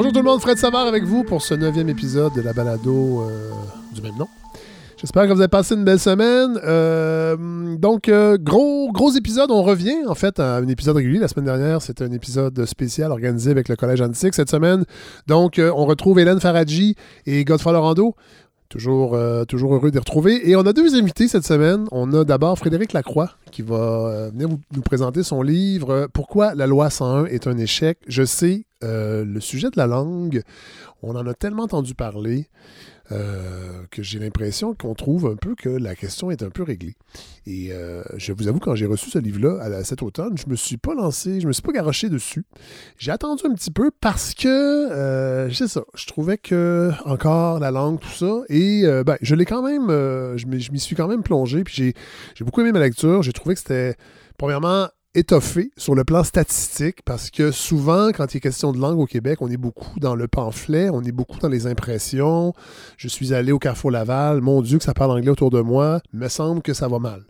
Bonjour tout le monde, Fred Savard avec vous pour ce neuvième épisode de la balado euh, du même nom. J'espère que vous avez passé une belle semaine. Euh, donc, euh, gros, gros épisode. On revient en fait à un épisode régulier. La semaine dernière, c'était un épisode spécial organisé avec le Collège Antique. Cette semaine, donc, on retrouve Hélène Faradji et Godfrey Lorando. Toujours, toujours heureux de retrouver. Et on a deux invités cette semaine. On a d'abord Frédéric Lacroix qui va venir nous présenter son livre Pourquoi la loi 101 est un échec? Je sais, le sujet de la langue, on en a tellement entendu parler. Euh, que j'ai l'impression qu'on trouve un peu que la question est un peu réglée. Et euh, je vous avoue, quand j'ai reçu ce livre-là cet automne, je me suis pas lancé, je me suis pas garoché dessus. J'ai attendu un petit peu parce que, euh, sais ça, je trouvais que encore la langue, tout ça, et euh, ben, je l'ai quand même, je m'y suis quand même plongé, puis j'ai beaucoup aimé ma lecture. J'ai trouvé que c'était, premièrement, étoffé sur le plan statistique parce que souvent, quand il est question de langue au Québec, on est beaucoup dans le pamphlet, on est beaucoup dans les impressions. Je suis allé au Carrefour Laval, mon Dieu que ça parle anglais autour de moi, me semble que ça va mal.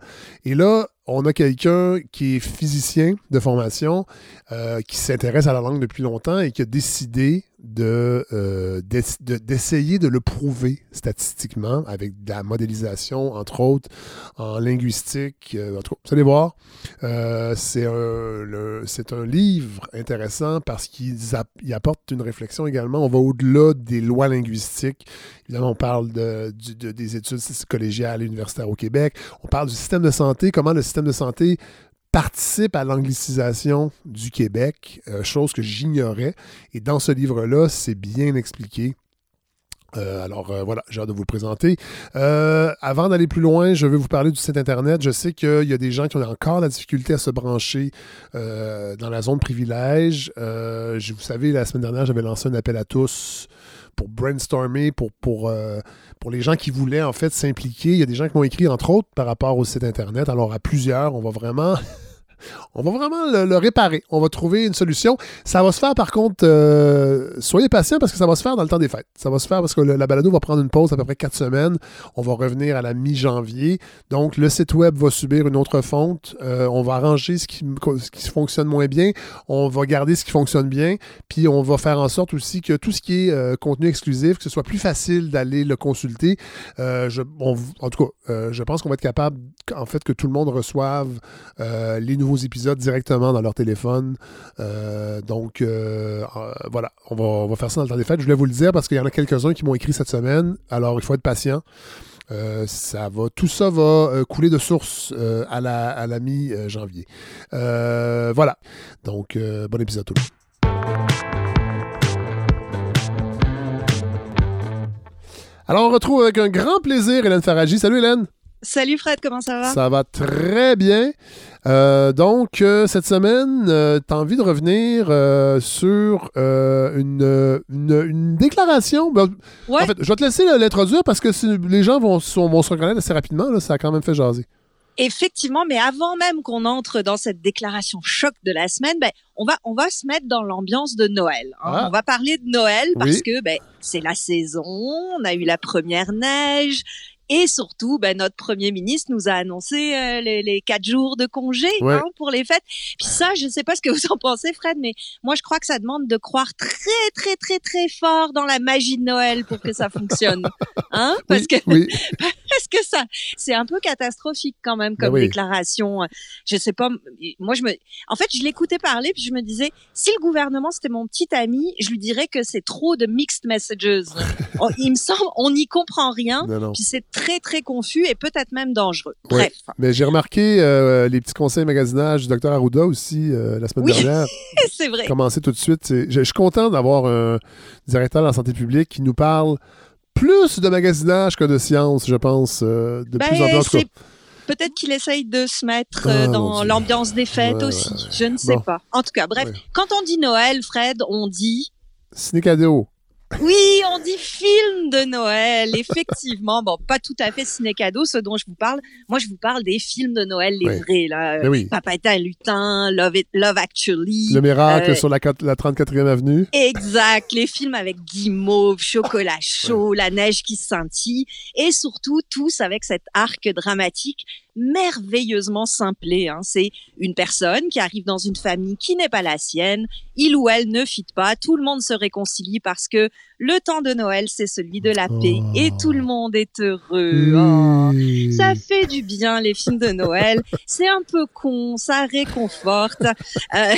Et là, on a quelqu'un qui est physicien de formation, euh, qui s'intéresse à la langue depuis longtemps et qui a décidé euh, de, d'essayer de, le prouver statistiquement avec de la modélisation, entre autres, en linguistique. Euh, vous allez voir, c'est, un, c'est un livre intéressant parce qu'il apporte une réflexion également. On va au-delà des lois linguistiques. Évidemment, on parle de, des études collégiales universitaires au Québec. On parle du système de santé, comment le système de santé participe à l'anglicisation du Québec, euh, chose que j'ignorais. Et dans ce livre-là, c'est bien expliqué. Euh, alors euh, voilà, j'ai hâte de vous le présenter. avant d'aller plus loin, je vais vous parler du site Internet. Je sais qu'il y a des gens qui ont encore la difficulté à se brancher dans la zone privilège. Vous savez, la semaine dernière, j'avais lancé un appel à tous pour brainstormer, pour, pour, pour les gens qui voulaient en fait s'impliquer. Il y a des gens qui m'ont écrit, entre autres, par rapport au site Internet. Alors, à plusieurs, on va vraiment on va vraiment le, réparer. On va trouver une solution. Ça va se faire, par contre, euh, soyez patients parce que ça va se faire dans le temps des fêtes. Ça va se faire parce que la balado va prendre une pause à peu près quatre semaines. On va revenir à la mi-janvier. Donc, le site web va subir une autre fonte. Euh, on va arranger ce qui, fonctionne moins bien. On va garder ce qui fonctionne bien. Puis, on va faire en sorte aussi que tout ce qui est euh, contenu exclusif, que ce soit plus facile d'aller le consulter. En tout cas, je pense qu'on va être capable, en fait, que tout le monde reçoive les nouveaux épisodes directement dans leur téléphone. Euh, donc, euh, euh, voilà, on va, faire ça dans le temps des fêtes. Je voulais vous le dire parce qu'il y en a quelques-uns qui m'ont écrit cette semaine. Alors, il faut être patient. ça va, tout ça va couler de source à la, à la mi-janvier. voilà. Donc, bon épisode tout le monde. Alors, on retrouve avec un grand plaisir Hélène Faradji. Salut Hélène! Salut Fred, comment ça va? Ça va très bien. Euh, donc, euh, cette semaine, euh, tu as envie de revenir sur une, une, déclaration? Ben, en fait, je vais te laisser l'introduire parce que les gens vont, vont se reconnaître assez rapidement. Là, ça a quand même fait jaser. Effectivement, mais avant même qu'on entre dans cette déclaration choc de la semaine, ben, on va on va se mettre dans l'ambiance de Noël. Hein. Ah. On va parler de Noël parce que ben, c'est la saison, on a eu la première neige, et surtout, ben, notre premier ministre nous a annoncé euh, les, les, quatre jours de congé hein, pour les fêtes. Puis ça, je ne sais pas ce que vous en pensez, Fred, mais moi, je crois que ça demande de croire très, très, très, très fort dans la magie de Noël pour que ça fonctionne. Hein Parce que parce que ça, c'est un peu catastrophique quand même comme déclaration. Je sais pas. Moi, je me, en fait, je l'écoutais parler puis je me disais, si le gouvernement c'était mon petit ami, je lui dirais que c'est trop de mixed messages. Oh, il me semble, on n'y comprend rien. Puis c'est très, très confus et peut-être même dangereux. Bref. Mais j'ai remarqué euh, les petits conseils magasinage du docteur Arruda aussi euh, la semaine dernière. c'est vrai. Commencer tout de suite. Je, suis content d'avoir un directeur de la santé publique qui nous parle plus de magasinage que de science, je pense, euh, de plus en ben, plus. Peut-être qu'il essaye de se mettre ah, dans l'ambiance des fêtes aussi. Je ne sais pas. En tout cas, bref, quand on dit Noël, Fred, on dit. Ciné cadeau. Oui, on dit film de Noël, effectivement. Bon, pas tout à fait ciné-cadeau, ce dont je vous parle. Moi, je vous parle des films de Noël, les vrais, là. Oui. Papa est un lutin, Love, Love Actually. Le miracle euh, sur la, la 34e avenue. Exact. Les films avec guimauve, chocolat chaud, la neige qui scintille. Et surtout, tous avec cet arc dramatique merveilleusement simplé. Hein. C'est une personne qui arrive dans une famille qui n'est pas la sienne, il ou elle ne fit pas, tout le monde se réconcilie parce que le temps de Noël, c'est celui de la paix et tout le monde est heureux. Oh, ça fait du bien les films de Noël. C'est un peu con, ça réconforte. Euh,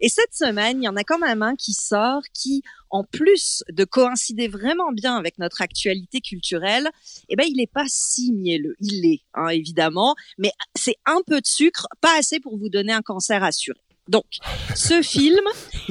et cette semaine, il y en a quand même un qui sort qui en plus de coïncider vraiment bien avec notre actualité culturelle, eh ben il n'est pas si mielleux. Il l'est, hein, évidemment, mais c'est un peu de sucre, pas assez pour vous donner un cancer assuré. Donc, ce film,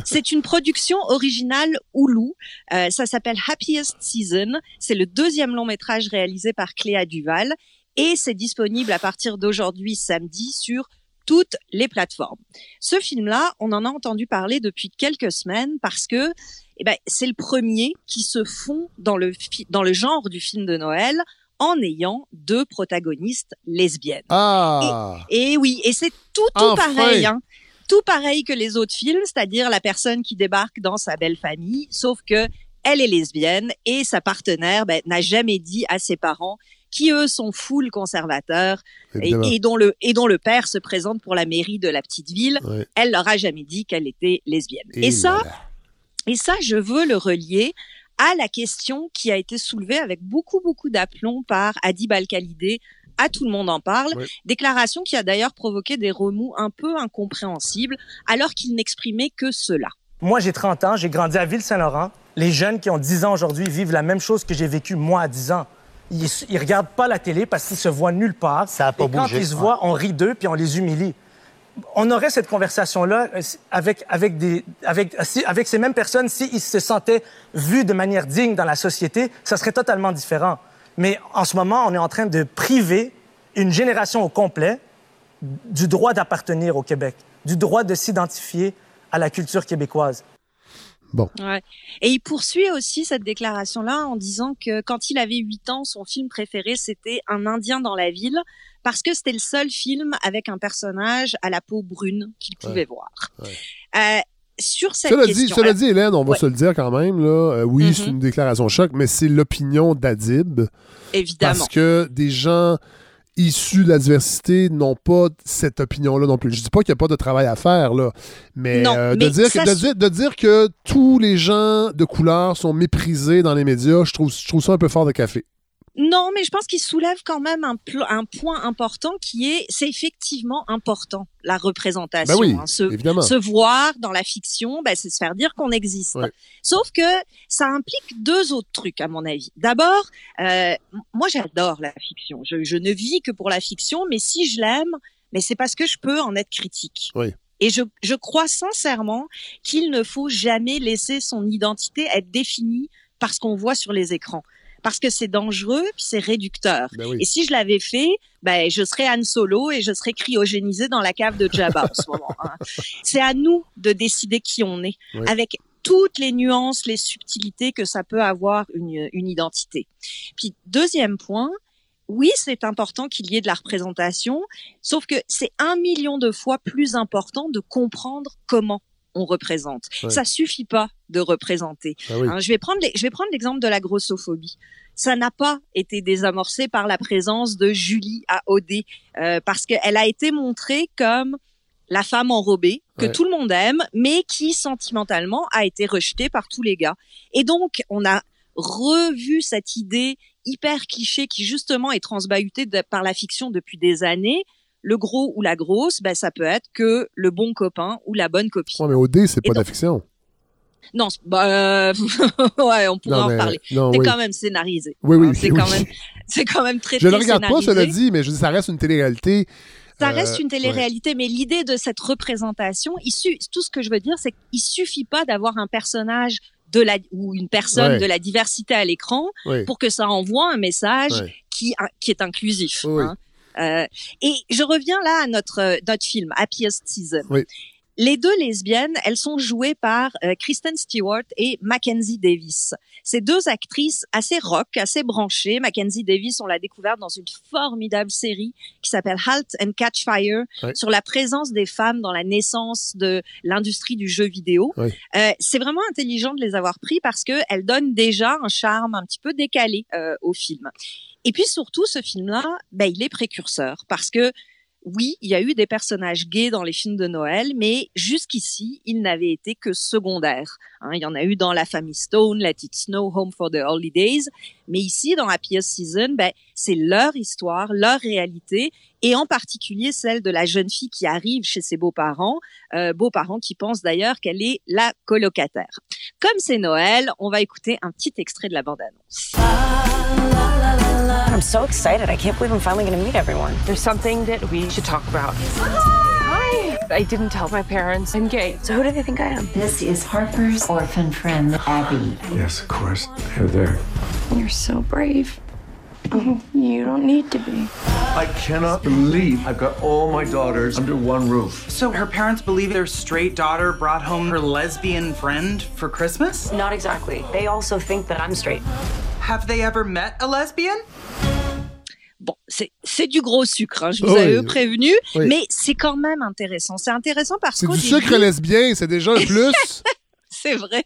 c'est une production originale Hulu. Euh, ça s'appelle Happiest Season. C'est le deuxième long métrage réalisé par Cléa Duval et c'est disponible à partir d'aujourd'hui samedi sur toutes les plateformes. Ce film-là, on en a entendu parler depuis quelques semaines parce que eh ben, c'est le premier qui se fond dans le, dans le genre du film de Noël en ayant deux protagonistes lesbiennes. Ah. Et, oui, et c'est tout, tout pareil. Hein. Tout pareil que les autres films, c'est-à-dire la personne qui débarque dans sa belle famille, sauf que elle est lesbienne et sa partenaire ben, n'a jamais dit à ses parents qui eux sont full conservateurs et, dont le et dont le père se présente pour la mairie de la petite ville. Elle leur a jamais dit qu'elle était lesbienne. Et, ça, et ça, je veux le relier à la question qui a été soulevée avec beaucoup beaucoup d'aplomb par Adi Balkalidé à tout le monde en parle. Déclaration qui a d'ailleurs provoqué des remous un peu incompréhensibles alors qu'il n'exprimait que cela. Moi, j'ai 30 ans, j'ai grandi à Ville-Saint-Laurent. Les jeunes qui ont 10 ans aujourd'hui vivent la même chose que j'ai vécu moi à 10 ans ils, ils regardent pas la télé parce qu'ils se voient nulle part. Ça a pas et quand ils se voient, on rit d'eux puis on les humilie. On aurait cette conversation-là euh, avec, avec, des, avec, avec ces mêmes personnes s'ils se sentaient vus de manière digne dans la société, ça serait totalement différent. Mais en ce moment, on est en train de priver une génération au complet du droit d'appartenir au Québec, du droit de s'identifier à la culture québécoise. Bon. Et il poursuit aussi cette déclaration-là en disant que quand il avait 8 ans, son film préféré, c'était Un Indien dans la ville, parce que c'était le seul film avec un personnage à la peau brune qu'il pouvait voir. Euh, sur cette cela question... Dit, cela dit, Hélène, on va se le dire quand même, là, euh, oui, c'est mm-hmm. une déclaration choc, mais c'est l'opinion d'Adib. Évidemment. Parce que des gens issus de la diversité n'ont pas cette opinion-là non plus. Je dis pas qu'il n'y a pas de travail à faire, là, mais, euh, de, dire que, de, dire, que tous les gens de couleur sont méprisés dans les médias, je trouve, je trouve ça un peu fort de café. Non, mais je pense qu'il soulève quand même un, un, point important qui est, c'est effectivement important la représentation. Ben hein. se, se, voir dans la fiction, ben, c'est se faire dire qu'on existe. Sauf que ça implique deux autres trucs à mon avis. D'abord, euh, moi j'adore la fiction. Je, je, ne vis que pour la fiction, mais si je l'aime, mais c'est parce que je peux en être critique. Oui. Et je, je crois sincèrement qu'il ne faut jamais laisser son identité être définie par ce qu'on voit sur les écrans parce que c'est dangereux puis c'est réducteur. Ben et si je l'avais fait, ben je serais Anne Solo et je serais cryogénisée dans la cave de Jabba en ce moment. Hein. C'est à nous de décider qui on est, avec toutes les nuances, les subtilités que ça peut avoir une, une identité. Puis deuxième point, oui, c'est important qu'il y ait de la représentation, sauf que c'est un million de fois plus important de comprendre comment on représente. Ça suffit pas de représenter. Ah hein, je vais prendre je vais prendre l'exemple de la grossophobie. Ça n'a pas été désamorcé par la présence de Julie à Odé, euh, parce qu'elle a été montrée comme la femme enrobée que tout le monde aime, mais qui sentimentalement a été rejetée par tous les gars. Et donc, on a revu cette idée hyper cliché qui justement est transbahutée par la fiction depuis des années le gros ou la grosse, ben, ça peut être que le bon copain ou la bonne copine. Ouais, mais OD, c'est pas de la fiction. Non, bah, euh, ouais, on pourra en parler. C'est quand même scénarisé. Oui, oui. c'est quand même, c'est quand même très. Je ne regarde pas, cela dit, mais je dis, ça reste une télé-réalité. Ça reste euh, une télé-réalité, mais l'idée de cette représentation, tout ce que je veux dire, c'est qu'il suffit pas d'avoir un personnage de la ou une personne de la diversité à l'écran pour que ça envoie un message qui qui est inclusif. Hein. Euh, et je reviens là à notre euh, notre film Happiest Season. Oui. Les deux lesbiennes, elles sont jouées par euh, Kristen Stewart et Mackenzie Davis. Ces deux actrices assez rock, assez branchées. Mackenzie Davis, on l'a découverte dans une formidable série qui s'appelle Halt and Catch Fire sur la présence des femmes dans la naissance de l'industrie du jeu vidéo. Euh, c'est vraiment intelligent de les avoir pris parce que elles donnent déjà un charme un petit peu décalé euh, au film. Et puis surtout, ce film-là, ben, il est précurseur parce que oui, il y a eu des personnages gays dans les films de Noël, mais jusqu'ici, ils n'avaient été que secondaires. Hein, il y en a eu dans La Famille Stone, Let It Snow, Home for the Holidays, mais ici, dans Happiest Season, ben, c'est leur histoire, leur réalité, et en particulier celle de la jeune fille qui arrive chez ses beaux-parents, euh, beaux-parents qui pensent d'ailleurs qu'elle est la colocataire. Comme c'est Noël, on va écouter un petit extrait de la bande-annonce. I'm so excited. I can't believe I'm finally going to meet everyone. There's something that we should talk about. Hi. I didn't tell my parents I'm gay. So who do they think I am? This is Harper's orphan friend, Abby. Yes, of course. They're there. You're so brave. Oh, you don't need to be. I cannot believe I've got all my daughters under one roof. So her parents believe their straight daughter brought home her lesbian friend for Christmas? Not exactly. They also think that I'm straight. Have they ever met a lesbian? Bon, c'est du gros sucre, hein, je vous oui, avais prévenu, oui. mais c'est quand même intéressant. C'est intéressant parce que. C'est du début... sucre lesbien, c'est déjà un plus. c'est vrai.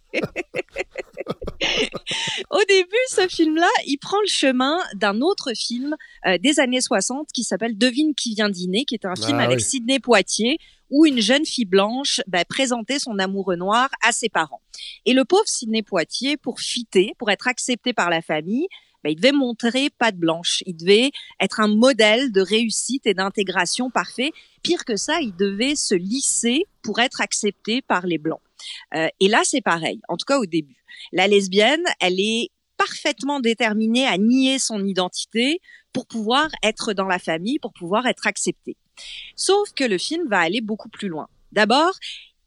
Au début, ce film-là, il prend le chemin d'un autre film euh, des années 60 qui s'appelle Devine qui vient dîner, qui est un film ah, avec oui. Sidney Poitier où une jeune fille blanche bah, présentait son amoureux noir à ses parents. Et le pauvre Sidney Poitier, pour fitter, pour être accepté par la famille, bah, il devait montrer pas de blanche. Il devait être un modèle de réussite et d'intégration parfait. Pire que ça, il devait se lisser pour être accepté par les blancs. Euh, et là, c'est pareil. En tout cas, au début, la lesbienne, elle est parfaitement déterminée à nier son identité pour pouvoir être dans la famille, pour pouvoir être acceptée. Sauf que le film va aller beaucoup plus loin. D'abord,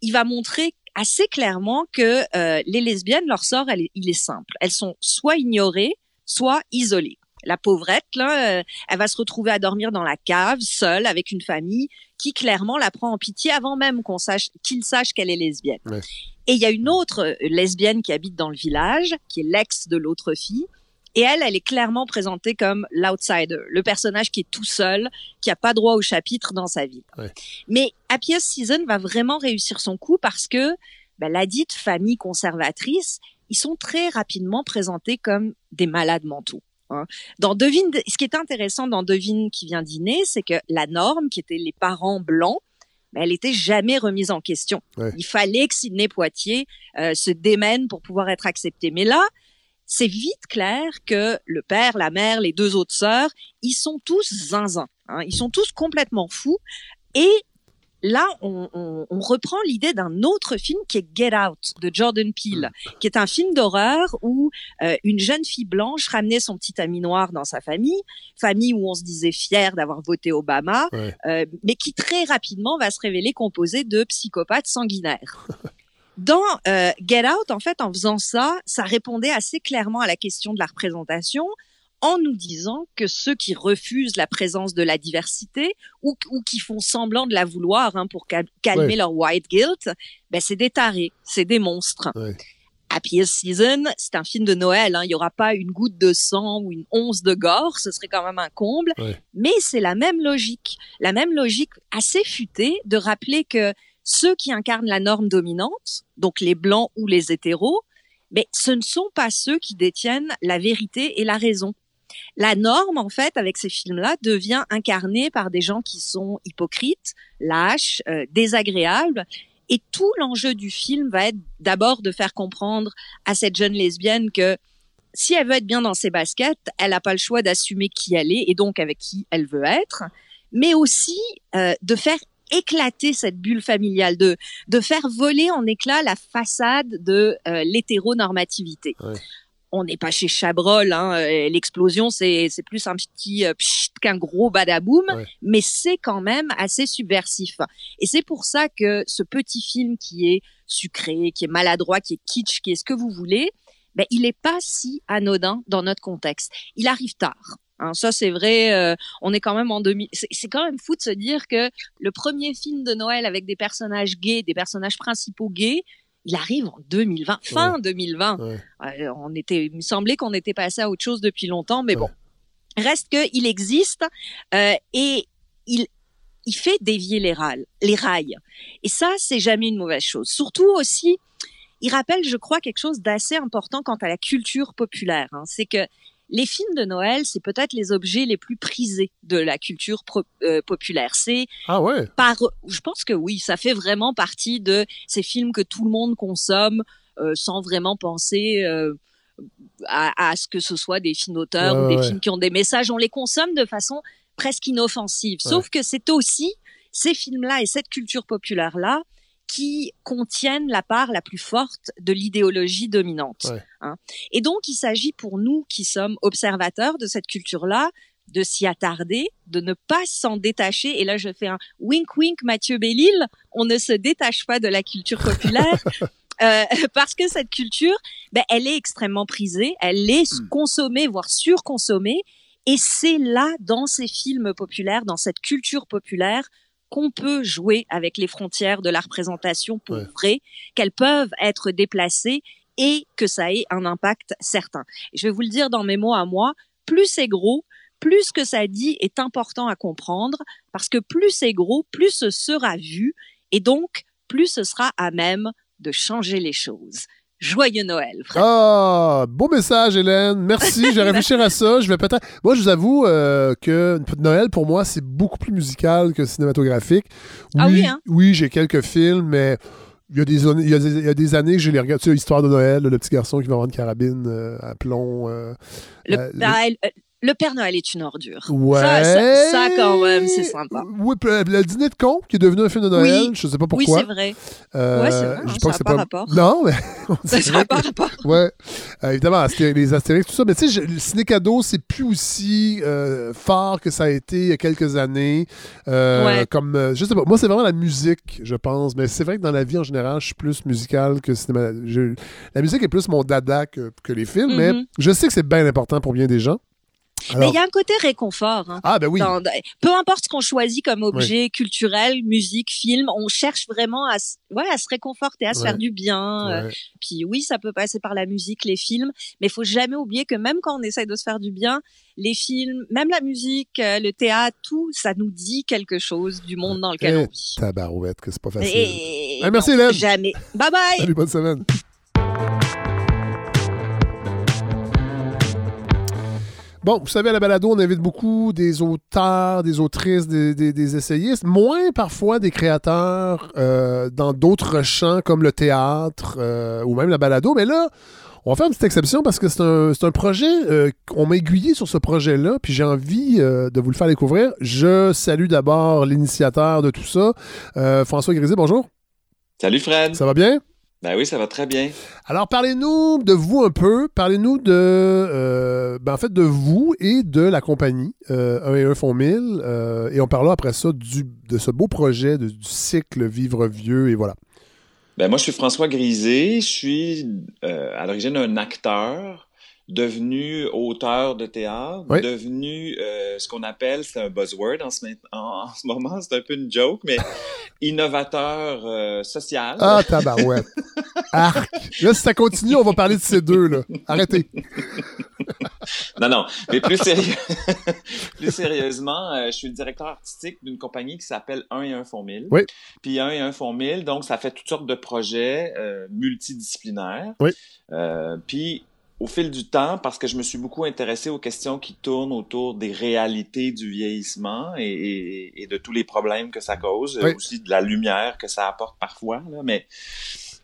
il va montrer assez clairement que euh, les lesbiennes, leur sort, il est simple. Elles sont soit ignorées, soit isolées. La pauvrette, là, euh, elle va se retrouver à dormir dans la cave, seule, avec une famille qui clairement la prend en pitié avant même qu'on sache qu'il sache qu'elle est lesbienne. Ouais. Et il y a une autre euh, lesbienne qui habite dans le village, qui est l'ex de l'autre fille, et elle, elle est clairement présentée comme l'outsider, le personnage qui est tout seul, qui a pas droit au chapitre dans sa vie. Ouais. Mais Happiest Season va vraiment réussir son coup parce que ben, la dite famille conservatrice, ils sont très rapidement présentés comme des malades mentaux. Hein. Dans Devine, ce qui est intéressant dans Devine qui vient dîner, c'est que la norme, qui était les parents blancs, ben, elle était jamais remise en question. Ouais. Il fallait que Sidney Poitier euh, se démène pour pouvoir être accepté. Mais là, c'est vite clair que le père, la mère, les deux autres sœurs, ils sont tous zinzins. Hein, ils sont tous complètement fous. Et là, on, on, on reprend l'idée d'un autre film qui est Get Out de Jordan Peele, mm. qui est un film d'horreur où euh, une jeune fille blanche ramenait son petit ami noir dans sa famille, famille où on se disait fier d'avoir voté Obama, ouais. euh, mais qui très rapidement va se révéler composée de psychopathes sanguinaires. Dans euh, Get Out, en fait, en faisant ça, ça répondait assez clairement à la question de la représentation en nous disant que ceux qui refusent la présence de la diversité ou, ou qui font semblant de la vouloir hein, pour cal calmer ouais. leur white guilt, ben c'est des tarés, c'est des monstres. Ouais. Happiest Season, c'est un film de Noël. Hein. Il n'y aura pas une goutte de sang ou une once de gore, ce serait quand même un comble. Ouais. Mais c'est la même logique, la même logique assez futée de rappeler que ceux qui incarnent la norme dominante, donc les blancs ou les hétéros, mais ce ne sont pas ceux qui détiennent la vérité et la raison. La norme, en fait, avec ces films-là, devient incarnée par des gens qui sont hypocrites, lâches, euh, désagréables. Et tout l'enjeu du film va être d'abord de faire comprendre à cette jeune lesbienne que si elle veut être bien dans ses baskets, elle n'a pas le choix d'assumer qui elle est et donc avec qui elle veut être, mais aussi euh, de faire éclater cette bulle familiale, de, de faire voler en éclats la façade de euh, l'hétéronormativité. On n'est pas chez Chabrol, hein, euh, l'explosion c'est c'est plus un petit euh, qu'un gros badaboum, ouais. mais c'est quand même assez subversif. Et c'est pour ça que ce petit film qui est sucré, qui est maladroit, qui est kitsch, qui est ce que vous voulez, ben, il n'est pas si anodin dans notre contexte. Il arrive tard. Hein, ça, c'est vrai. Euh, on est quand même en 2000. C'est quand même fou de se dire que le premier film de Noël avec des personnages gays, des personnages principaux gays, il arrive en 2020, fin ouais. 2020. Ouais. Euh, on était, il me semblait qu'on était passé à autre chose depuis longtemps, mais bon. Reste que il existe euh, et il il fait dévier les rails, les rails. Et ça, c'est jamais une mauvaise chose. Surtout aussi, il rappelle, je crois, quelque chose d'assez important quant à la culture populaire. Hein. C'est que les films de Noël, c'est peut-être les objets les plus prisés de la culture euh, populaire. C'est ah ouais. Par, je pense que oui, ça fait vraiment partie de ces films que tout le monde consomme euh, sans vraiment penser euh, à, à, ce que ce soit des films d'auteur ou des films qui ont des messages. On les consomme de façon presque inoffensive. Sauf que c'est aussi ces films-là et cette culture populaire-là qui contiennent la part la plus forte de l'idéologie dominante. Hein. Et donc, il s'agit pour nous qui sommes observateurs de cette culture-là de s'y attarder, de ne pas s'en détacher. Et là, je fais un wink wink Mathieu Bellil. On ne se détache pas de la culture populaire. Euh, parce que cette culture, ben, elle est extrêmement prisée, elle est hmm. consommée, voire surconsommée, et c'est là, dans ces films populaires, dans cette culture populaire, qu'on peut jouer avec les frontières de la représentation pour vrai, qu'elles peuvent être déplacées et que ça ait un impact certain. je vais vous le dire dans mes mots à moi, plus c'est gros, plus ce que ça dit est important à comprendre, parce que plus c'est gros, plus ce sera vu, et donc plus ce sera à même de changer les choses. Joyeux Noël. Ah, beau message, Hélène. Merci. Je vais réfléchir à ça. Je vais peut-être. Moi, je vous avoue euh, que Noël, pour moi, c'est beaucoup plus musical que cinématographique. ah oui, hein? Oui, j'ai quelques films, mais. Il y, a des, il, y a des, années que je les regarde. Tu sais, Histoire de Noël, le petit garçon qui va avoir une carabine euh, à plomb. Euh, le, le Père Noël est une ordure. Ouais. Ça, quand même, c'est sympa. Oui, le dîner de con, qui est devenu un film de Noël, je sais pas pourquoi. Oui, c'est vrai. Euh, ouais, c'est vrai. Je hein, pense ça n'a pas rapport. Non, mais. ça n'a pas rapport. Ouais. Euh, évidemment, les Astérix, tout ça. Mais tu sais, le ciné-cadeau, c'est plus aussi euh, fort que ça a été il y a quelques années. Euh, ouais. Comme, je sais pas. Moi, c'est vraiment la musique, je pense. Mais c'est vrai que dans la vie, en général, je suis plus musical que cinéma. La musique est plus mon dada que, que les films. Mais mm-hmm. je sais que c'est bien important pour bien des gens. Mais il y a un côté réconfort. Hein, ah ben oui. peu importe ce qu'on choisit comme objet culturel, musique, film, on cherche vraiment à, ouais, à se réconforter, à se faire du bien. Euh. puis oui, ça peut passer par la musique, les films, mais il faut jamais oublier que même quand on essaye de se faire du bien, les films, même la musique, euh, le théâtre, tout, ça nous dit quelque chose du monde dans lequel on vit. Tabarouette, que c'est pas facile. Et... merci Hélène. Jamais. Bye bye. Salut, bonne semaine. Bon, vous savez, à la balado, on invite beaucoup des auteurs, des autrices, des, essayistes, moins parfois des créateurs euh, dans d'autres champs comme le théâtre euh, ou même la balado. Mais là, on va faire une petite exception parce que c'est un, un, projet, euh, on m'a aiguillé sur ce projet-là, puis j'ai envie de vous le faire découvrir. Je salue d'abord l'initiateur de tout ça, François Grisé, bonjour. Salut Fred. Ça va bien? Ben oui, ça va très bien. Alors, parlez-nous de vous un peu. Parlez-nous de, euh, ben, en fait, de vous et de la compagnie euh, 1 et 1 font 1000. Euh, et on parlera après ça du, de ce beau projet, du cycle Vivre Vieux et voilà. Ben moi, je suis François Grisé. Je suis euh, à l'origine un acteur devenu auteur de théâtre, devenu euh, ce qu'on appelle, c'est un buzzword en ce, en, ce moment, c'est un peu une joke, mais innovateur euh, social. Ah, tabarouette. Arc. Là, si ça continue, on va parler de ces deux, là. Arrêtez. non, non. Mais plus, sérieux... plus sérieusement, euh, je suis le directeur artistique d'une compagnie qui s'appelle 1 et 1 font 1000. Oui. Puis 1 et 1 font 1000, donc ça fait toutes sortes de projets multidisciplinaires. Oui. puis au fil du temps, parce que je me suis beaucoup intéressé aux questions qui tournent autour des réalités du vieillissement et, de tous les problèmes que ça cause, aussi de la lumière que ça apporte parfois. Mais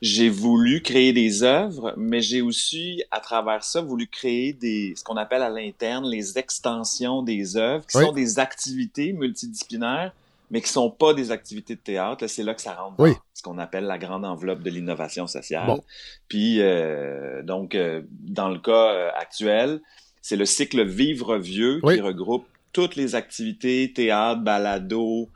j'ai voulu créer des œuvres, mais j'ai aussi, à travers ça, voulu créer des, ce qu'on appelle à l'interne les extensions des œuvres, qui sont des activités multidisciplinaires mais qui sont pas des activités de théâtre. C'est là que ça rentre dans ce qu'on appelle la grande enveloppe de l'innovation sociale. Puis, euh, donc, euh, dans le cas euh, actuel, c'est le cycle Vivre Vieux qui regroupe toutes les activités, théâtre, balado,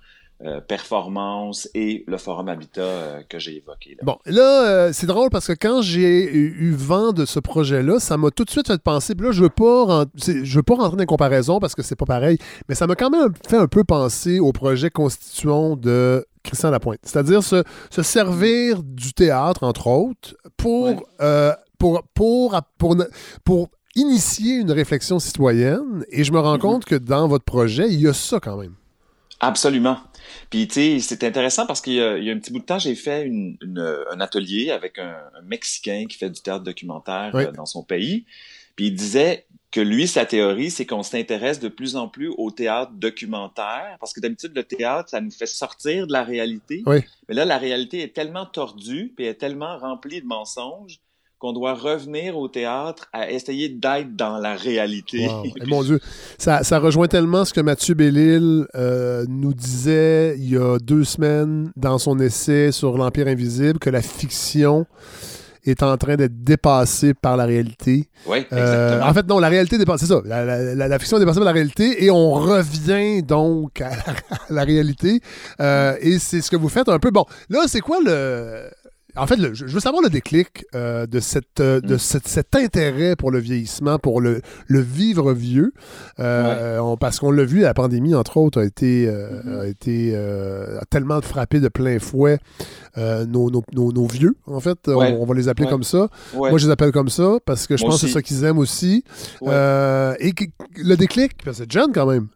euh, performance et le forum Habitat euh, que j'ai évoqué. Bon, là, euh, c'est drôle parce que quand j'ai eu vent de ce projet-là, ça m'a tout de suite fait penser. Puis là, je veux pas, je veux pas rentrer dans les comparaisons parce que c'est pas pareil, mais ça m'a quand même fait un peu penser au projet constituant de Christian Lapointe. C'est-à-dire se, servir du théâtre, entre autres, pour, pour, pour, pour, pour initier une réflexion citoyenne. Et je me rends mm-hmm. compte que dans votre projet, il y a ça quand même. Absolument. Puis, tu sais, c'est intéressant parce qu'il y, a un petit bout de temps, j'ai fait une, un atelier avec un, Mexicain qui fait du théâtre documentaire euh, dans son pays. Puis il disait, que lui, sa théorie, c'est qu'on s'intéresse de plus en plus au théâtre documentaire, parce que d'habitude, le théâtre, ça nous fait sortir de la réalité. Oui. Mais là, la réalité est tellement tordue, puis est tellement remplie de mensonges, qu'on doit revenir au théâtre à essayer d'être dans la réalité. Wow. Et mon Dieu, ça, ça, rejoint tellement ce que Mathieu Bellil euh, nous disait il y a deux semaines dans son essai sur l'Empire invisible, que la fiction est en train d'être dépassée par la réalité. Oui, exactement. Euh, en fait, non, la réalité dépasse, c'est ça. La, la, la, la, fiction est dépassée par la réalité et on revient donc à la, à la réalité. Euh, et c'est ce que vous faites un peu. Bon, là, c'est quoi le en fait, le, je veux savoir le déclic euh, de, cette, euh, de mm. cette, cet intérêt pour le vieillissement, pour le, le vivre vieux. Euh, ouais. on, parce qu'on l'a vu, la pandémie, entre autres, a été, mm-hmm. a été a tellement frappé de plein fouet nos, nos, nos, nos, vieux, en fait. Ouais. On, on, va les appeler ouais. comme ça. Moi, je les appelle comme ça parce que je Moi pense aussi. que c'est ça qu'ils aiment aussi. et le déclic, c'est jeune quand même.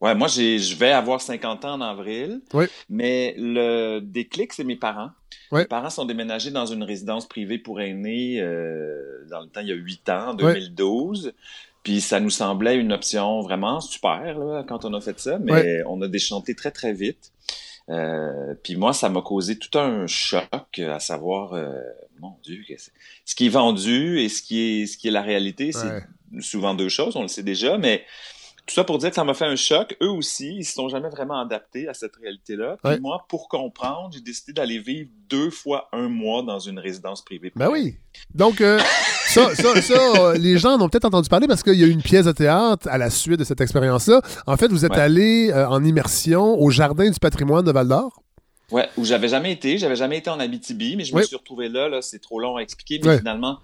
Ouais, moi, je vais avoir 50 ans en avril. Oui. Mais le déclic, c'est mes parents. Oui. Mes parents sont déménagés dans une résidence privée pour aînés euh, dans le temps, il y a 8 ans, en 2012. Oui. Puis ça nous semblait une option vraiment super là, quand on a fait ça, mais on a déchanté très, très vite. Euh, puis moi, ça m'a causé tout un choc, à savoir, euh, mon Dieu, ce qui est vendu et ce qui est, ce qui est la réalité, c'est souvent deux choses, on le sait déjà, mais tout ça pour dire que ça m'a fait un choc. Eux aussi, ils se sont jamais vraiment adaptés à cette réalité-là. Puis ouais. moi, pour comprendre, j'ai décidé d'aller vivre deux fois un mois dans une résidence privée. Ben oui. Donc, euh, ça, ça, ça euh, les gens en ont peut-être entendu parler parce qu'il y a eu une pièce de théâtre à la suite de cette expérience-là. En fait, vous êtes ouais. allé euh, en immersion au Jardin du patrimoine de Val-d'Or. Ouais, où j'avais jamais été. J'avais jamais été en Abitibi, mais je me suis retrouvé là. là c'est trop long à expliquer, mais finalement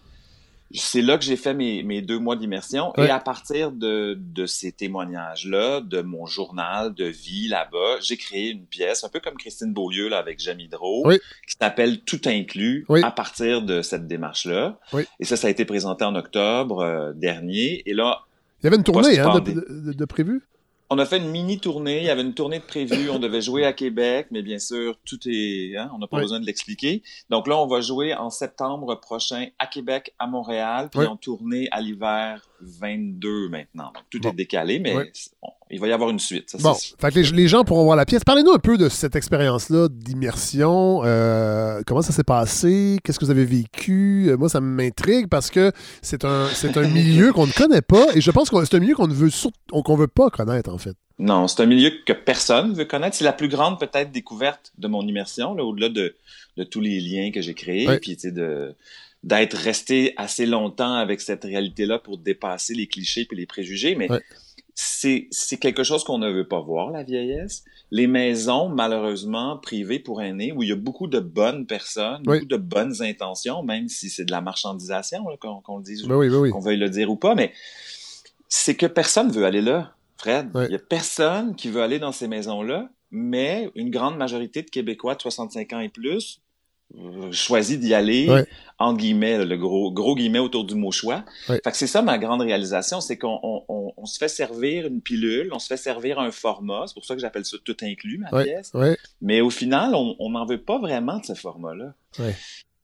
c'est là que j'ai fait mes, mes, deux mois d'immersion. Ouais. Et à partir de, de ces témoignages-là, de mon journal de vie là-bas, j'ai créé une pièce, un peu comme Christine Beaulieu là, avec Jamie Drault, oui. qui s'appelle Tout inclus oui. à partir de cette démarche-là. Et ça, ça a été présenté en octobre euh, dernier. Et là... Il y avait une tournée hein, de, de, de prévu on a fait une mini tournée. Il y avait une tournée de prévue. On devait jouer à Québec, mais bien sûr, tout est, hein, on n'a pas oui. besoin de l'expliquer. Donc là, on va jouer en septembre prochain à Québec, à Montréal, puis oui. en tournée à l'hiver 22 maintenant. Donc tout bon. est décalé, mais il va y avoir une suite. Ça, bon, fait que les, les, gens pourront voir la pièce. Parlez-nous un peu de cette expérience-là d'immersion. Euh, comment ça s'est passé? Qu'est-ce que vous avez vécu? Euh, moi, ça m'intrigue parce que c'est un, c'est un milieu qu'on ne connaît pas et je pense que c'est un milieu qu'on ne veut, qu'on veut pas connaître, en fait. Non, c'est un milieu que personne veut connaître. C'est la plus grande, peut-être, découverte de mon immersion, là, au-delà de, de tous les liens que j'ai créés. Oui. Puis, tu sais, de d'être resté assez longtemps avec cette réalité-là pour dépasser les clichés et les préjugés, mais ouais. c'est quelque chose qu'on ne veut pas voir, la vieillesse. Les maisons, malheureusement, privées pour aînés, où il y a beaucoup de bonnes personnes, oui. beaucoup de bonnes intentions, même si c'est de la marchandisation, qu'on qu le dise, ben oui, ben oui. qu'on veuille le dire ou pas, mais c'est que personne veut aller là, Fred. Il y a personne qui veut aller dans ces maisons-là, mais une grande majorité de Québécois de 65 ans et plus choisi d'y aller ouais. en guillemets le gros gros guillemets autour du mot choix. Ouais. Fait que c'est ça ma grande réalisation, c'est qu'on on, on, on, se fait servir une pilule, on se fait servir un format, c'est pour ça que j'appelle ça tout inclus ma ouais. pièce. Mais au final, on n'en veut pas vraiment de ce format-là.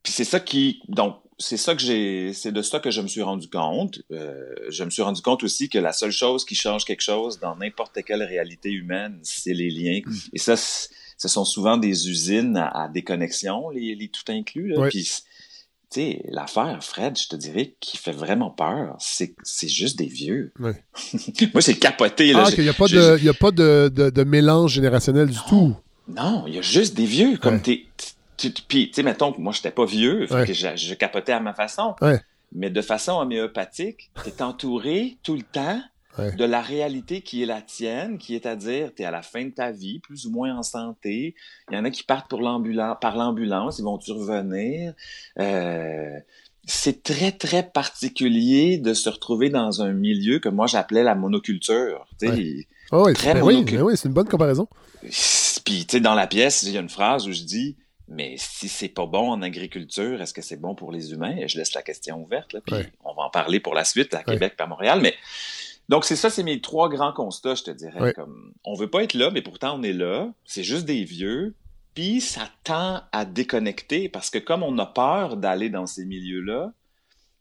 Puis c'est ça qui donc c'est ça que j'ai c'est de ça que je me suis rendu compte. Euh, je me suis rendu compte aussi que la seule chose qui change quelque chose dans n'importe quelle réalité humaine, c'est les liens. Mm. Et ça ce sont souvent des usines à, à déconnexion, les, les tout inclus. Là. Puis, tu l'affaire, Fred, je te dirais, qui fait vraiment peur, c'est juste des vieux. Ouais. Moi, c'est capoté. Là. Ah, qu'il n'y a pas, de, il y a pas de, de, de mélange générationnel du tout. Non, il y a juste des vieux. Comme ouais. t'es. Puis, tu sais, mettons que moi, j'étais pas vieux, ouais. que je, je, capotais à ma façon. Ouais. Mais de façon homéopathique, t'es entouré tout le temps Ouais. de la réalité qui est la tienne, qui est à dire, tu es à la fin de ta vie, plus ou moins en santé. Il y en a qui partent pour par l'ambulance, ils vont-tu revenir? Euh, c'est très, très particulier de se retrouver dans un milieu que moi j'appelais la monoculture. Ouais. Oh oui, très monoculture. Oui, oui c'est une bonne comparaison. Puis, tu sais, dans la pièce, il y a une phrase où je dis, mais si c'est pas bon en agriculture, est-ce que c'est bon pour les humains? Et je laisse la question ouverte, là, puis ouais. on va en parler pour la suite à Québec à Montréal, mais donc, c'est ça, c'est mes trois grands constats, je te dirais. Ouais. Comme, on veut pas être là, mais pourtant on est là. C'est juste des vieux. Puis ça tend à déconnecter parce que comme on a peur d'aller dans ces milieux-là,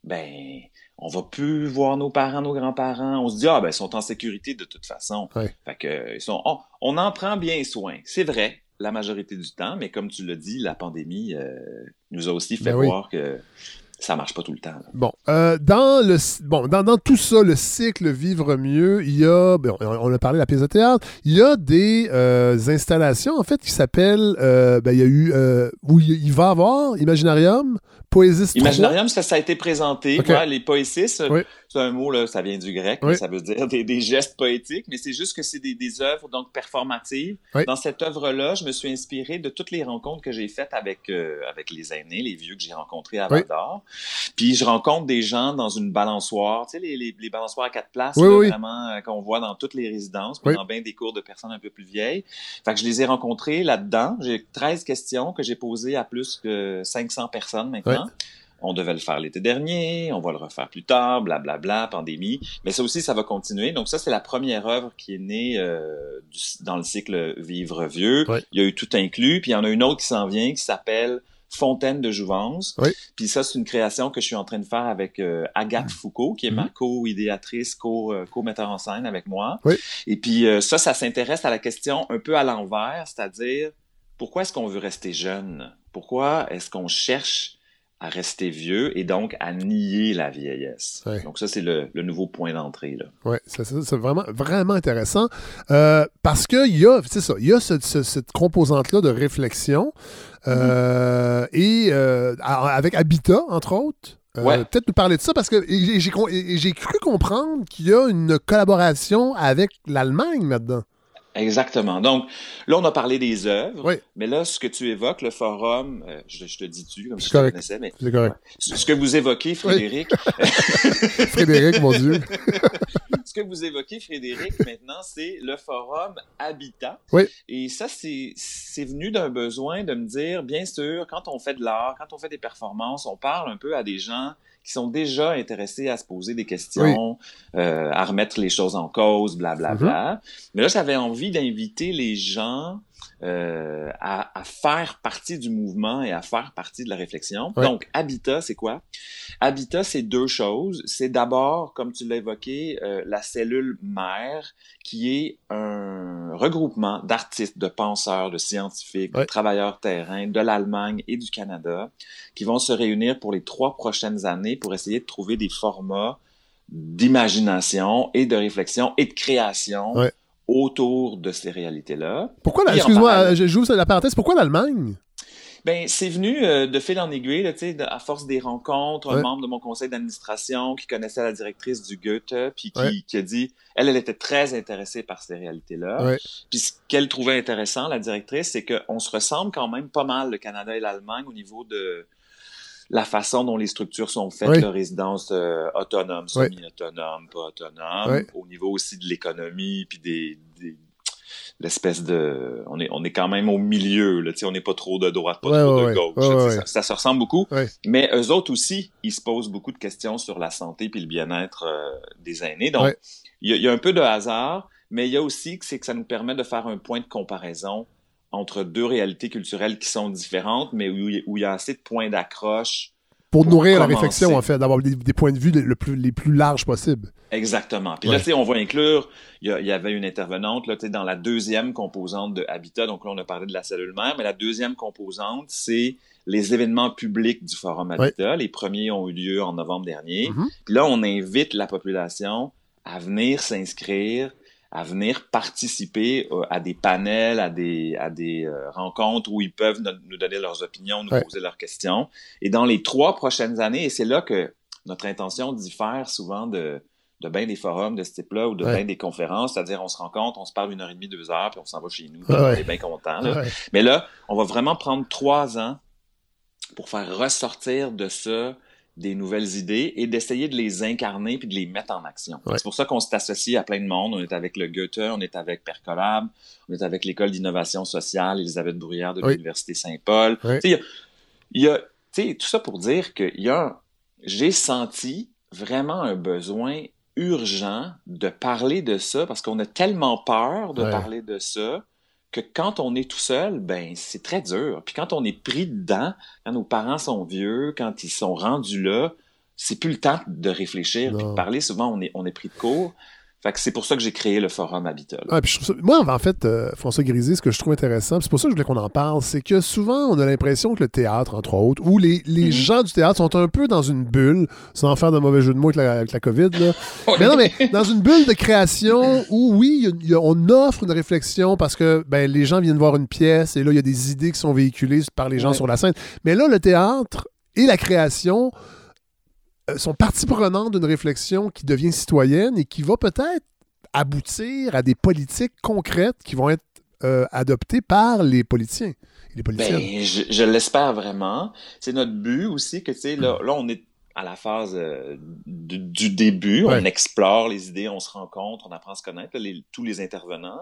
ben, on va plus voir nos parents, nos grands-parents. On se dit, ah, ben, ils sont en sécurité de toute façon. Fait que, ils sont, on, en prend bien soin. C'est vrai, la majorité du temps, mais comme tu l'as dit, la pandémie euh, nous a aussi fait Ben oui. voir que ça marche pas tout le temps. là. Bon, euh, dans, le, bon dans, dans tout ça, le cycle Vivre mieux, il y a, on, on a parlé de la pièce de théâtre, il y a des euh, installations, en fait, qui s'appellent, euh, ben, il y a eu, euh, où il va y avoir Imaginarium, Poésis 3. Imaginarium, ça, ça a été présenté. Ouais, les poésis, euh, Oui. c'est un mot, là, ça vient du grec, Oui. ça veut dire des, des gestes poétiques, mais c'est juste que c'est des, des œuvres donc performatives. Oui. Dans cette œuvre-là, je me suis inspiré de toutes les rencontres que j'ai faites avec, euh, avec les aînés, les vieux que j'ai rencontrés à. Val d'Or. Puis je rencontre des gens dans une balançoire, tu sais, les, les, les balançoires à quatre places, Oui, là, oui. vraiment, euh, qu'on voit dans toutes les résidences, puis Oui. dans bien des cours de personnes un peu plus vieilles. Fait que je les ai rencontrés là-dedans. J'ai 13 questions que j'ai posées à plus que 500 personnes maintenant. On devait le faire l'été dernier, on va le refaire plus tard, blablabla, pandémie. Mais ça aussi, ça va continuer. Donc ça, c'est la première œuvre qui est née euh, du- dans le cycle Vivre vieux. Il y a eu tout inclus. Puis il y en a une autre qui s'en vient qui s'appelle Fontaine de Jouvence. Oui. Puis ça, c'est une création que je suis en train de faire avec euh, Agathe Foucault, qui est ma Mhm. co-idéatrice, co- euh, co-metteur en scène avec moi. Oui. Et puis euh, ça, ça s'intéresse à la question un peu à l'envers, c'est-à-dire pourquoi est-ce qu'on veut rester jeune? Pourquoi est-ce qu'on cherche à rester vieux et donc à nier la vieillesse? Ouais. Donc ça, c'est le, le nouveau point d'entrée. Oui, c'est vraiment, vraiment intéressant. Euh, parce qu'il y a, c'est ça, il y a ce- ce- cette composante-là de réflexion. euh, Et euh, avec Habitat, entre autres. Euh, Ouais. Peut-être nous parler de ça parce que j'ai cru comprendre qu'il y a une collaboration avec l'Allemagne là-dedans. Exactement. Donc, là, on a parlé des œuvres, Oui. mais là, ce que tu évoques, le forum, euh, je, je te dis tu comme si je te connaissais, mais C'est correct. ce que vous évoquez, Frédéric, Frédéric, mon Dieu. ce que vous évoquez, Frédéric, maintenant, c'est le forum Habitat. Oui. Et ça, c'est venu d'un besoin de me dire, bien sûr, quand on fait de l'art, quand on fait des performances, on parle un peu à des gens qui sont déjà intéressés à se poser des questions, euh, à remettre les choses en cause, blablabla. Bla, Mm-hmm. bla. Mais là, j'avais envie d'inviter les gens euh, à, à faire partie du mouvement et à faire partie de la réflexion. Donc, Habitat, c'est quoi? Habitat, c'est deux choses. C'est d'abord, comme tu l'as évoqué, euh, la cellule mère, qui est un regroupement d'artistes, de penseurs, de scientifiques, de travailleurs terrain de l'Allemagne et du Canada, qui vont se réunir pour les trois prochaines années pour essayer de trouver des formats d'imagination et de réflexion et de création Ouais. Autour de ces réalités-là. Pourquoi, excuse-moi, euh, j'ouvre la parenthèse, pourquoi l'Allemagne? Ben, c'est venu euh, de fil en aiguille, là, de- à force des rencontres, un membre de mon conseil d'administration qui connaissait la directrice du Goethe, puis qui, Ouais. qui a dit, elle, elle était très intéressée par ces réalités-là. Ouais. Puis ce qu'elle trouvait intéressant, la directrice, c'est qu'on se ressemble quand même pas mal, le Canada et l'Allemagne, au niveau de la façon dont les structures sont faites, Ouais. la résidence euh, autonome, semi-autonome, pas autonome, au niveau aussi de l'économie, puis des, des l'espèce de on est on est quand même au milieu là tu sais on n'est pas trop de droite pas Ouais, trop ouais, de gauche Ouais, là, ça, se ressemble beaucoup. Mais eux autres aussi ils se posent beaucoup de questions sur la santé puis le bien-être euh, des aînés. Donc il y, y a un peu de hasard mais il y a aussi que c'est que ça nous permet de faire un point de comparaison entre deux réalités culturelles qui sont différentes mais où, il- où il y a assez de points d'accroche Pour Pour nourrir la réflexion, en fait, d'avoir des, des points de vue le plus- les plus larges possibles. Exactement. Puis Ouais. là, tu sais, on va inclure, il y, avait une intervenante là, tu sais, dans la deuxième composante de Habitat. Donc là, on a parlé de la cellule mère, mais la deuxième composante, c'est les événements publics du Forum Habitat. Les premiers ont eu lieu en novembre dernier. Mhm. Puis là, on invite la population à venir s'inscrire, à venir participer euh, à des panels, à des, à des euh, rencontres où ils peuvent no- nous donner leurs opinions, nous Ouais. poser leurs questions. Et dans les trois prochaines années, et c'est là que notre intention diffère souvent de, de bien des forums de ce type-là ou de Ouais. bien des conférences, c'est-à-dire on se rencontre, on se parle une heure et demie, deux heures, puis on s'en va chez nous, Ouais, on est bien content. là. Mais là, on va vraiment prendre trois ans pour faire ressortir de ça des nouvelles idées et d'essayer de les incarner puis de les mettre en action. Ouais. C'est pour ça qu'on s'est associé à plein de monde. On est avec le Goethe, on est avec Percolab, on est avec l'École d'innovation sociale Elisabeth Bruyère de Oui. l'Université Saint-Paul. Oui. Il y a, y tout ça pour dire qu'il y a un- j'ai senti vraiment un besoin urgent de parler de ça parce qu'on a tellement peur de Ouais. parler de ça que quand on est tout seul, ben c'est très dur. Puis quand on est pris dedans, quand nos parents sont vieux, quand ils sont rendus là, c'est plus le temps de réfléchir, puis de parler. Souvent, on est, on est pris de court. Fait que c'est pour ça que j'ai créé le forum Habitat. moi, en fait, euh, François Grisé, ce que je trouve intéressant, c'est pour ça que je voulais qu'on en parle, c'est que souvent, on a l'impression que le théâtre, entre autres, ou les, les mhm. gens du théâtre sont un peu dans une bulle, sans faire de mauvais jeu de mots avec la, avec la COVID, là. mais non, mais dans une bulle de création où, oui, on offre une réflexion parce que ben, les gens viennent voir une pièce et là, il y a des idées qui sont véhiculées par les gens sur la scène. Mais là, le théâtre et la création sont partie prenante d'une réflexion qui devient citoyenne et qui va peut-être aboutir à des politiques concrètes qui vont être euh, adoptées par les politiciens. les ben, je, l'espère vraiment. C'est notre but aussi que, tu sais, là, là, on est à la phase euh, du, début, on explore les idées, on se rencontre, on apprend à se connaître, tous les intervenants.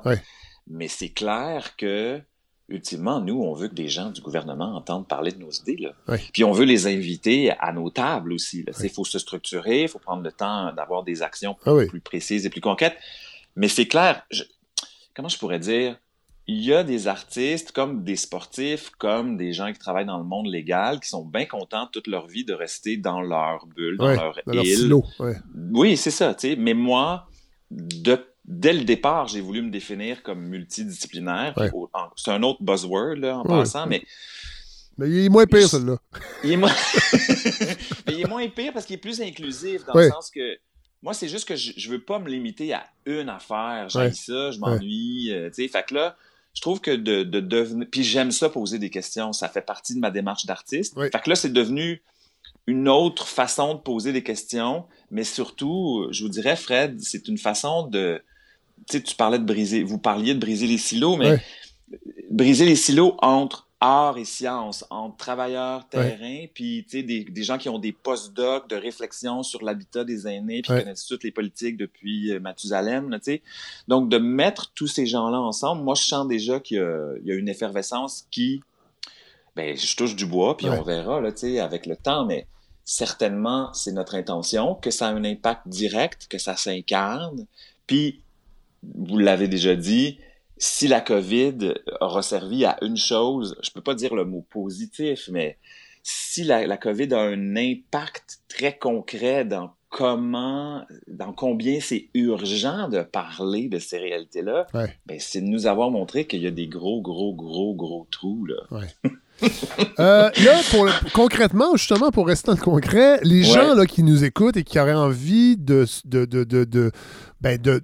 Mais c'est clair que ultimement, nous, on veut que des gens du gouvernement entendent parler de nos idées. Là. Puis on veut les inviter à nos tables aussi. Il faut se structurer, il faut prendre le temps d'avoir des actions ah plus précises et plus concrètes. Mais c'est clair, comment je pourrais dire, il y a des artistes comme des sportifs, comme des gens qui travaillent dans le monde légal, qui sont bien contents toute leur vie de rester dans leur bulle, dans leur île. oui, c'est ça. Mais moi, de dès le départ, j'ai voulu me définir comme multidisciplinaire. C'est un autre buzzword là, en passant, mais. Mais il est moins pire, celui-là. Il est moins. il est moins pire parce qu'il est plus inclusif dans le sens que. Moi, c'est juste que je, je veux pas me limiter à une affaire. J'ai ça, je m'ennuie. Euh, tu sais, fait que là, je trouve que de, de devenir. Puis j'aime ça poser des questions. Ça fait partie de ma démarche d'artiste. Fait que là, c'est devenu une autre façon de poser des questions, mais surtout, je vous dirais, Fred, c'est une façon de, tu parlais de briser, vous parliez de briser les silos, mais briser les silos entre art et science, entre travailleurs, terrain, puis des, des gens qui ont des post-docs de réflexion sur l'habitat des aînés, puis qui connaissent toutes les politiques depuis euh, Mathusalem. Donc, de mettre tous ces gens-là ensemble, moi, je sens déjà qu'il y, y, a une effervescence qui, ben, je touche du bois, puis on verra là, avec le temps, mais certainement, c'est notre intention, que ça a un impact direct, que ça s'incarne, puis vous l'avez déjà dit, si la COVID aura servi à une chose, je peux pas dire le mot positif, mais si la, la COVID a un impact très concret dans comment, dans combien c'est urgent de parler de ces réalités-là, ben c'est de nous avoir montré qu'il y a des gros, gros, gros, gros trous. Là. Euh, là, pour concrètement, justement, pour rester dans le concret, les gens là, qui nous écoutent et qui auraient envie de, de, de, de, de, ben, de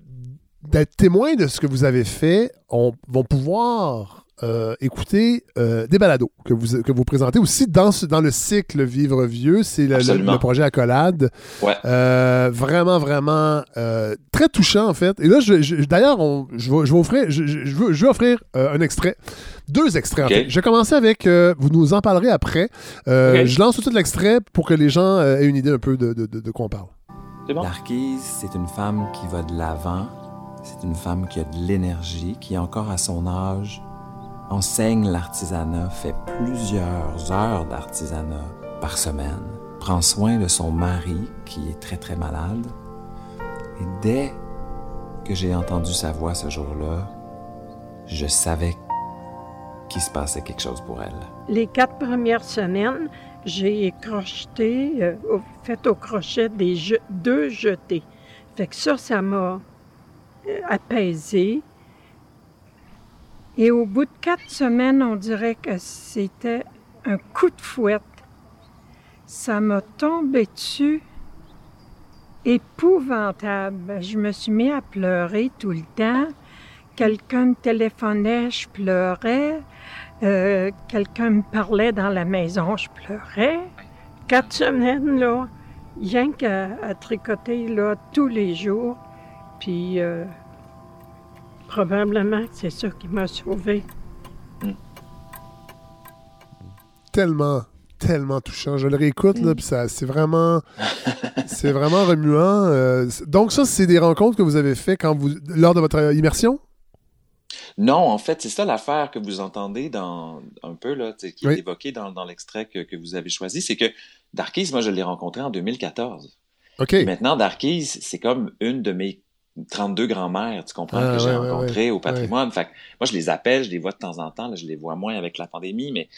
d'être témoins de ce que vous avez fait on, vont pouvoir euh, écouter euh, des balados que vous, que vous présentez aussi dans, dans le cycle Vivre Vieux. C'est le, projet Accolade. Euh, vraiment, vraiment très touchant, en fait. Et là, d'ailleurs, je, vais, je, vais offrir, je, veux, je vais offrir un extrait. Deux extraits, en fait. Je vais commencer avec, vous nous en parlerez après. Je lance tout de suite l'extrait pour que les gens aient une idée un peu de, de, de, de quoi on parle. Bon? c'est une femme qui va de l'avant c'est une femme qui a de l'énergie, qui encore à son âge enseigne l'artisanat, fait plusieurs heures d'artisanat par semaine, prend soin de son mari qui est très très malade. Et dès que j'ai entendu sa voix ce jour-là, je savais qu'il se passait quelque chose pour elle. Les quatre premières semaines, j'ai crocheté, euh, fait au crochet des deux jetés. Fait que ça, ça m'a apaisé. Et au bout de quatre semaines, on dirait que c'était un coup de fouette. Ça m'a tombé dessus épouvantable. Je me suis mis à pleurer tout le temps. Quelqu'un me téléphonait, je pleurais. Euh, quelqu'un me parlait dans la maison, je pleurais. Quatre semaines, là, rien qu'à tricoter, là, tous les jours. Puis euh, probablement c'est ça qui m'a sauvé. Tellement, tellement touchant. Je le réécoute, là, puis ça, c'est vraiment, c'est vraiment remuant. Euh, donc ça, c'est des rencontres que vous avez fait quand vous, lors de votre immersion? Non, en fait, c'est ça l'affaire que vous entendez dans un peu là, qui est évoqué dans, l'extrait que, vous avez choisi, c'est que Darkis, moi, je l'ai rencontré en 2014. OK. maintenant, Darkis, c'est comme une de mes 32 grands-mères, tu comprends, ah, que j'ai rencontrées au patrimoine. Fait moi, je les appelle, je les vois de temps en temps, là, je les vois moins avec la pandémie, mais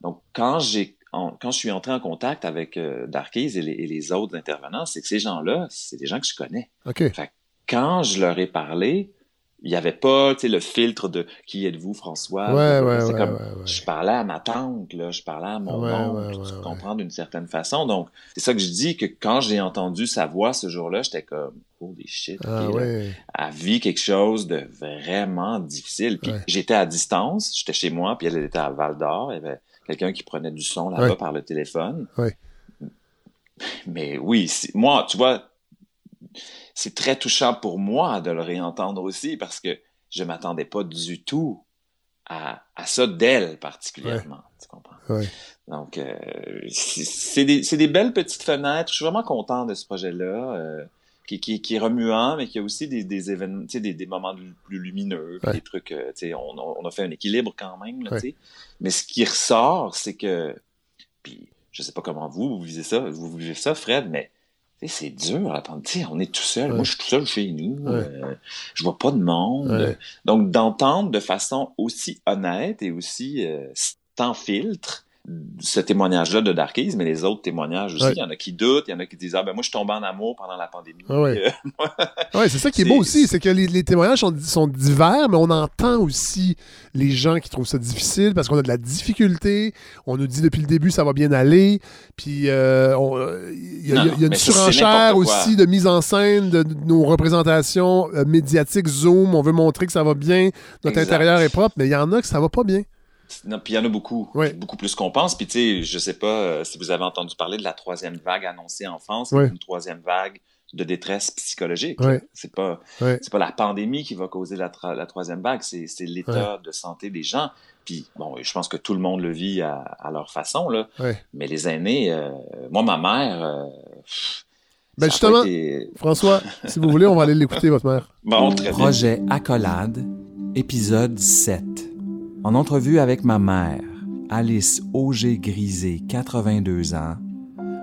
donc quand j'ai quand je suis entré en contact avec euh, Darkies et les, autres intervenants, c'est que ces gens-là, c'est des gens que je connais. OK. quand je leur ai parlé, il n'y avait pas le filtre de qui êtes-vous, François? Ouais, ouais, comme, Je parlais à ma tante, là, je parlais à mon oncle, tu comprends d'une certaine façon. Donc, c'est ça que je dis que quand j'ai entendu sa voix ce jour-là, j'étais comme, holy shit, ah, elle vit quelque chose de vraiment difficile. Puis j'étais à distance, j'étais chez moi, puis elle était à Val d'Or, il y avait quelqu'un qui prenait du son là-bas par le téléphone. Mais oui, moi, tu vois, c'est très touchant pour moi de le réentendre aussi parce que je m'attendais pas du tout à, à ça d'elle particulièrement. Tu comprends? Donc, euh, c'est des, des, belles petites fenêtres. Je suis vraiment content de ce projet-là. Euh, qui, qui, qui, est remuant, mais qui a aussi des, des événements, des, des moments plus lumineux, des trucs, euh, on, on, a fait un équilibre quand même, là, mais ce qui ressort, c'est que, puis je sais pas comment vous, vous vivez ça, vous vivez ça, Fred, mais c'est dur à attendre. on est tout seul. Moi, je suis tout seul chez nous. Euh, je vois pas de monde. Donc, d'entendre de façon aussi honnête et aussi euh, sans filtre ce témoignage-là de Darkies, mais les autres témoignages aussi. Il y en a qui doutent, il y en a qui disent Ah ben moi je suis tombé en amour pendant la pandémie. Oui, ouais, c'est ça qui est, beau aussi, c'est que les, témoignages sont, sont, divers, mais on entend aussi les gens qui trouvent ça difficile parce qu'on a de la difficulté. On nous dit depuis le début ça va bien aller. Puis euh, il y a, une surenchère aussi de mise en scène de, nos représentations euh, médiatiques Zoom. On veut montrer que ça va bien, notre intérieur est propre, mais il y en a que ça va pas bien. Non, puis il y en a beaucoup, beaucoup plus qu'on pense. Puis tu sais, je sais pas euh, si vous avez entendu parler de la troisième vague annoncée en France, une troisième vague de détresse psychologique. C'est pas, c'est pas la pandémie qui va causer la, la troisième vague, c'est, l'état de santé des gens. Puis bon, je pense que tout le monde le vit à, leur façon là. Mais les aînés, euh, moi ma mère. Euh, ben justement, François, si vous voulez, on va aller l'écouter, votre mère. Bon, Projet Accolade, épisode 7. En entrevue avec ma mère, Alice Auger-Grisé, 82 ans,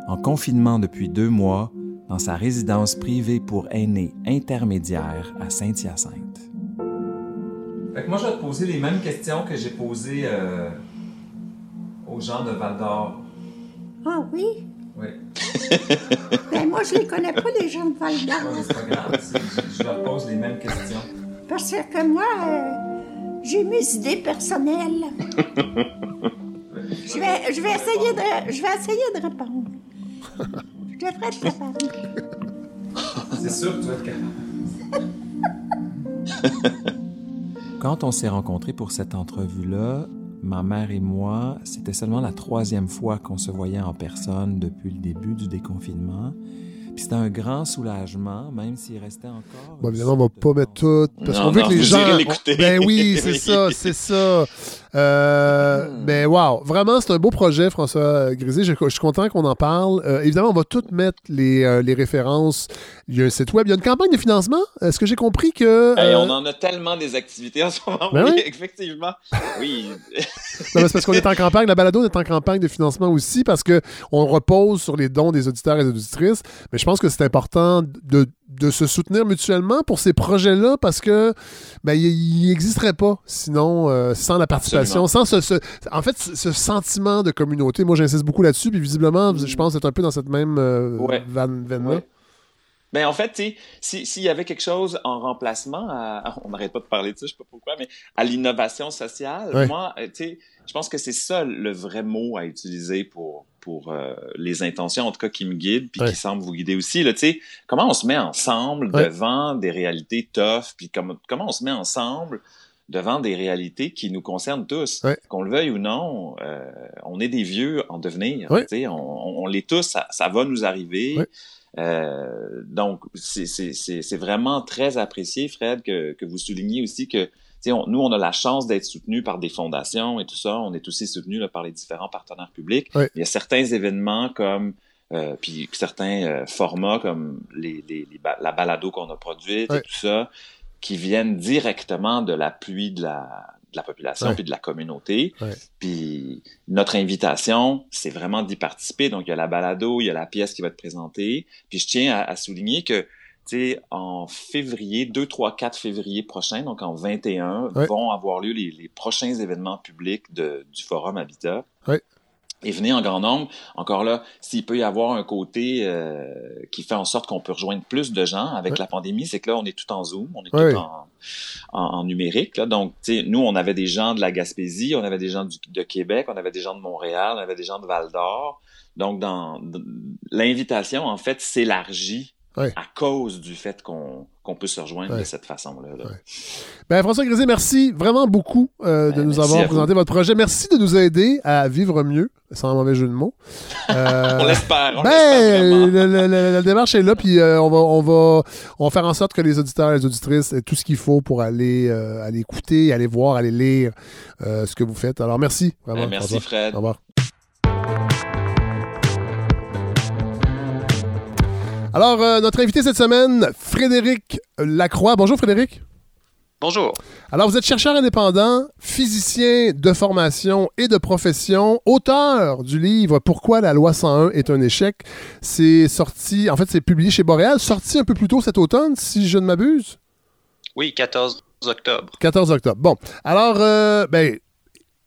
en confinement depuis deux mois dans sa résidence privée pour aînés intermédiaire à Saint-Hyacinthe. moi, je vais te poser les mêmes questions que j'ai posées euh, aux gens de Val d'Or. Ah oui? Oui. ben, moi, je les connais pas, les gens de Val d'Or. c'est pas grave, je, leur pose les mêmes questions. Parce que moi, euh, j'ai mes idées personnelles. je, vais, je, vais essayer de, je vais essayer de répondre. Je devrais être capable. C'est sûr que tu vas être capable. Quand on s'est rencontrés pour cette entrevue-là, ma mère et moi, c'était seulement la troisième fois qu'on se voyait en personne depuis le début du déconfinement c'était un grand soulagement, même s'il restait encore. Bon, évidemment, on va pas mettre tout. Parce qu'on veut que les gens. Ben oui, c'est ça, c'est ça. Euh, hmm. Mais wow, vraiment, c'est un beau projet, François Grisé. Je, suis content qu'on en parle. Euh, évidemment, on va tout mettre les, euh, les, références. Il y a un site web, il y a une campagne de financement. Est-ce que j'ai compris que. on en a tellement des activités en ce moment. Ben oui, effectivement. Oui. c'est parce qu'on est en campagne. La balado est en campagne de financement aussi parce qu'on repose sur les dons des auditeurs et des auditrices. Mais je pense que c'est important de de se soutenir mutuellement pour ces projets-là parce que ben, il n'existerait pas sinon euh, sans la participation, sans ce, en fait ce sentiment de communauté. Moi, j'insiste beaucoup là-dessus, puis visiblement, je pense être un peu dans cette même euh, veine-là. Ben, en fait, s'il y avait quelque chose en remplacement, on n'arrête pas de parler de ça, je sais pas pourquoi, mais à l'innovation sociale, moi, euh, tu sais, je pense que c'est ça le vrai mot à utiliser pour, pour euh, les intentions, en tout cas, qui me guident, puis qui semblent vous guider aussi. Là, comment on se met ensemble devant des réalités tough, puis comment, comment on se met ensemble devant des réalités qui nous concernent tous. Qu'on le veuille ou non, euh, on est des vieux en devenir. On, on, l'est tous, ça, ça, va nous arriver. Euh, donc, c'est vraiment très apprécié, Fred, que, que vous souligniez aussi que on, nous, on a la chance d'être soutenus par des fondations et tout ça. On est aussi soutenus par les différents partenaires publics. Il y a certains événements comme euh, puis certains euh, formats comme les, les, la balado qu'on a produite et tout ça, qui viennent directement de l'appui de la, de la population puis de la communauté. Puis notre invitation, c'est vraiment d'y participer. Donc, il y a la balado, il y a la pièce qui va être présentée. Puis je tiens à, souligner que sais, en février, 2, 3, 4 février prochain, donc en 21, vont avoir lieu les, prochains événements publics de, du Forum Habitat. et venez en grand nombre. Encore là, s'il peut y avoir un côté euh, qui fait en sorte qu'on peut rejoindre plus de gens avec la pandémie, c'est que là, on est tout en Zoom, on est tout en, en, numérique. Là. Donc, nous, on avait des gens de la Gaspésie, on avait des gens de Québec, on avait des gens de Montréal, on avait des gens de Val d'Or. Donc, dans l'invitation, en fait, s'élargit à cause du fait qu'on peut se rejoindre de cette façon-là. Ben, François Grisé, merci vraiment beaucoup euh, de ben, nous avoir présenté votre projet. Merci de nous aider à vivre mieux, sans mauvais jeu de mots. Euh, on l'espère. Ben, la démarche est là, puis euh, on, va, on, va, on va faire en sorte que les auditeurs et les auditrices aient tout ce qu'il faut pour aller, aller écouter, aller voir, aller lire ce que vous faites. Alors, merci. Vraiment, ben, merci, Fred. Au revoir. Alors, euh, notre invité cette semaine, Frédéric Lacroix. Bonjour Frédéric. Bonjour. Alors, vous êtes chercheur indépendant, physicien de formation et de profession, auteur du livre Pourquoi la loi 101 est un échec. C'est sorti, en fait, c'est publié chez Boréal, sorti un peu plus tôt cet automne, si je ne m'abuse. Oui, 14 octobre. 14 octobre. Bon. Alors, euh, ben,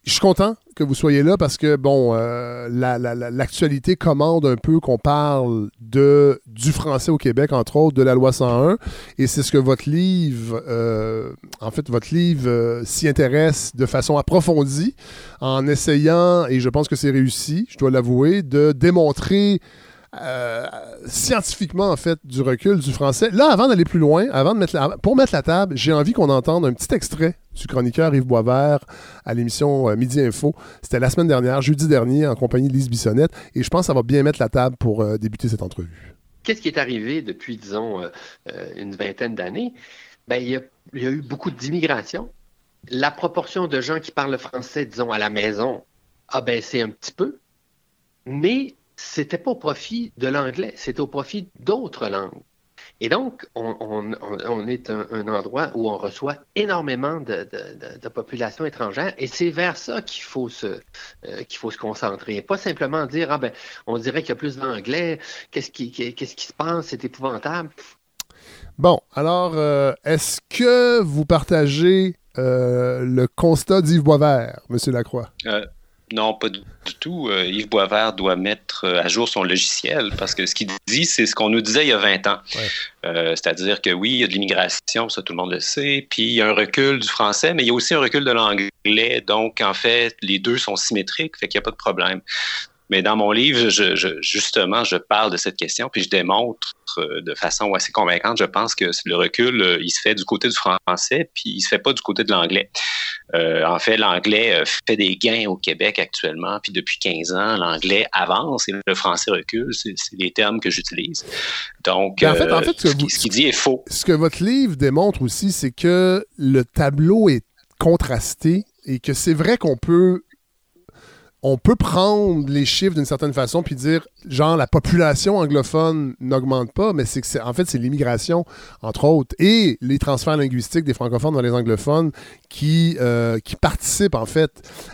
je suis content que vous soyez là parce que, bon, euh, l'actualité commande un peu qu'on parle de, du français au Québec, entre autres, de la loi 101. Et c'est ce que votre livre, euh, en fait, votre livre euh, s'y intéresse de façon approfondie en essayant, et je pense que c'est réussi, je dois l'avouer, de démontrer euh, scientifiquement, en fait, du recul du français. Là, avant d'aller plus loin, avant de mettre pour mettre la table, j'ai envie qu'on entende un petit extrait du chroniqueur Yves Boisvert à l'émission euh, Midi Info. C'était la semaine dernière, jeudi dernier, en compagnie de Lise Bissonnette. Et je pense que ça va bien mettre la table pour euh, débuter cette entrevue. Qu'est-ce qui est arrivé depuis, disons, une vingtaine d'années? Ben, il, il y a eu beaucoup d'immigration. La proportion de gens qui parlent français, disons, à la maison a baissé un petit peu. Mais c'était pas au profit de l'anglais, c'était au profit d'autres langues. Et donc, on, est un, endroit où on reçoit énormément de, de, populations étrangères et c'est vers ça qu'il faut, se, euh, qu'il faut se concentrer. Pas simplement dire, ah ben, on dirait qu'il y a plus d'anglais, qu'est-ce qui, qu'est-ce qui se passe, c'est épouvantable. Bon, alors, euh, est-ce que vous partagez euh, le constat d'Yves Boisvert, M. Lacroix? Non, pas du tout. Euh, Yves Boisvert doit mettre euh, à jour son logiciel parce que ce qu'il dit, c'est ce qu'on nous disait il y a 20 ans. Euh, c'est-à-dire que oui, il y a de l'immigration, ça tout le monde le sait, puis il y a un recul du français, mais il y a aussi un recul de l'anglais. Donc, en fait, les deux sont symétriques, fait qu'il n'y a pas de problème. Mais dans mon livre, je, justement, je parle de cette question, puis je démontre euh, de façon assez convaincante, je pense que le recul, euh, il se fait du côté du français, puis il se fait pas du côté de l'anglais. Euh, en fait, l'anglais fait des gains au Québec actuellement, puis depuis 15 ans, l'anglais avance et le français recule. C'est les termes que j'utilise. Donc, ben, en fait, en fait, ce, ce qu'il dit est faux. Ce que votre livre démontre aussi, c'est que le tableau est contrasté et que c'est vrai qu'on peut on peut prendre les chiffres d'une certaine façon puis dire genre la population anglophone n'augmente pas, mais c'est que c'est en fait c'est l'immigration entre autres et les transferts linguistiques des francophones dans les anglophones qui euh, qui participent en fait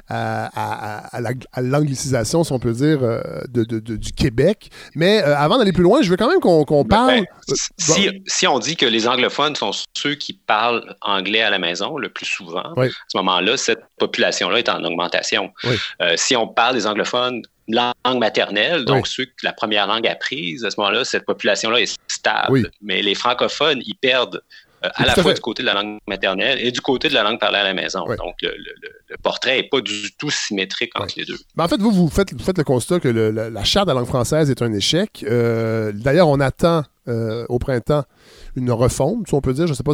à, l'anglicisation si on peut dire euh, de, du Québec. Mais euh, avant d'aller plus loin, je veux quand même qu'on ben, parle. Ben, si, on dit que les anglophones sont ceux qui parlent anglais à la maison le plus souvent, à ce moment-là, cette population-là est en augmentation. si on parle des anglophones langue maternelle, donc ceux que la première langue apprise, à ce moment-là, cette population-là est stable. Mais les francophones, ils perdent euh, à la fois du côté de la langue maternelle et du côté de la langue parlée à la maison. Donc, le, portrait n'est pas du tout symétrique entre les deux. Ben, en fait, vous, vous faites, faites le constat que la, charte de la langue française est un échec. Euh, d'ailleurs, on attend euh, au printemps une refonte, si on peut dire. Je ne sais pas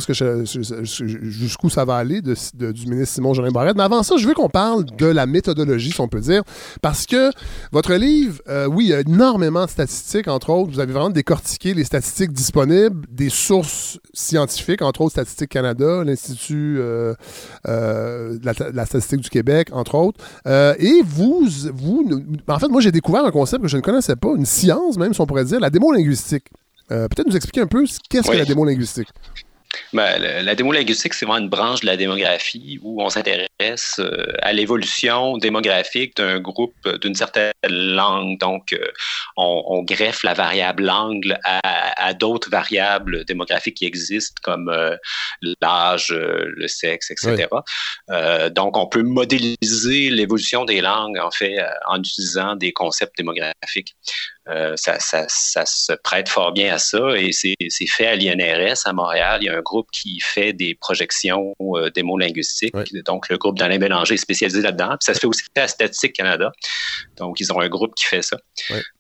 jusqu'où ça va aller du ministre Simon Jolin Barrette. Mais avant ça, je veux qu'on parle de la méthodologie, si on peut dire. Parce que votre livre, euh, oui, il y a énormément de statistiques, entre autres. Vous avez vraiment décortiqué les statistiques disponibles, des sources scientifiques, entre autres Statistique Canada, l'Institut euh, euh, de, la, statistique du Québec, entre autres. et vous, vous, en fait, moi, j'ai découvert un concept que je ne connaissais pas, une science même, si on pourrait dire, la démo linguistique. Euh, peut-être nous expliquer un peu qu'est-ce que la démo linguistique? Ben, la démolinguistique, c'est vraiment une branche de la démographie où on s'intéresse euh, à l'évolution démographique d'un groupe d'une certaine langue. Donc, euh, on, greffe la variable langue à, d'autres variables démographiques qui existent, comme l'âge, le sexe, etc. donc, on peut modéliser l'évolution des langues, en fait, en utilisant des concepts démographiques. Euh, ça, ça, ça, se prête fort bien à ça et c'est fait à l'INRS à Montréal. Il y a un groupe qui fait des projections euh, linguistiques. Donc, le groupe d'Alain Bélanger est spécialisé là-dedans. Puis ça se fait aussi à Statistique Canada. Donc, ils ont un groupe qui fait ça.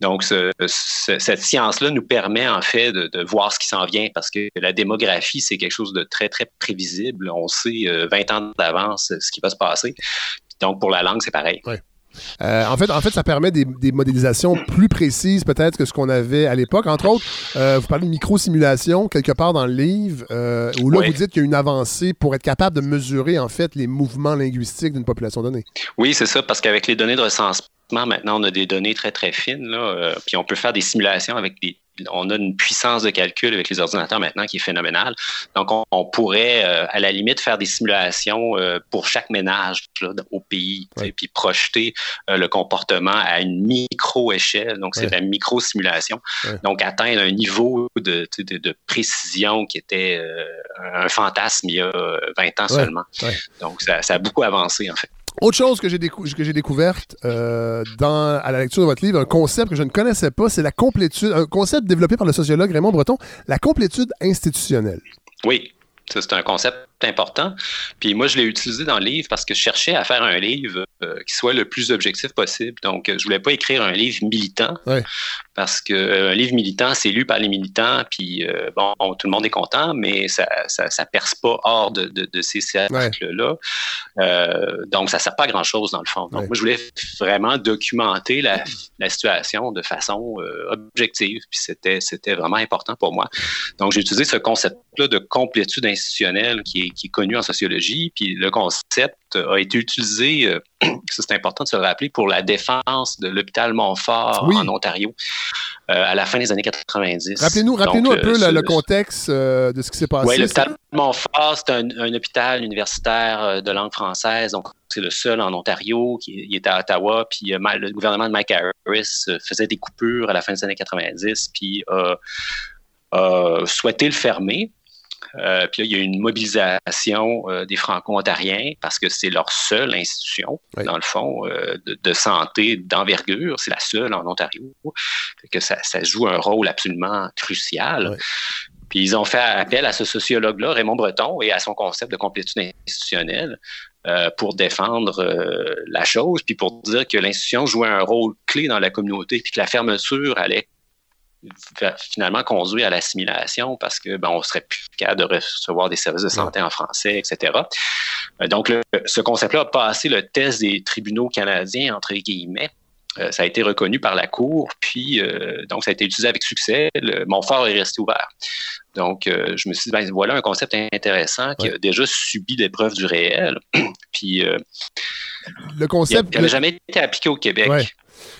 Donc, cette science-là nous permet en fait de, de voir ce qui s'en vient parce que la démographie, c'est quelque chose de très, très prévisible. On sait 20 euh, ans d'avance ce qui va se passer. Donc, pour la langue, c'est pareil. Euh, en, fait, en fait, ça permet des, modélisations plus précises peut-être que ce qu'on avait à l'époque. Entre autres, euh, vous parlez de micro-simulation quelque part dans le livre, euh, où là, vous dites qu'il y a une avancée pour être capable de mesurer en fait les mouvements linguistiques d'une population donnée. Oui, c'est ça, parce qu'avec les données de recensement, maintenant, on a des données très, très fines, là, puis on peut faire des simulations avec des on a une puissance de calcul avec les ordinateurs maintenant qui est phénoménale. Donc, on, pourrait, euh, à la limite, faire des simulations euh, pour chaque ménage au pays, puis projeter euh, le comportement à une micro-échelle. Donc, c'est la micro-simulation. Donc, atteindre un niveau de, précision qui était un fantasme il y a 20 ans seulement. Donc, ça, ça a beaucoup avancé, en fait. Autre chose que j'ai découverte euh, dans, à la lecture de votre livre, un concept que je ne connaissais pas, c'est la complétude, un concept développé par le sociologue Raymond Breton, la complétude institutionnelle. Oui, c'est un concept important. Puis moi, je l'ai utilisé dans le livre parce que je cherchais à faire un livre euh, qui soit le plus objectif possible. Donc, je voulais pas écrire un livre militant parce qu'un euh, livre militant, c'est lu par les militants, puis euh, bon, tout le monde est content, mais ça, ça, perce pas hors de, ces cercles-là. donc, ça sert pas à grand-chose dans le fond. Donc, moi, je voulais vraiment documenter la, situation de façon objective, puis c'était, c'était vraiment important pour moi. Donc, j'ai utilisé ce concept-là de complétude institutionnelle qui est qui est connu en sociologie. Puis le concept a été utilisé, euh, c'est important de se le rappeler, pour la défense de l'hôpital Montfort en Ontario euh, à la fin des années 90. Rappelez-nous rappelez un peu le, contexte euh, de ce qui s'est passé. Oui, l'hôpital Montfort, c'est un, hôpital universitaire de langue française. Donc, c'est le seul en Ontario qui est à Ottawa. Puis le gouvernement de Mike Harris faisait des coupures à la fin des années 90, puis a souhaité le fermer. Euh, puis là, il y a une mobilisation euh, des Franco-Ontariens parce que c'est leur seule institution, dans le fond, euh, de, santé d'envergure. C'est la seule en Ontario. que ça, joue un rôle absolument crucial. Puis ils ont fait appel à ce sociologue-là, Raymond Breton, et à son concept de complétude institutionnelle pour défendre la chose, puis pour dire que l'institution jouait un rôle clé dans la communauté, puis que la fermeture allait finalement conduit à l'assimilation parce que ben, on serait plus capable de recevoir des services de santé en français, etc. Euh, donc, ce concept-là a passé le test des tribunaux canadiens, entre guillemets. Euh, ça a été reconnu par la Cour, puis euh, donc ça a été utilisé avec succès. Le Montfort est resté ouvert. Donc, je me suis dit, ben, voilà un concept intéressant qui a déjà subi l'épreuve du réel. puis, le concept. Il n'avait jamais été appliqué au Québec.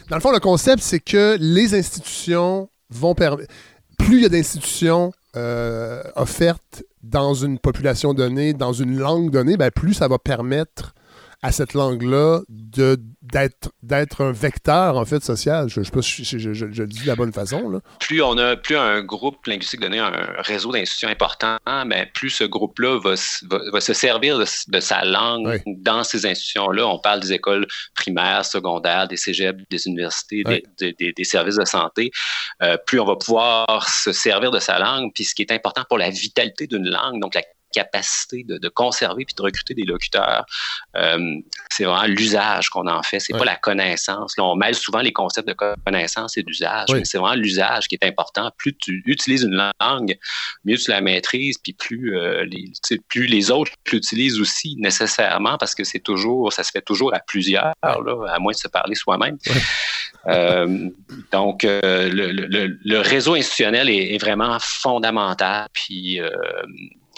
Dans le fond, le concept, c'est que les institutions vont permettre. Plus il y a d'institutions euh, offertes dans une population donnée, dans une langue donnée, ben plus ça va permettre à cette langue-là d'être d'être un vecteur en fait social. Je sais pas si je, le dis de la bonne façon. Là. Plus on a plus un groupe linguistique donné, un réseau d'institutions important, mais plus ce groupe-là va, va, se servir de, sa langue dans ces institutions-là. On parle des écoles primaires, secondaires, des cégeps, des universités, des, des, services de santé. Euh, plus on va pouvoir se servir de sa langue, puis ce qui est important pour la vitalité d'une langue, donc la capacité de, conserver puis de recruter des locuteurs. Euh, c'est vraiment l'usage qu'on en fait. C'est pas la connaissance. Là, on mêle souvent les concepts de connaissance et d'usage, mais c'est vraiment l'usage qui est important. Plus tu utilises une langue, mieux tu la maîtrises, puis plus euh, les, plus les autres l'utilisent aussi nécessairement parce que c'est toujours, ça se fait toujours à plusieurs, là, à moins de se parler soi-même. Euh, donc, le, réseau institutionnel est, est, vraiment fondamental. Puis,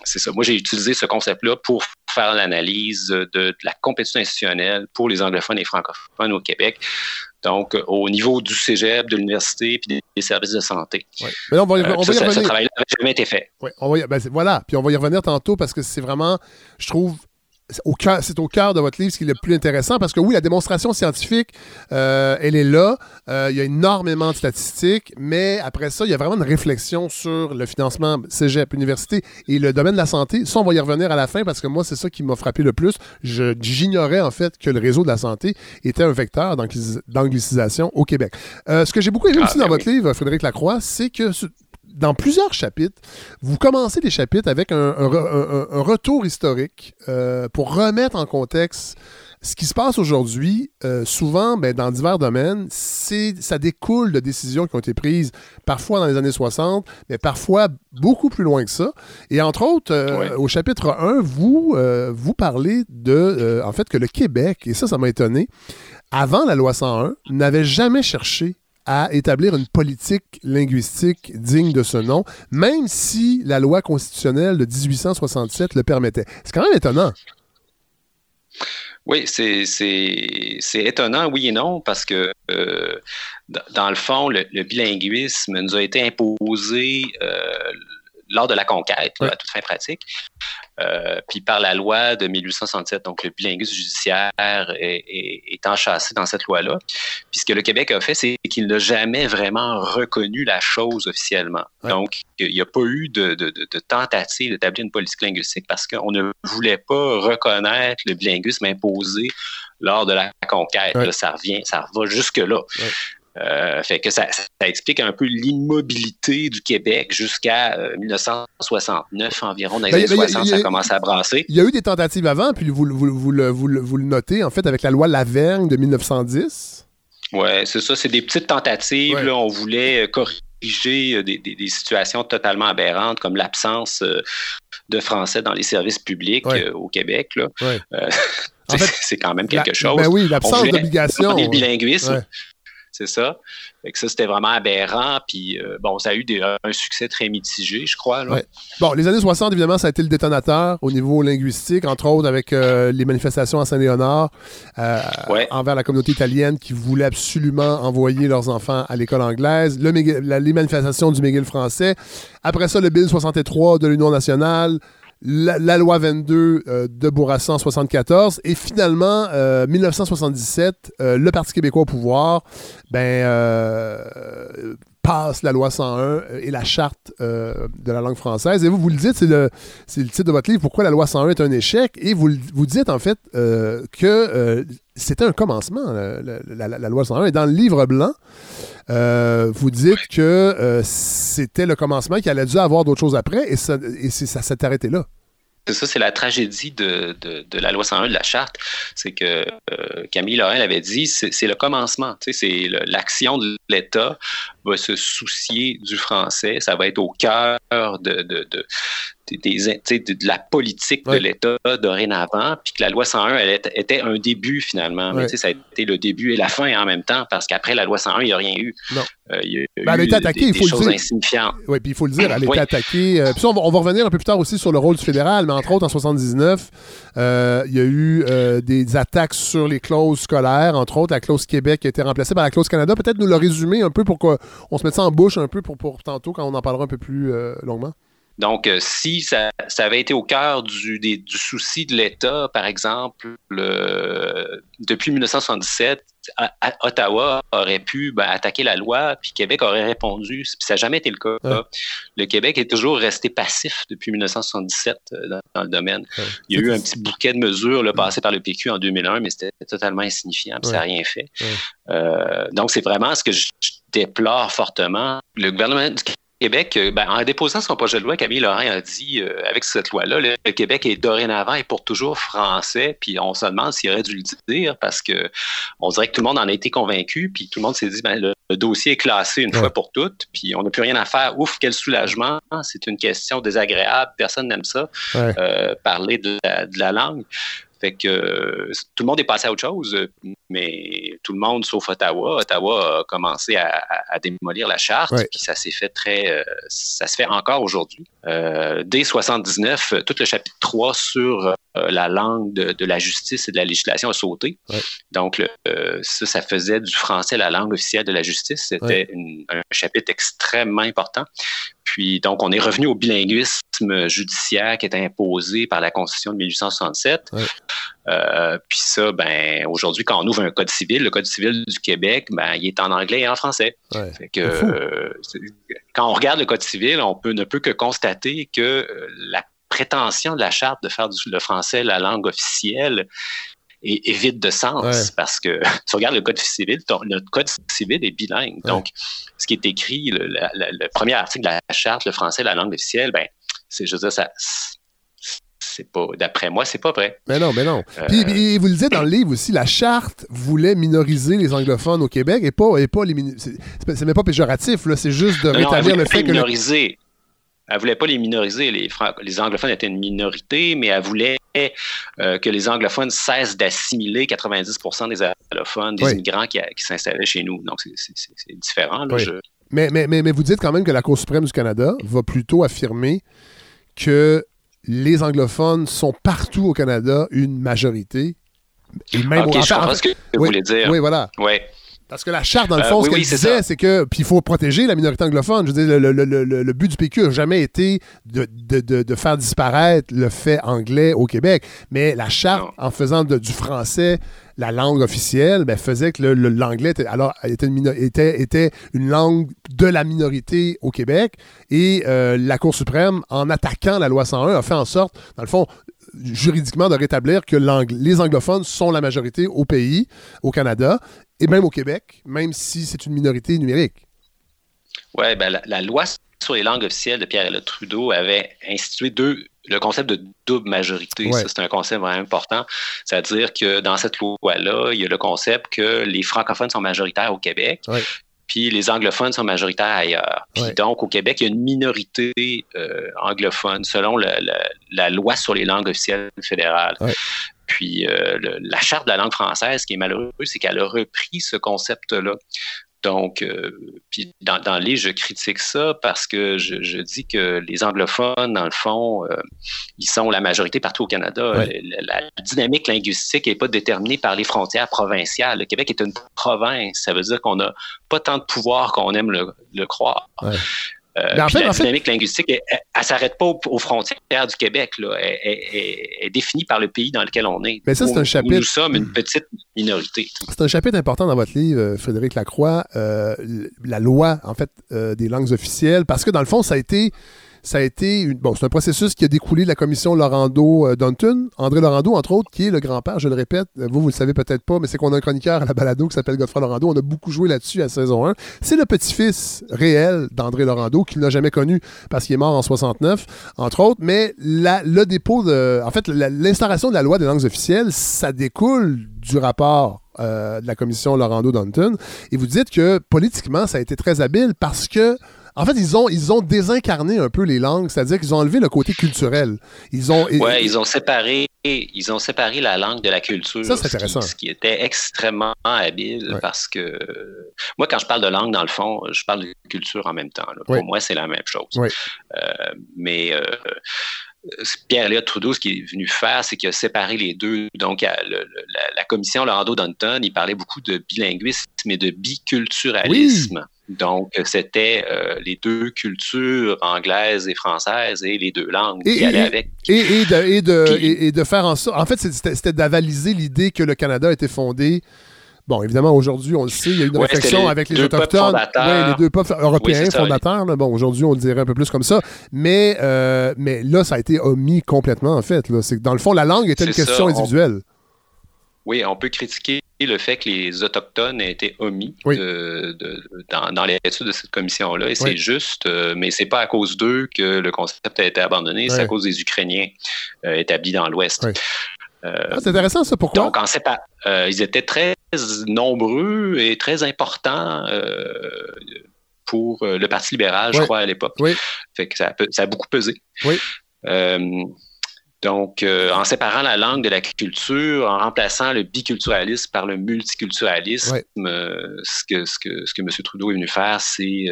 c'est ça. Moi, j'ai utilisé ce concept-là pour faire l'analyse de, la compétition institutionnelle pour les anglophones et francophones au Québec. Donc, au niveau du cégep, de l'université, puis des, services de santé. Mais on va y, on ça, va y revenir. Ce travail-là n'avait jamais été fait. Ouais, on va y, ben, voilà, puis on va y revenir tantôt parce que c'est vraiment, je trouve, c'est au cœur de votre livre ce qui est le plus intéressant parce que oui, la démonstration scientifique, euh, elle est là. Euh, il y a énormément de statistiques, mais après ça, il y a vraiment une réflexion sur le financement cégep, université et le domaine de la santé. Ça, on va y revenir à la fin parce que moi, c'est ça qui m'a frappé le plus. J'ignorais en fait que le réseau de la santé était un vecteur d'anglicisation au Québec. Euh, ce que j'ai beaucoup aimé Ah, aussi ben dans votre livre, Frédéric Lacroix, c'est que dans plusieurs chapitres, vous commencez les chapitres avec un, un, un, un retour historique euh, pour remettre en contexte ce qui se passe aujourd'hui. Euh, souvent, ben, dans divers domaines, ça découle de décisions qui ont été prises parfois dans les années 60, mais parfois beaucoup plus loin que ça. Et entre autres, euh, Ouais. au chapitre 1, vous, euh, vous parlez de, en fait, que le Québec, et ça, ça m'a étonné, avant la loi 101, n'avait jamais cherché à établir une politique linguistique digne de ce nom, même si la loi constitutionnelle de 1867 le permettait. C'est quand même étonnant. Oui, c'est étonnant, oui et non, parce que euh, dans le fond, le, le bilinguisme nous a été imposé euh, lors de la conquête, là, à toute fin pratique. Euh, puis par la loi de 1867, donc le bilinguisme judiciaire est, est, est enchâssé dans cette loi-là. Puis ce que le Québec a fait, c'est qu'il n'a jamais vraiment reconnu la chose officiellement. Donc, il n'y a pas eu de, de, de, de tentative d'établir une politique linguistique parce qu'on ne voulait pas reconnaître le bilinguisme imposé lors de la conquête. Ouais. Là, ça revient, ça va jusque-là. Euh, fait que ça, ça explique un peu l'immobilité du Québec jusqu'à euh, 1969 environ. Dans les Ben, années ben, y a- 60, y a- ça commence à brasser. Il y a eu des tentatives avant, puis vous, vous, vous, le, vous, le, vous le notez, en fait, avec la loi Lavergne de 1910. Ouais, c'est ça. C'est des petites tentatives. Ouais. là. on voulait euh, corriger euh, des, des- des situations totalement aberrantes comme l'absence euh, de français dans les services publics Ouais. euh, au Québec. Là. Ouais. Euh, En c'est- fait, c'est quand même la- quelque chose. ben oui, l'absence d'obligation. le bilinguisme. C'est ça. Fait que ça, c'était vraiment aberrant. Puis, euh, bon, ça a eu des- un succès très mitigé, je crois. là. Ouais. Bon, les années 60, évidemment, ça a été le détonateur au niveau linguistique, entre autres avec euh, les manifestations à Saint-Léonard euh, Ouais. envers la communauté italienne qui voulait absolument envoyer leurs enfants à l'école anglaise, le McGill- la- les manifestations du McGill français. Après ça, le Bill 63 de l'Union nationale. La, loi 22 euh, de Bourassa en 74 et finalement euh, 1977 euh, le Parti québécois au pouvoir ben euh, passe la loi 101 et la charte de la langue française. Et vous, vous le dites, c'est le, titre de votre livre, Pourquoi la loi 101 est un échec? Et vous, dites en fait que c'était un commencement, la- la loi 101. Et dans le livre blanc, euh, vous dites que euh, c'était le commencement, qu'il allait dû avoir d'autres choses après, et ça, et c'est- ça s'est arrêté là. C'est ça, c'est la tragédie de, de, de la loi 101 de la charte. C'est que euh, Camille Lorrain l'avait dit, c'est c'est le commencement. C'est l'action de l'État va se soucier du français. Ça va être au cœur de, de, de, la politique de l'État dorénavant. Puis que la loi 101, elle était, un début finalement. Mais ça a été le début et la fin en même temps parce qu'après la loi 101, il n'y a rien eu. Non. Euh, il y a eu Ben, elle a été attaquée, des, il faut le dire. Oui, puis il faut le dire, elle a été attaquée. euh, puis ça, on va, on va revenir un peu plus tard aussi sur le rôle du fédéral, mais entre autres, en 79, euh, il y a eu des attaques sur les clauses scolaires, entre autres, la clause Québec qui a été remplacée par la clause Canada. Peut-être nous le résumer un peu pour qu'on se mette ça en bouche un peu pour, tantôt, quand on en parlera un peu plus euh, longuement. Donc, euh, si ça, avait été au cœur du, du souci de l'État, par exemple, le- depuis 1977, à- à- Ottawa aurait pu ben, attaquer la loi, puis Québec aurait répondu. Puis ça n'a jamais été le cas. Ouais. Le Québec est toujours resté passif depuis 1977 euh, dans, dans le domaine. Il y a eu un petit bouquet de mesures là, passé par le PQ en 2001, mais c'était totalement insignifiant, puis ça n'a rien fait. Euh, donc, c'est vraiment ce que je, je déplore fortement. Le gouvernement du Québec, euh, ben, en déposant son projet de loi, Camille Laurent a dit, euh, avec cette loi-là, le, le Québec est dorénavant et pour toujours français. Puis on se demande s'il aurait dû le dire parce que on dirait que tout le monde en a été convaincu. Puis tout le monde s'est dit, ben, le, le dossier est classé une Ouais. fois pour toutes. Puis on n'a plus rien à faire. Ouf, quel soulagement. C'est une question désagréable. Personne n'aime ça, Ouais. euh, parler de la, de la langue. Fait que euh, tout le monde est passé à autre chose, mais tout le monde sauf Ottawa. Ottawa a commencé à, démolir la charte, puis ça s'est fait très, euh, ça se fait encore aujourd'hui. Euh, dès 79, tout le chapitre 3 sur la langue de, la justice et de la législation a sauté. Donc ça, ça faisait du français la langue officielle de la justice. C'était un chapitre extrêmement important. Puis, donc, on est revenu au bilinguisme judiciaire qui est imposé par la Constitution de 1867. Euh, puis ça, ben, aujourd'hui, quand on ouvre un code civil, le code civil du Québec, ben, il est en anglais et en français. que, euh, quand on regarde le code civil, on peut, ne peut que constater que euh, la prétention de la charte de faire du, le français la langue officielle est, vide de sens parce que si on regarde le code civil, notre code civil est bilingue. Donc, ce qui est écrit, le, premier article de la charte, le français, la langue officielle, ben, c'est, je veux dire, ça, c'est pas, d'après moi, c'est pas vrai. Mais non, mais non. Euh, puis, vous le dites dans le livre aussi, la charte voulait minoriser les anglophones au Québec et pas, et pas les c'est, même pas péjoratif, là, c'est juste de rétablir le fait que. Minoriser. Elle voulait pas les minoriser. Les, les anglophones étaient une minorité, mais elle voulait euh, que les anglophones cessent d'assimiler 90% des allophones, des immigrants qui, s'installaient chez nous. Donc, c'est différent. mais, mais, mais, mais, vous dites quand même que la Cour suprême du Canada va plutôt affirmer que les anglophones sont partout au Canada une majorité. Et même je ce que vous voulez dire. Oui, voilà. Ouais. Parce que la charte, dans le euh, fond, ce qu'elle disait, c'est que. Puis il faut protéger la minorité anglophone. Je veux dire, le, but du PQ n'a jamais été de, faire disparaître le fait anglais au Québec. Mais la charte, en faisant du français la langue officielle, ben, faisait que l'anglais était, alors, était, une était, était une langue de la minorité au Québec. Et euh, la Cour suprême, en attaquant la loi 101, a fait en sorte, dans le fond, juridiquement de rétablir que les anglophones sont la majorité au pays, au Canada, et même au Québec, même si c'est une minorité numérique. Oui, ben la, loi sur les langues officielles de Pierre-Éliott Trudeau avait institué deux, le concept de double majorité. Ça, c'est un concept vraiment important. C'est-à-dire que dans cette loi-là, il y a le concept que les francophones sont majoritaires au Québec, puis les anglophones sont majoritaires ailleurs. Puis donc, au Québec, il y a une minorité euh, anglophone selon la, loi sur les langues officielles fédérales. Puis euh, la charte de la langue française, ce qui est malheureux, c'est qu'elle a repris ce concept-là. Donc, euh, puis dans, dans, le livre, je critique ça parce que je, dis que les anglophones, dans le fond, euh, ils sont la majorité partout au Canada. La, dynamique linguistique n'est pas déterminée par les frontières provinciales. Le Québec est une province. Ça veut dire qu'on n'a pas tant de pouvoir qu'on aime le, croire. Euh, la dynamique linguistique, elle, ne s'arrête pas aux, frontières du Québec. Là. Elle, est définie par le pays dans lequel on est. Mais ça, c'est un chapitre. nous sommes une petite minorité. C'est un chapitre important dans votre livre, euh, Frédéric Lacroix, euh, la loi, en fait, des langues officielles, parce que dans le fond, ça a été ça a été bon, c'est un processus qui a découlé de la commission Laurando-Dunton. André Laurando, entre autres, qui est le grand-père, je le répète, vous, vous le savez peut-être pas, mais c'est qu'on a un chroniqueur à la balado qui s'appelle Godfrey Laurando. On a beaucoup joué là-dessus à saison 1. C'est le petit-fils réel d'André Laurando, qu'il n'a jamais connu parce qu'il est mort en 69, entre autres. Mais le dépôt de. En fait, l'instauration de la loi des langues officielles, ça découle du rapport euh, de la commission Laurando-Dunton. Et vous dites que politiquement, ça a été très habile parce que en fait, ils ont, ils ont désincarné un peu les langues, c'est-à-dire qu'ils ont enlevé le côté culturel. Ils ont, ouais, ils ont séparé, ils ont séparé la langue de la culture. Ça, c'est intéressant. Ce qui, était extrêmement habile parce que moi, quand je parle de langue, dans le fond, je parle de culture en même temps. Pour moi, c'est la même chose. Euh, mais euh, Pierre-Éliott Trudeau, ce qu'il est venu faire, c'est qu'il a séparé les deux. Donc, la, commission Lando Dunton, il parlait beaucoup de bilinguisme et de biculturalisme. Donc, c'était euh, les deux cultures anglaises et françaises et les deux langues qui allaient avec. Et, de, de, faire en sorte. En fait, c'était d'avaliser l'idée que le Canada était fondé. Bon, évidemment, aujourd'hui, on le sait, il y a une réflexion avec les Autochtones. les deux peuples européens fondateurs. bon, aujourd'hui, on le dirait un peu plus comme ça. Mais, euh, mais là, ça a été omis complètement, en fait. Là. Dans le fond, la langue était une question individuelle. Oui, on peut critiquer le fait que les Autochtones aient été omis dans, l'étude de cette commission-là. Et c'est juste, euh, mais c'est pas à cause d'eux que le concept a été abandonné, c'est à cause des Ukrainiens euh, établis dans l'Ouest. Euh, ah, c'est intéressant, ça. Pourquoi? Donc, en pas, ils étaient très nombreux et très importants pour le Parti libéral, je crois, à l'époque. Fait que ça a, ça a beaucoup pesé. Oui. Donc, euh, en séparant la langue de la culture, en remplaçant le biculturalisme par le multiculturalisme, euh, ce, que, ce, que, ce que M. Trudeau est venu faire, c'est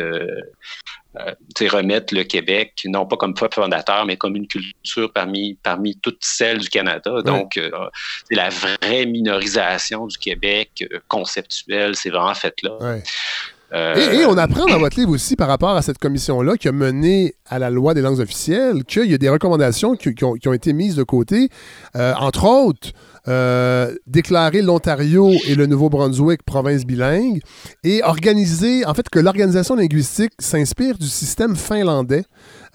remettre le Québec, non pas comme peuple fondateur, mais comme une culture parmi, parmi toutes celles du Canada. Donc, c'est la vraie minorisation du Québec conceptuelle, c'est vraiment fait là. Et, on apprend dans votre livre aussi par rapport à cette commission-là qui a mené à la loi des langues officielles qu'il y a des recommandations qui, ont, été mises de côté. Euh, entre autres, euh, déclarer l'Ontario et le Nouveau-Brunswick province bilingue et organiser, en fait, que l'organisation linguistique s'inspire du système finlandais.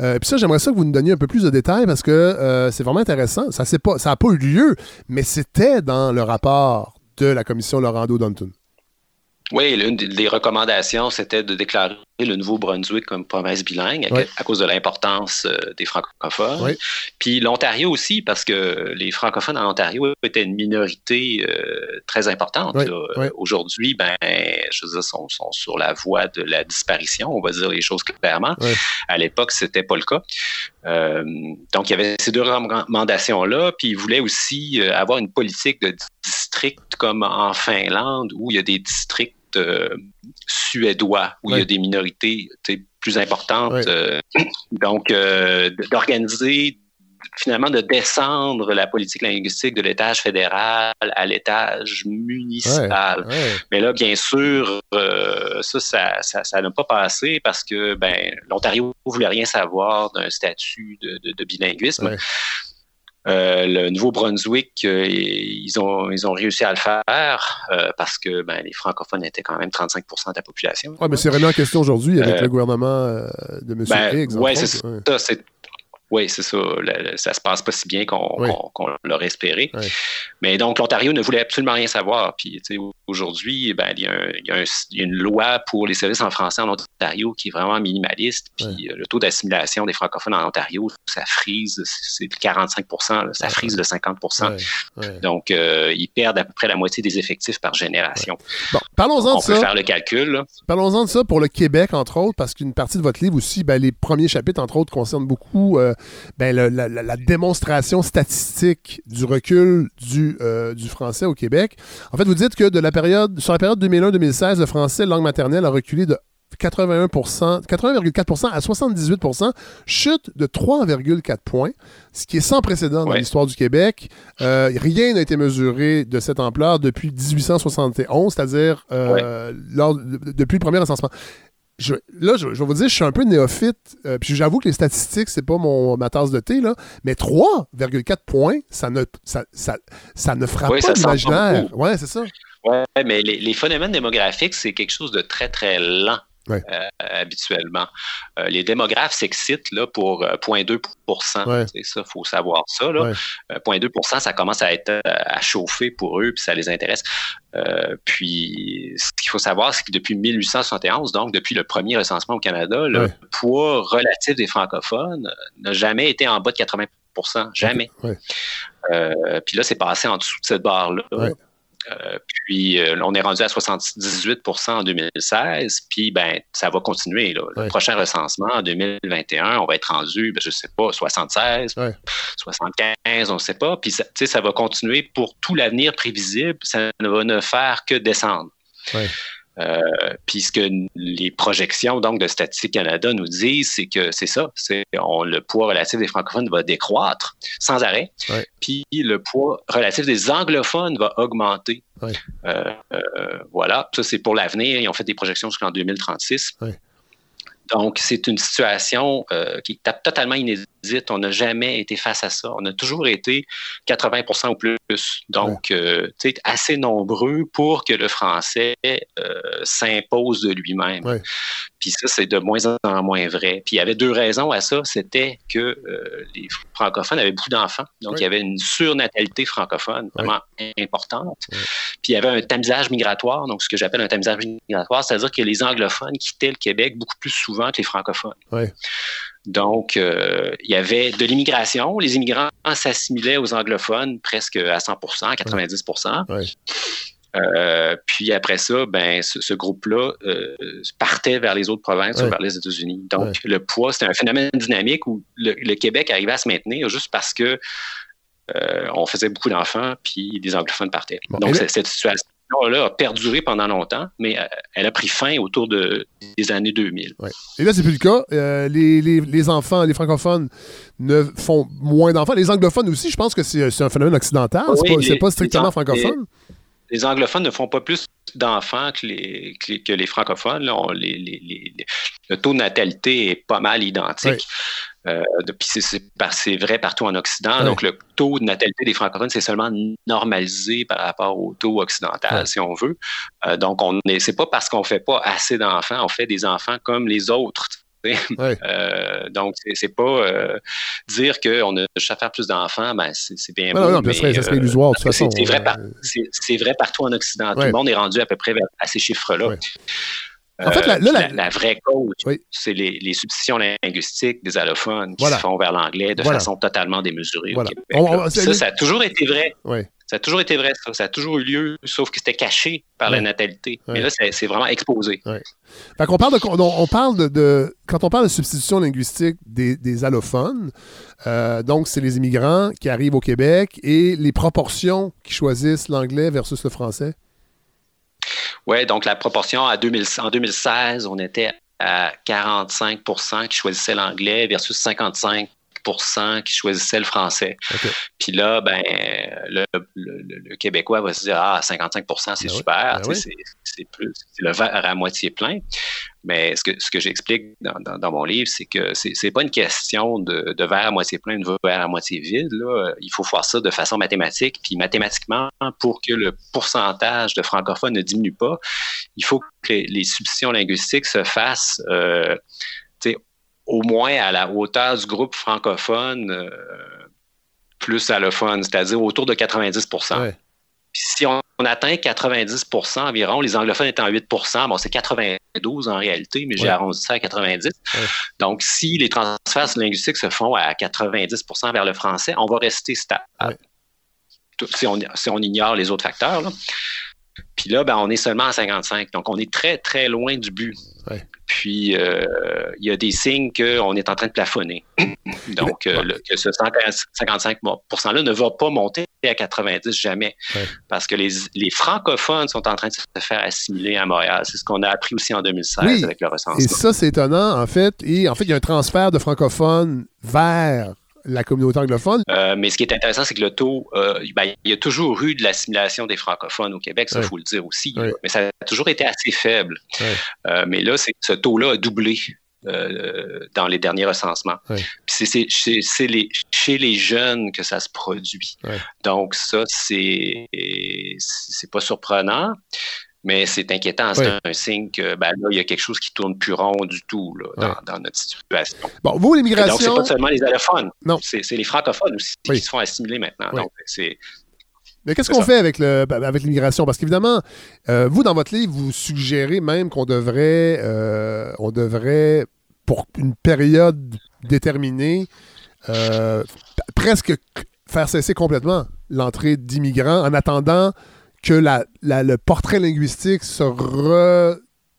Euh, puis ça, j'aimerais ça que vous nous donniez un peu plus de détails parce que c'est vraiment intéressant. Ça n'a pas, pas eu lieu, mais c'était dans le rapport de la commission Laurando-Dunton. Oui, l'une des recommandations, c'était de déclarer le Nouveau-Brunswick comme province bilingue à, cause de l'importance euh, des francophones. Puis l'Ontario aussi, parce que les francophones en Ontario étaient une minorité euh, très importante. Aujourd'hui, ben, je veux dire, sont, sont, sur la voie de la disparition, on va dire les choses clairement. À l'époque, c'était pas le cas. Euh, donc, il y avait ces deux recommandations-là, puis ils voulaient aussi avoir une politique de district comme en Finlande, où il y a des districts suédois, où il y a des minorités plus importantes. Euh, donc, euh, d'organiser finalement de descendre la politique linguistique de l'étage fédéral à l'étage municipal. Mais là, bien sûr, euh, ça, ça, n'a pas passé parce que ben, l'Ontario ne voulait rien savoir d'un statut de, bilinguisme. Euh, le Nouveau-Brunswick, euh, ils, ont, ils ont réussi à le faire euh, parce que ben, les francophones étaient quand même 35% de la population. Oui, mais c'est vraiment en question aujourd'hui avec le gouvernement de M. Ben, Oui, c'est ça. Oui, c'est ça. ça se passe pas si bien qu'on l'aurait espéré. Mais donc, l'Ontario ne voulait absolument rien savoir. Puis, aujourd'hui, ben, il, y a une loi pour les services en français en Ontario qui est vraiment minimaliste. Puis, euh, le taux d'assimilation des francophones en Ontario, ça frise, c'est 45% ça frise de 50% Donc, euh, ils perdent à peu près la moitié des effectifs par génération. Bon, parlons-en de ça. On peut faire le calcul. Parlons-en de ça pour le Québec, entre autres, parce qu'une partie de votre livre aussi, ben, les premiers chapitres, entre autres, concernent beaucoup euh, ben, la, démonstration statistique du recul du, euh, du français au Québec. En fait, vous dites que de la période, sur la période 2001-2016, le français langue maternelle a reculé de 81 80,4 à 78% chute de 3,4 points, ce qui est sans précédent dans l'histoire du Québec. Euh, rien n'a été mesuré de cette ampleur depuis 1871, c'est-à-dire euh, depuis le premier recensement là, je, vais vous dire, je suis un peu néophyte. Euh, puis j'avoue que les statistiques, c'est pas mon, ma tasse de thé, là. Mais 3,4 points, ça ne, ça, ça, ne frappe pas l'imaginaire. Ouais, c'est ça. Ouais, mais les, les phénomènes démographiques, c'est quelque chose de très, très lent. Euh, habituellement. Euh, les démographes s'excitent là, pour 0,2% euh, C'est ça, il faut savoir ça. Là. 0,2% ça commence à être à chauffer pour eux, puis ça les intéresse. puis, ce qu'il faut savoir, c'est que depuis 1871, donc depuis le premier recensement au Canada, le poids relatif des francophones n'a jamais été en bas de 80% Jamais. puis là, c'est passé en dessous de cette barre-là. Euh, puis euh, on est rendu à 78% en 2016, puis ben ça va continuer. Le prochain recensement en 2021, on va être rendu, ben, je sais pas, 76, 75, on ne sait pas. Puis ça, ça va continuer pour tout l'avenir prévisible. Ça ne va ne faire que descendre. Euh, puis ce que les projections donc de Statistique Canada nous disent, c'est que c'est ça, c'est le poids relatif des francophones va décroître sans arrêt, puis le poids relatif des anglophones va augmenter. Euh, euh, voilà, ça c'est pour l'avenir. Ils ont fait des projections jusqu'en 2036. Donc, c'est une situation qui est totalement inédite on n'a jamais été face à ça. On a toujours été 80% ou plus. Donc, euh, tu sais, assez nombreux pour que le français euh, s'impose de lui-même. Puis ça, c'est de moins en moins vrai. Puis il y avait deux raisons à ça. C'était que euh, les francophones avaient beaucoup d'enfants. Donc, il y avait une surnatalité francophone vraiment importante. Puis il y avait un tamisage migratoire. Donc, ce que j'appelle un tamisage migratoire, c'est-à-dire que les anglophones quittaient le Québec beaucoup plus souvent que les francophones. Donc, euh, il y avait de l'immigration. Les immigrants s'assimilaient aux anglophones presque à 100% à 90% euh, puis après ça, ben, ce, groupe-là euh, partait vers les autres provinces ou vers les États-Unis. Donc, le poids, c'était un phénomène dynamique où le, Québec arrivait à se maintenir juste parce que on faisait beaucoup d'enfants, puis des anglophones partaient. Donc, cette situation là a perduré pendant longtemps, mais euh, elle a pris fin autour de, des années 2000. Et là, c'est plus le cas. Euh, les, les, les, enfants, les francophones ne font moins d'enfants. Les anglophones aussi, je pense que c'est un phénomène occidental. c'est pas, pas, strictement francophone. Les, anglophones ne font pas plus d'enfants que les, que les, francophones. le taux de natalité est pas mal identique. Euh, c'est vrai partout en Occident. Donc, le taux de natalité des francophones, c'est seulement normalisé par rapport au taux occidental, si on veut. Euh, donc, on c'est pas parce qu'on fait pas assez d'enfants, on fait des enfants comme les autres. Euh, donc, c'est pas dire qu'on a juste à faire plus d'enfants, ben, c'est bien beau. Non, mais, ça serait illusoire, de toute façon. C'est vrai, vrai, partout en Occident. Tout le monde est rendu à peu près à ces chiffres-là. En fait, la, la, vraie cause, c'est les, les, substitutions linguistiques des allophones qui se font vers l'anglais de façon totalement démesurée au Québec. ça, ça a toujours été vrai. Ça a toujours été vrai, ça. Ça a toujours eu lieu, sauf que c'était caché par la natalité. Mais là, c'est vraiment exposé. Fait qu'on parle de, on, parle de, quand on parle de substitution linguistique des, des allophones, euh, donc c'est les immigrants qui arrivent au Québec et les proportions qui choisissent l'anglais versus le français. Oui, donc la proportion à 2000, en 2016, on était à 45% qui choisissaient l'anglais versus 55 qui choisissaient le français. Puis là, ben, le, Québécois va se dire Ah, 55% c'est ben super, ben c'est le verre à moitié plein. Mais ce que, ce que j'explique dans, mon livre, c'est que c'est pas une question de, de, verre à moitié plein, de verre à moitié vide. Là. Il faut voir ça de façon mathématique. Puis mathématiquement, pour que le pourcentage de francophones ne diminue pas, il faut que les substitutions linguistiques se fassent euh, au moins à la hauteur du groupe francophone euh, plus allophone, c'est-à-dire autour de 90% si on, atteint 90% environ, les anglophones étant 8 bon, c'est 92 en réalité, mais j'ai arrondi ça à 90. Donc, si les transferts linguistiques se font à 90% vers le français, on va rester stable. Si on, si on, ignore les autres facteurs. Puis là, ben, on est seulement à 55. Donc, on est très, très loin du but. Puis, euh, il y a des signes qu'on est en train de plafonner. Donc, euh, que ce 55%-là ne va pas monter à 90 jamais. Parce que les, francophones sont en train de se faire assimiler à Montréal. C'est ce qu'on a appris aussi en 2016 avec le recensement. Et ça, c'est étonnant, en fait. Et en fait, il y a un transfert de francophones vers la communauté anglophone. Euh, mais ce qui est intéressant, c'est que le taux, euh, ben, il y a toujours eu de l'assimilation des francophones au Québec, ça, il faut le dire aussi. Mais ça a toujours été assez faible. Euh, mais là, ce taux-là a doublé. dans les derniers recensements. C'est les, chez les jeunes que ça se produit. Donc ça, c'est c'est pas surprenant. Mais c'est inquiétant. C'est un signe que ben, là, il y a quelque chose qui tourne plus rond du tout là, dans, notre situation. Bon, vous, l'immigration. Donc, c'est pas seulement les allophones. Non. C'est les francophones aussi qui se font assimiler maintenant. Donc, c'est. Mais qu'est-ce qu'on fait avec, le, ben, avec l'immigration? Parce qu'évidemment, euh, vous, dans votre livre, vous suggérez même qu'on devrait, euh, on devrait, pour une période déterminée, euh, presque faire cesser complètement l'entrée d'immigrants en attendant que la, le portrait linguistique se, re,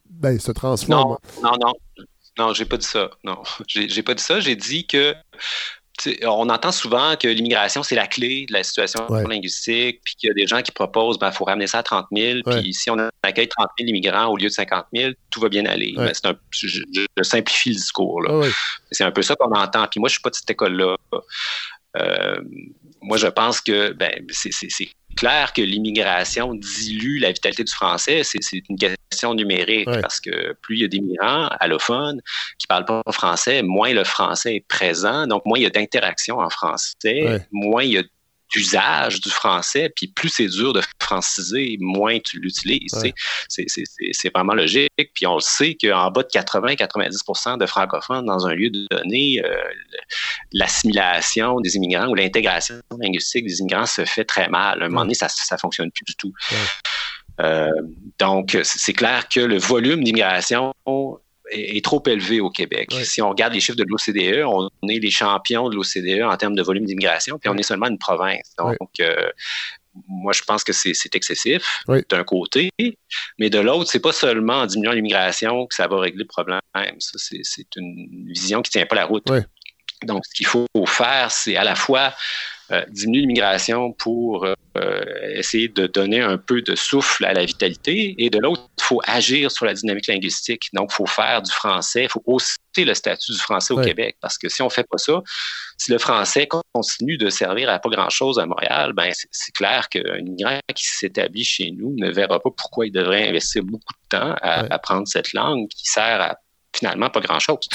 ben, se transforme. Non, non, non. Non, j'ai pas dit ça. Non, j'ai pas dit ça. J'ai dit que on entend souvent que l'immigration, c'est la clé de la situation linguistique, puis qu'il y a des gens qui proposent, il ben, faut ramener ça à 30 000, puis si on accueille 30 000 immigrants au lieu de 50 000, tout va bien aller. Ben, un, je, simplifie le discours. C'est un peu ça qu'on entend. Puis moi, je suis pas de cette école-là. Euh, moi, je pense que ben, c'est clair que l'immigration dilue la vitalité du français. C'est une question numérique parce que plus il y a d'immigrants allophones qui parlent pas français, moins le français est présent. Donc, moins il y a d'interaction en français, moins il y a d'usage du français, puis plus c'est dur de franciser, moins tu l'utilises. C'est vraiment logique. Puis on le sait qu'en bas de 80-90% de francophones dans un lieu donné, euh, l'assimilation des immigrants ou l'intégration linguistique des immigrants se fait très mal. À un moment donné, ça ne fonctionne plus du tout. Euh, donc, c'est clair que le volume d'immigration est, trop élevé au Québec. Si on regarde les chiffres de l'OCDE, on est les champions de l'OCDE en termes de volume d'immigration, puis on est seulement une province. Donc, euh, moi, je pense que c'est excessif d'un côté, mais de l'autre, c'est pas seulement en diminuant l'immigration que ça va régler le problème. Ça, c'est une vision qui tient pas la route. Donc, ce qu'il faut faire, c'est à la fois euh, diminuer l'immigration pour euh, essayer de donner un peu de souffle à la vitalité. Et de l'autre, il faut agir sur la dynamique linguistique. Donc, il faut faire du français, il faut hausser le statut du français au Québec. Parce que si on fait pas ça, si le français continue de servir à pas grand-chose à Montréal, ben c'est clair qu'un immigrant qui s'établit chez nous ne verra pas pourquoi il devrait investir beaucoup de temps à apprendre cette langue qui sert à finalement pas grand-chose.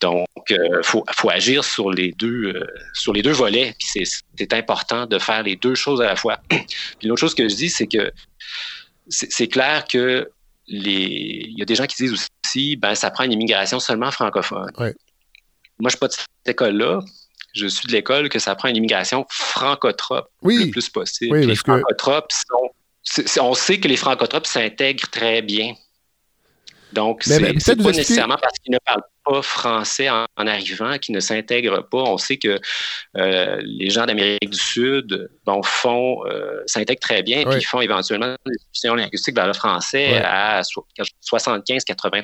Donc, il euh, faut, agir sur les deux, euh, sur les deux volets. Puis c'est important de faire les deux choses à la fois. puis l'autre chose que je dis, c'est que c'est clair que les, il y a des gens qui disent aussi, ben ça prend une immigration seulement francophone. Moi, je suis pas de cette école-là. Je suis de l'école que ça prend une immigration francotrope le plus possible. les francotropes on sait que les francotropes s'intègrent très bien donc, c'est pas nécessairement parce qu'ils ne parlent pas français en, arrivant, qu'ils ne s'intègrent pas. On sait que euh, les gens d'Amérique du Sud font, euh, s'intègrent très bien, puis ils font éventuellement des discussions linguistiques vers le français à 75-80%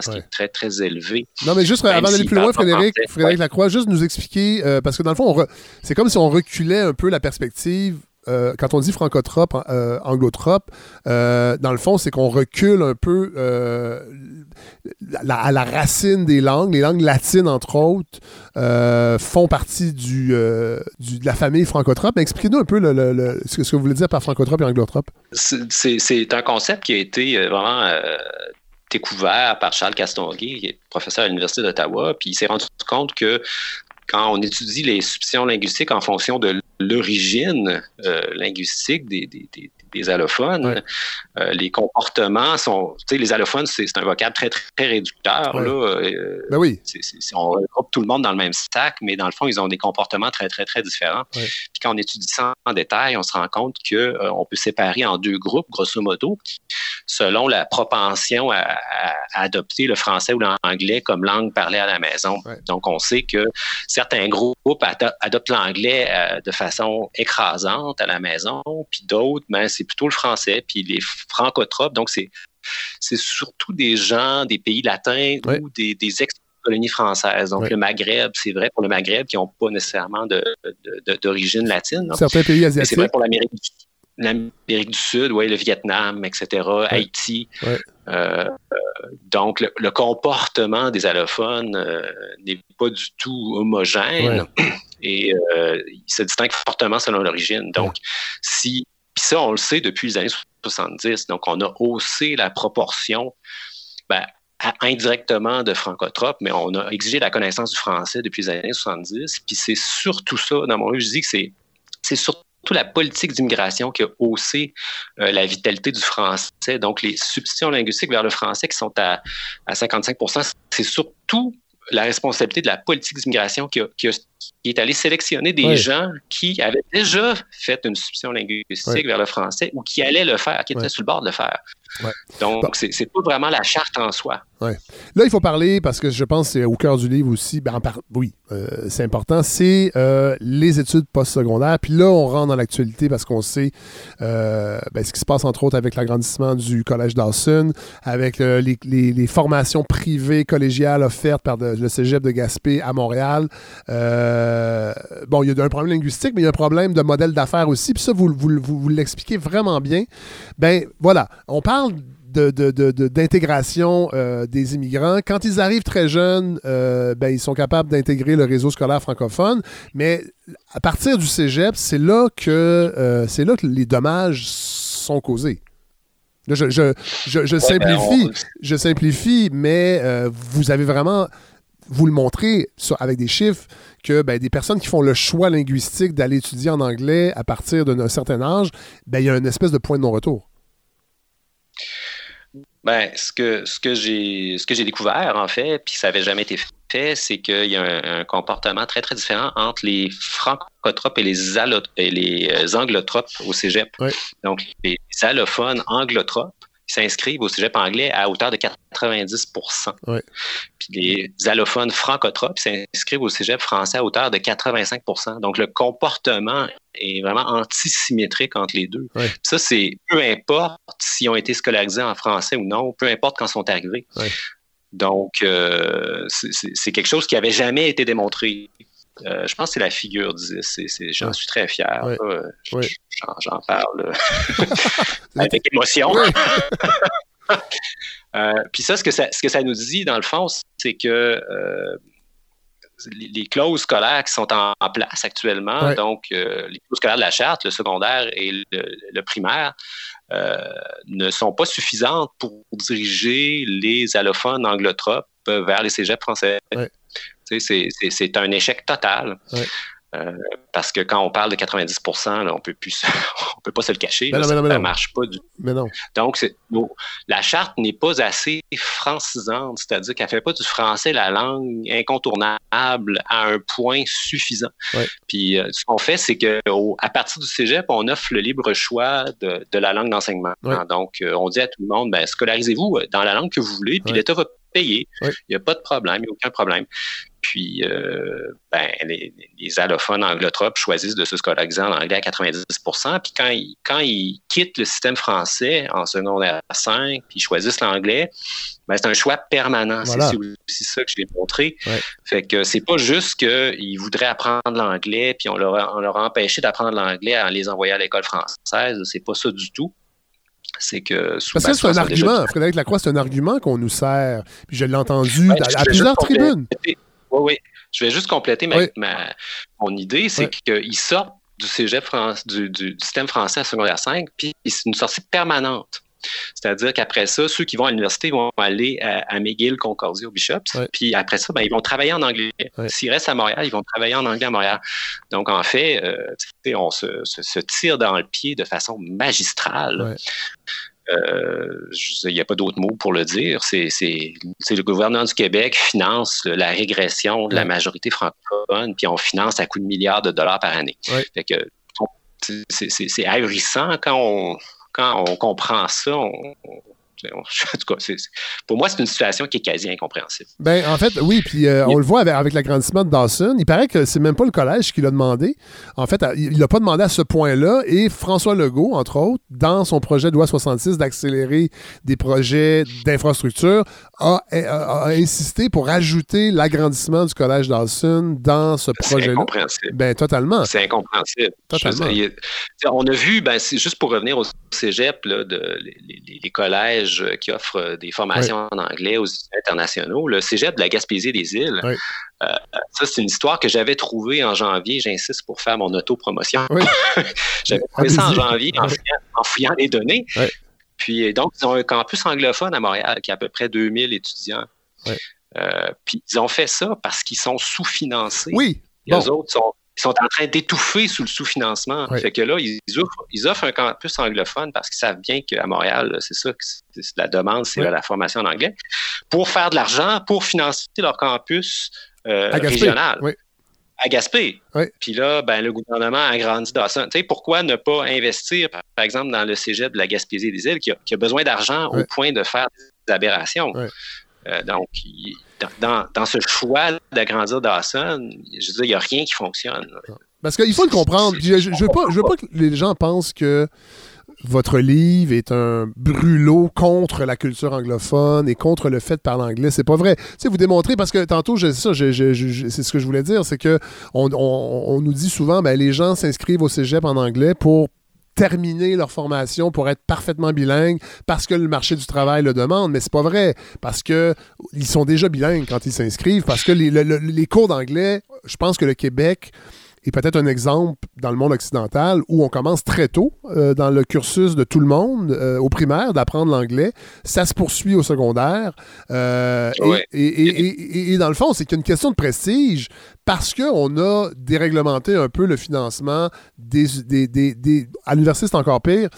ce qui est très, très élevé. Non, mais juste avant d'aller plus loin, Frédéric, Frédéric Lacroix, juste nous expliquer, euh, parce que dans le fond, c'est comme si on reculait un peu la perspective euh, quand on dit francotrope, euh, anglotrope, euh, dans le fond, c'est qu'on recule un peu à la racine des langues. Les langues latines, entre autres, font partie du, de la famille francotrope. Expliquez-nous un peu ce, que, vous voulez dire par francotrope et anglotrope. C'est un concept qui a été vraiment découvert par Charles Castonguay, qui est professeur à l'Université d'Ottawa, puis il s'est rendu compte que quand on étudie les substitutions linguistiques en fonction de l'origine euh, linguistique des, des allophones. Euh, les comportements sont, tu sais, les allophones, c'est un vocable très, très, réducteur. Là, euh, ben oui. on regroupe tout le monde dans le même stack, mais dans le fond, ils ont des comportements très, très, très différents. Puis quand on étudie ça en détail, on se rend compte qu'on euh, peut séparer en deux groupes, grosso modo, selon la propension à, adopter le français ou l'anglais comme langue parlée à la maison. Donc, on sait que certains groupes adoptent l'anglais de façon écrasante à la maison, puis d'autres, ben, c'est plutôt le français, puis les francotropes. Donc, c'est, c'est surtout des gens des pays latins ou des, ex-colonies françaises. Donc, le Maghreb, c'est vrai pour le Maghreb, qui n'ont pas nécessairement de, d'origine latine. Certains pays asiatiques. C'est vrai pour l'Amérique du Sud l'Amérique du Sud, ouais, le Vietnam, etc., Haïti. Euh, donc, le, comportement des allophones euh, n'est pas du tout homogène et euh, il se distingue fortement selon l'origine. Donc, si ça, on le sait depuis les années 70. Donc, on a haussé la proportion ben, indirectement de francotropes, mais on a exigé la connaissance du français depuis les années 70. Puis c'est surtout ça, dans mon livre, je dis que c'est, c'est surtout la politique d'immigration qui a haussé euh, la vitalité du français. Donc, les substitutions linguistiques vers le français qui sont à, à 55% c'est surtout la responsabilité de la politique d'immigration qui, est allée sélectionner des gens qui avaient déjà fait une substitution linguistique vers le français ou qui allaient le faire, qui étaient sur le bord de le faire. Donc, ce c'est pas vraiment la charte en soi. Là, il faut parler, parce que je pense que c'est au cœur du livre aussi, ben, oui, euh, c'est important, c'est euh, les études postsecondaires. Puis là, on rentre dans l'actualité parce qu'on sait euh, ben, ce qui se passe, entre autres, avec l'agrandissement du Collège Dawson, avec les, formations privées collégiales offertes par le cégep de Gaspé à Montréal. bon, il y a un problème linguistique, mais il y a un problème de modèle d'affaires aussi. Puis ça, vous, vous, vous l'expliquez vraiment bien. Ben voilà, on parle d'intégration de, euh, des immigrants. Quand ils arrivent très jeunes, euh, ben, ils sont capables d'intégrer le réseau scolaire francophone, mais à partir du cégep, c'est là que euh, c'est là que les dommages sont causés. je, ben, simplifie, je simplifie, mais vous avez vraiment, vous le montrez avec des chiffres, que ben, des personnes qui font le choix linguistique d'aller étudier en anglais à partir d'un certain âge, ben, il y a une espèce de point de non-retour. Ben, ce que, ce que j'ai ce que j'ai découvert, en fait, puis ça n'avait jamais été fait, c'est qu'il y a un, comportement très, très différent entre les francotropes et les, et les euh, anglotropes au cégep. Donc, les allophones anglotropes s'inscrivent au cégep anglais à hauteur de 90% Puis les allophones francotropes s'inscrivent au cégep français à hauteur de 85% Donc, le comportement est vraiment antisymétrique entre les deux. Ça, c'est peu importe s'ils ont été scolarisés en français ou non, peu importe quand ils sont arrivés. Donc, euh, c'est quelque chose qui n'avait jamais été démontré Euh, je pense que c'est la figure 10. J'en suis très fier. J'en parle avec émotion. puis ça ce, que ça, ce que ça nous dit, dans le fond, c'est que les clauses scolaires qui sont en, place actuellement, donc les clauses scolaires de la charte, le secondaire et le, primaire, ne sont pas suffisantes pour diriger les allophones anglotropes vers les cégeps français. C'est un échec total. Euh, parce que quand on parle de 90 là, on peut plus, on peut pas se le cacher. ça ne marche pas du tout. Donc, la charte n'est pas assez francisante, c'est-à-dire qu'elle fait pas du français la langue incontournable à un point suffisant. Puis, euh, ce qu'on fait, c'est que à partir du cégep, on offre le libre choix de, la langue d'enseignement. Donc, euh, on dit à tout le monde, ben, scolarisez-vous dans la langue que vous voulez, puis l'État va payer. Il n'y a pas de problème, il n'y a aucun problème. Puis, euh, ben, les, allophones anglotropes choisissent de se scolariser en anglais à 90% Puis quand ils, quand ils quittent le système français en secondaire 5, puis ils choisissent l'anglais, ben, c'est un choix permanent. C'est aussi ça que je l'ai montré. Fait que c'est pas juste qu'ils voudraient apprendre l'anglais, puis on leur, a, on leur a empêché d'apprendre l'anglais en les envoyant à l'école française. C'est pas ça du tout c'est que Parce que c'est un argument, Frédéric Lacroix, c'est un argument qu'on nous sert. Puis je l'ai entendu à, plusieurs tribunes. Oui, oui. Je vais juste compléter ma, mon idée, c'est qu'ils sortent du cégep du, du, système français à secondaire 5, puis c'est une sortie permanente. C'est-à-dire qu'après ça, ceux qui vont à l'université vont aller à, McGill, Concordia ou Bishops. Puis après ça, ben, ils vont travailler en anglais. S'ils restent à Montréal, ils vont travailler en anglais à Montréal. Donc, en fait, euh, on se, tire dans le pied de façon magistrale. Euh, il n'y a pas d'autre mot pour le dire. C'est le gouvernement du Québec finance la régression de la majorité francophone, puis on finance à coups de milliards de dollars par année. c'est ahurissant quand on, on comprend ça, on, pour moi, c'est une situation qui est quasi incompréhensible. Ben, en fait, oui, puis euh, on le voit avec, l'agrandissement de Dawson. Il paraît que c'est même pas le collège qui l'a demandé. En fait, il l'a pas demandé à ce point-là. Et François Legault, entre autres, dans son projet de loi 66 d'accélérer des projets d'infrastructure, a, insisté pour ajouter l'agrandissement du collège Dawson dans ce projet-là. C'est incompréhensible. Ben, totalement. C'est incompréhensible. Totalement. on a vu, ben, juste pour revenir au cégep, là, de, les collèges euh, qui offre euh, des formations en anglais aux internationaux, le cégep de la Gaspésie des îles. Euh, ça, c'est une histoire que j'avais trouvée en janvier. J'insiste pour faire mon auto-promotion. j'avais trouvé ça en janvier en fouillant, les données. Puis donc, ils ont un campus anglophone à Montréal qui a à peu près 2000 étudiants. puis ils ont fait ça parce qu'ils sont sous-financés. Oui. Les autres sont sont en train d'étouffer sous le sous-financement. Fait que là, ils offrent, un campus anglophone parce qu'ils savent bien qu'à Montréal, c'est ça, la demande, c'est la formation en anglais, pour faire de l'argent, pour financer leur campus euh, régional. À Gaspé. Puis là, ben, le gouvernement a grandi dans ça. Tu sais, pourquoi ne pas investir, par exemple, dans le cégep de la Gaspésie des îles, qui a, besoin d'argent au point de faire des aberrations? Euh, donc, dans, ce choix d'agrandir Dawson, je veux dire, il n'y a rien qui fonctionne. Parce qu'il faut le comprendre. Je ne veux, pas, que les gens pensent que votre livre est un brûlot contre la culture anglophone et contre le fait de parler anglais. C'est pas vrai. Vous démontrez, parce que tantôt, c'est ce que je voulais dire, c'est que on, nous dit souvent, ben, les gens s'inscrivent au cégep en anglais pour terminer leur formation pour être parfaitement bilingues parce que le marché du travail le demande, mais c'est pas vrai parce que ils sont déjà bilingues quand ils s'inscrivent parce que les cours d'anglais, je pense que le Québec est peut-être un exemple dans le monde occidental où on commence très tôt euh, dans le cursus de tout le monde, euh, au primaire, d'apprendre l'anglais. Ça se poursuit au secondaire. Euh, et, et, dans le fond, c'est une question de prestige parce qu'on a déréglementé un peu le financement des, des, des à l'université, c'est encore pire,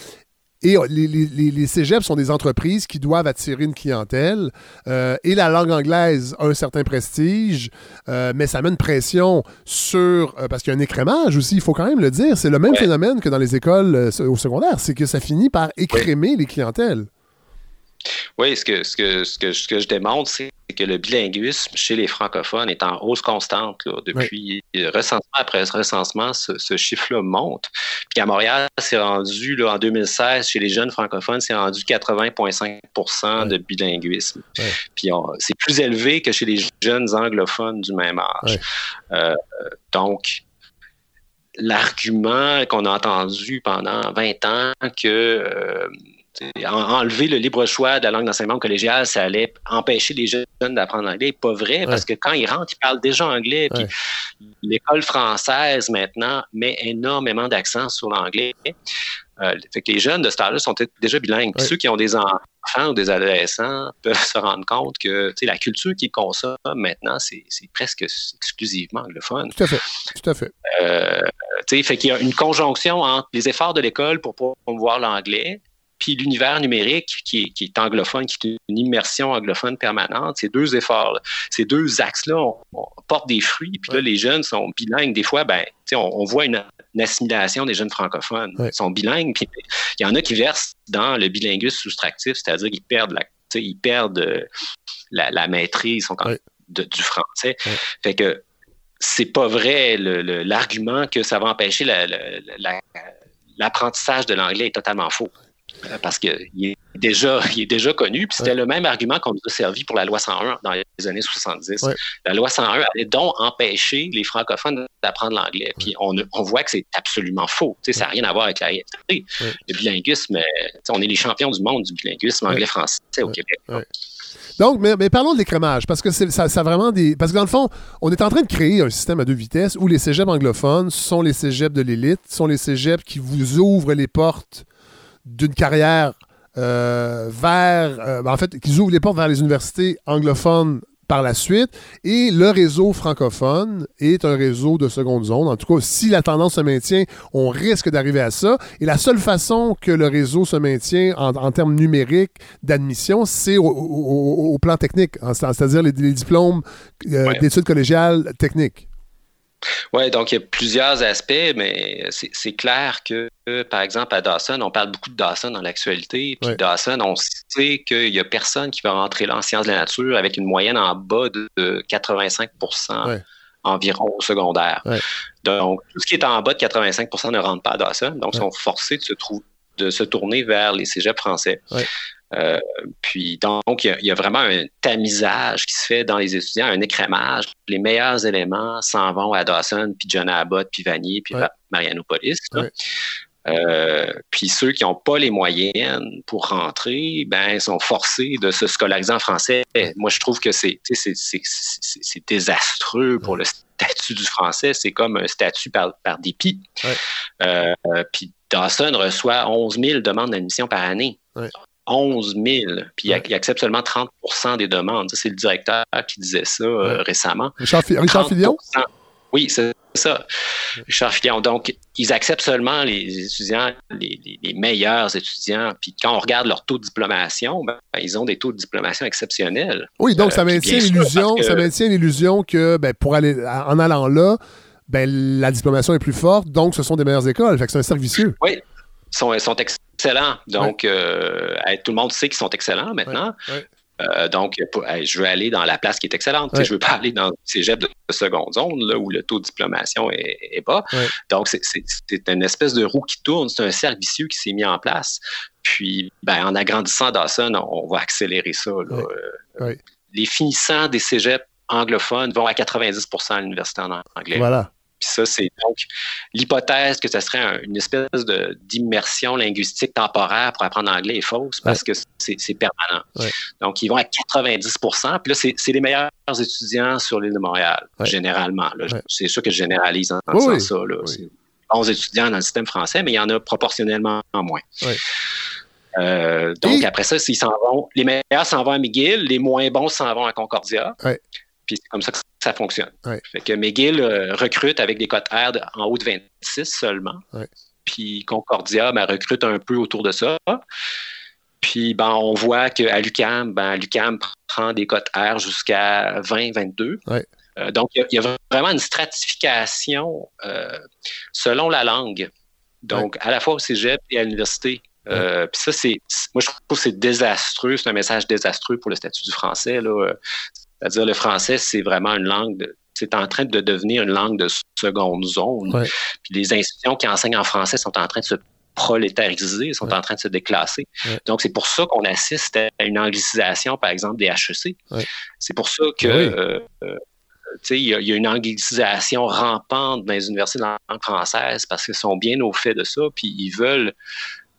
et euh, les, les, les, cégeps sont des entreprises qui doivent attirer une clientèle. Euh, et la langue anglaise a un certain prestige, euh, mais ça met une pression sur. parce qu'il y a un écrémage aussi, il faut quand même le dire. C'est le même phénomène que dans les écoles au secondaire. C'est que ça finit par écrémer les clientèles. Oui, ce que, ce que, ce que, ce que je démontre, c'est que le bilinguisme chez les francophones est en hausse constante depuis recensement après recensement, ce, chiffre-là monte. Puis à Montréal, c'est rendu là, en 2016 chez les jeunes francophones, c'est rendu 80,5% de bilinguisme. Puis c'est plus élevé que chez les jeunes anglophones du même âge. Euh, donc l'argument qu'on a entendu pendant 20 ans que euh, enlever le libre choix de la langue d'enseignement collégial, ça allait empêcher les jeunes d'apprendre l'anglais. Pas vrai, parce que quand ils rentrent, ils parlent déjà anglais. l'école française, maintenant, met énormément d'accent sur l'anglais. Euh, fait que les jeunes de ce temps-là sont déjà bilingues. Ceux qui ont des enfants ou des adolescents peuvent se rendre compte que la culture qu'ils consomment maintenant, c'est presque exclusivement anglophone. Tout à fait. Tout à fait. Euh, fait qu'il y a une conjonction entre les efforts de l'école pour promouvoir l'anglais puis l'univers numérique qui est, anglophone, qui est une immersion anglophone permanente, ces deux efforts, ces deux axes-là portent des fruits. Puis là, les jeunes sont bilingues. Des fois, ben, on, voit une, assimilation des jeunes francophones. Ils sont bilingues, puis il y en a qui versent dans le bilinguisme soustractif, c'est-à-dire qu'ils perdent la, ils perdent euh, la, maîtrise du français. Fait que c'est pas vrai l'argument que ça va empêcher l'apprentissage de l'anglais est totalement faux. Euh, parce qu'il est déjà, il est déjà connu. Puis c'était le même argument qu'on nous a servi pour la loi 101 dans les années 70. La loi 101 allait donc empêcher les francophones d'apprendre l'anglais. Puis on, on, voit que c'est absolument faux. ça n'a rien à voir avec la réalité. Le bilinguisme, on est les champions du monde du bilinguisme anglais-français au Québec. Donc, mais, parlons de l'écrémage, parce que ça, ça vraiment des. Parce que dans le fond, on est en train de créer un système à deux vitesses où les cégeps anglophones sont les cégeps de l'élite, sont les cégeps qui vous ouvrent les portes d'une carrière euh, vers, euh, en fait, qu'ils ouvrent les portes vers les universités anglophones par la suite. Et le réseau francophone est un réseau de seconde zone. En tout cas, si la tendance se maintient, on risque d'arriver à ça. Et la seule façon que le réseau se maintient en, termes numériques d'admission, c'est au, plan technique, c'est-à-dire les, diplômes euh, d'études collégiales techniques. Oui, donc il y a plusieurs aspects, mais c'est clair que, par exemple, à Dawson, on parle beaucoup de Dawson dans l'actualité. Puis Dawson, on sait qu'il n'y a personne qui va rentrer là en sciences de la nature avec une moyenne en bas de 85% environ au secondaire. Donc, tout ce qui est en bas de 85% ne rentre pas à Dawson, donc ils sont forcés de se, de se tourner vers les cégeps français. Euh, puis donc, il y, a, vraiment un tamisage qui se fait dans les étudiants, un écrémage. Les meilleurs éléments s'en vont à Dawson, puis John Abbott, puis Vanier, puis Marianopolis. Euh, puis ceux qui n'ont pas les moyennes pour rentrer, ben, sont forcés de se scolariser en français. Moi, je trouve que c'est désastreux pour le statut du français. C'est comme un statut par, par dépit. Euh, puis Dawson reçoit 11 000 demandes d'admission par année. 11 000, puis il, accepte seulement 30% des demandes. C'est le directeur qui disait ça euh, récemment. Richard, Fillon? Oui, c'est ça. Richard Fillon. Donc, ils acceptent seulement les étudiants, les, meilleurs étudiants. Puis quand on regarde leur taux de diplomation, ben, ils ont des taux de diplomation exceptionnels. Oui, donc ça euh, maintient l'illusion, ça maintient l'illusion que ben, pour aller en allant là, ben, la diplomation est plus forte, donc ce sont des meilleures écoles. Fait que c'est un cercle vicieux. Oui, sont, sont excellents. Donc, euh, tout le monde sait qu'ils sont excellents maintenant. Euh, donc, je veux aller dans la place qui est excellente. Je ne veux pas aller dans le cégep de seconde zone là, où le taux de diplomation est, bas. Donc, c'est une espèce de roue qui tourne. C'est un cercle vicieux qui s'est mis en place. Puis, ben, en agrandissant Dawson, on, va accélérer ça. Euh, les finissants des cégeps anglophones vont à 90% à l'université en anglais. Voilà. Puis ça, c'est donc l'hypothèse que ce serait une espèce d'immersion linguistique temporaire pour apprendre l'anglais est fausse parce que c'est permanent. Donc, ils vont à 90% Puis là, c'est les meilleurs étudiants sur l'île de Montréal, généralement. C'est sûr que je généralise en disant ça. Là. 11 étudiants dans le système français, mais il y en a proportionnellement moins. Euh, donc, après ça, s'ils s'en vont, les meilleurs s'en vont à McGill, les moins bons s'en vont à Concordia. Puis c'est comme ça que ça fonctionne. Fait que McGill euh, recrute avec des cotes R en haut de 26 seulement. Puis Concordia ben, recrute un peu autour de ça. Puis ben, on voit qu'à l'UCAM, ben, l'UCAM prend des cotes R jusqu'à 20, 22. Euh, donc, il y, a vraiment une stratification euh, selon la langue. Donc, à la fois au cégep et à l'université. puis ça, c'est. Moi, je trouve que c'est désastreux. C'est un message désastreux pour le statut du français. Là C'est-à-dire, le français, c'est vraiment une langue de, c'est en train de devenir une langue de seconde zone. Puis les institutions qui enseignent en français sont en train de se prolétariser, sont en train de se déclasser. Donc, c'est pour ça qu'on assiste à une anglicisation, par exemple, des HEC. C'est pour ça que euh, euh, il y, a une anglicisation rampante dans les universités de langue française parce qu'ils sont bien au fait de ça, puis ils veulent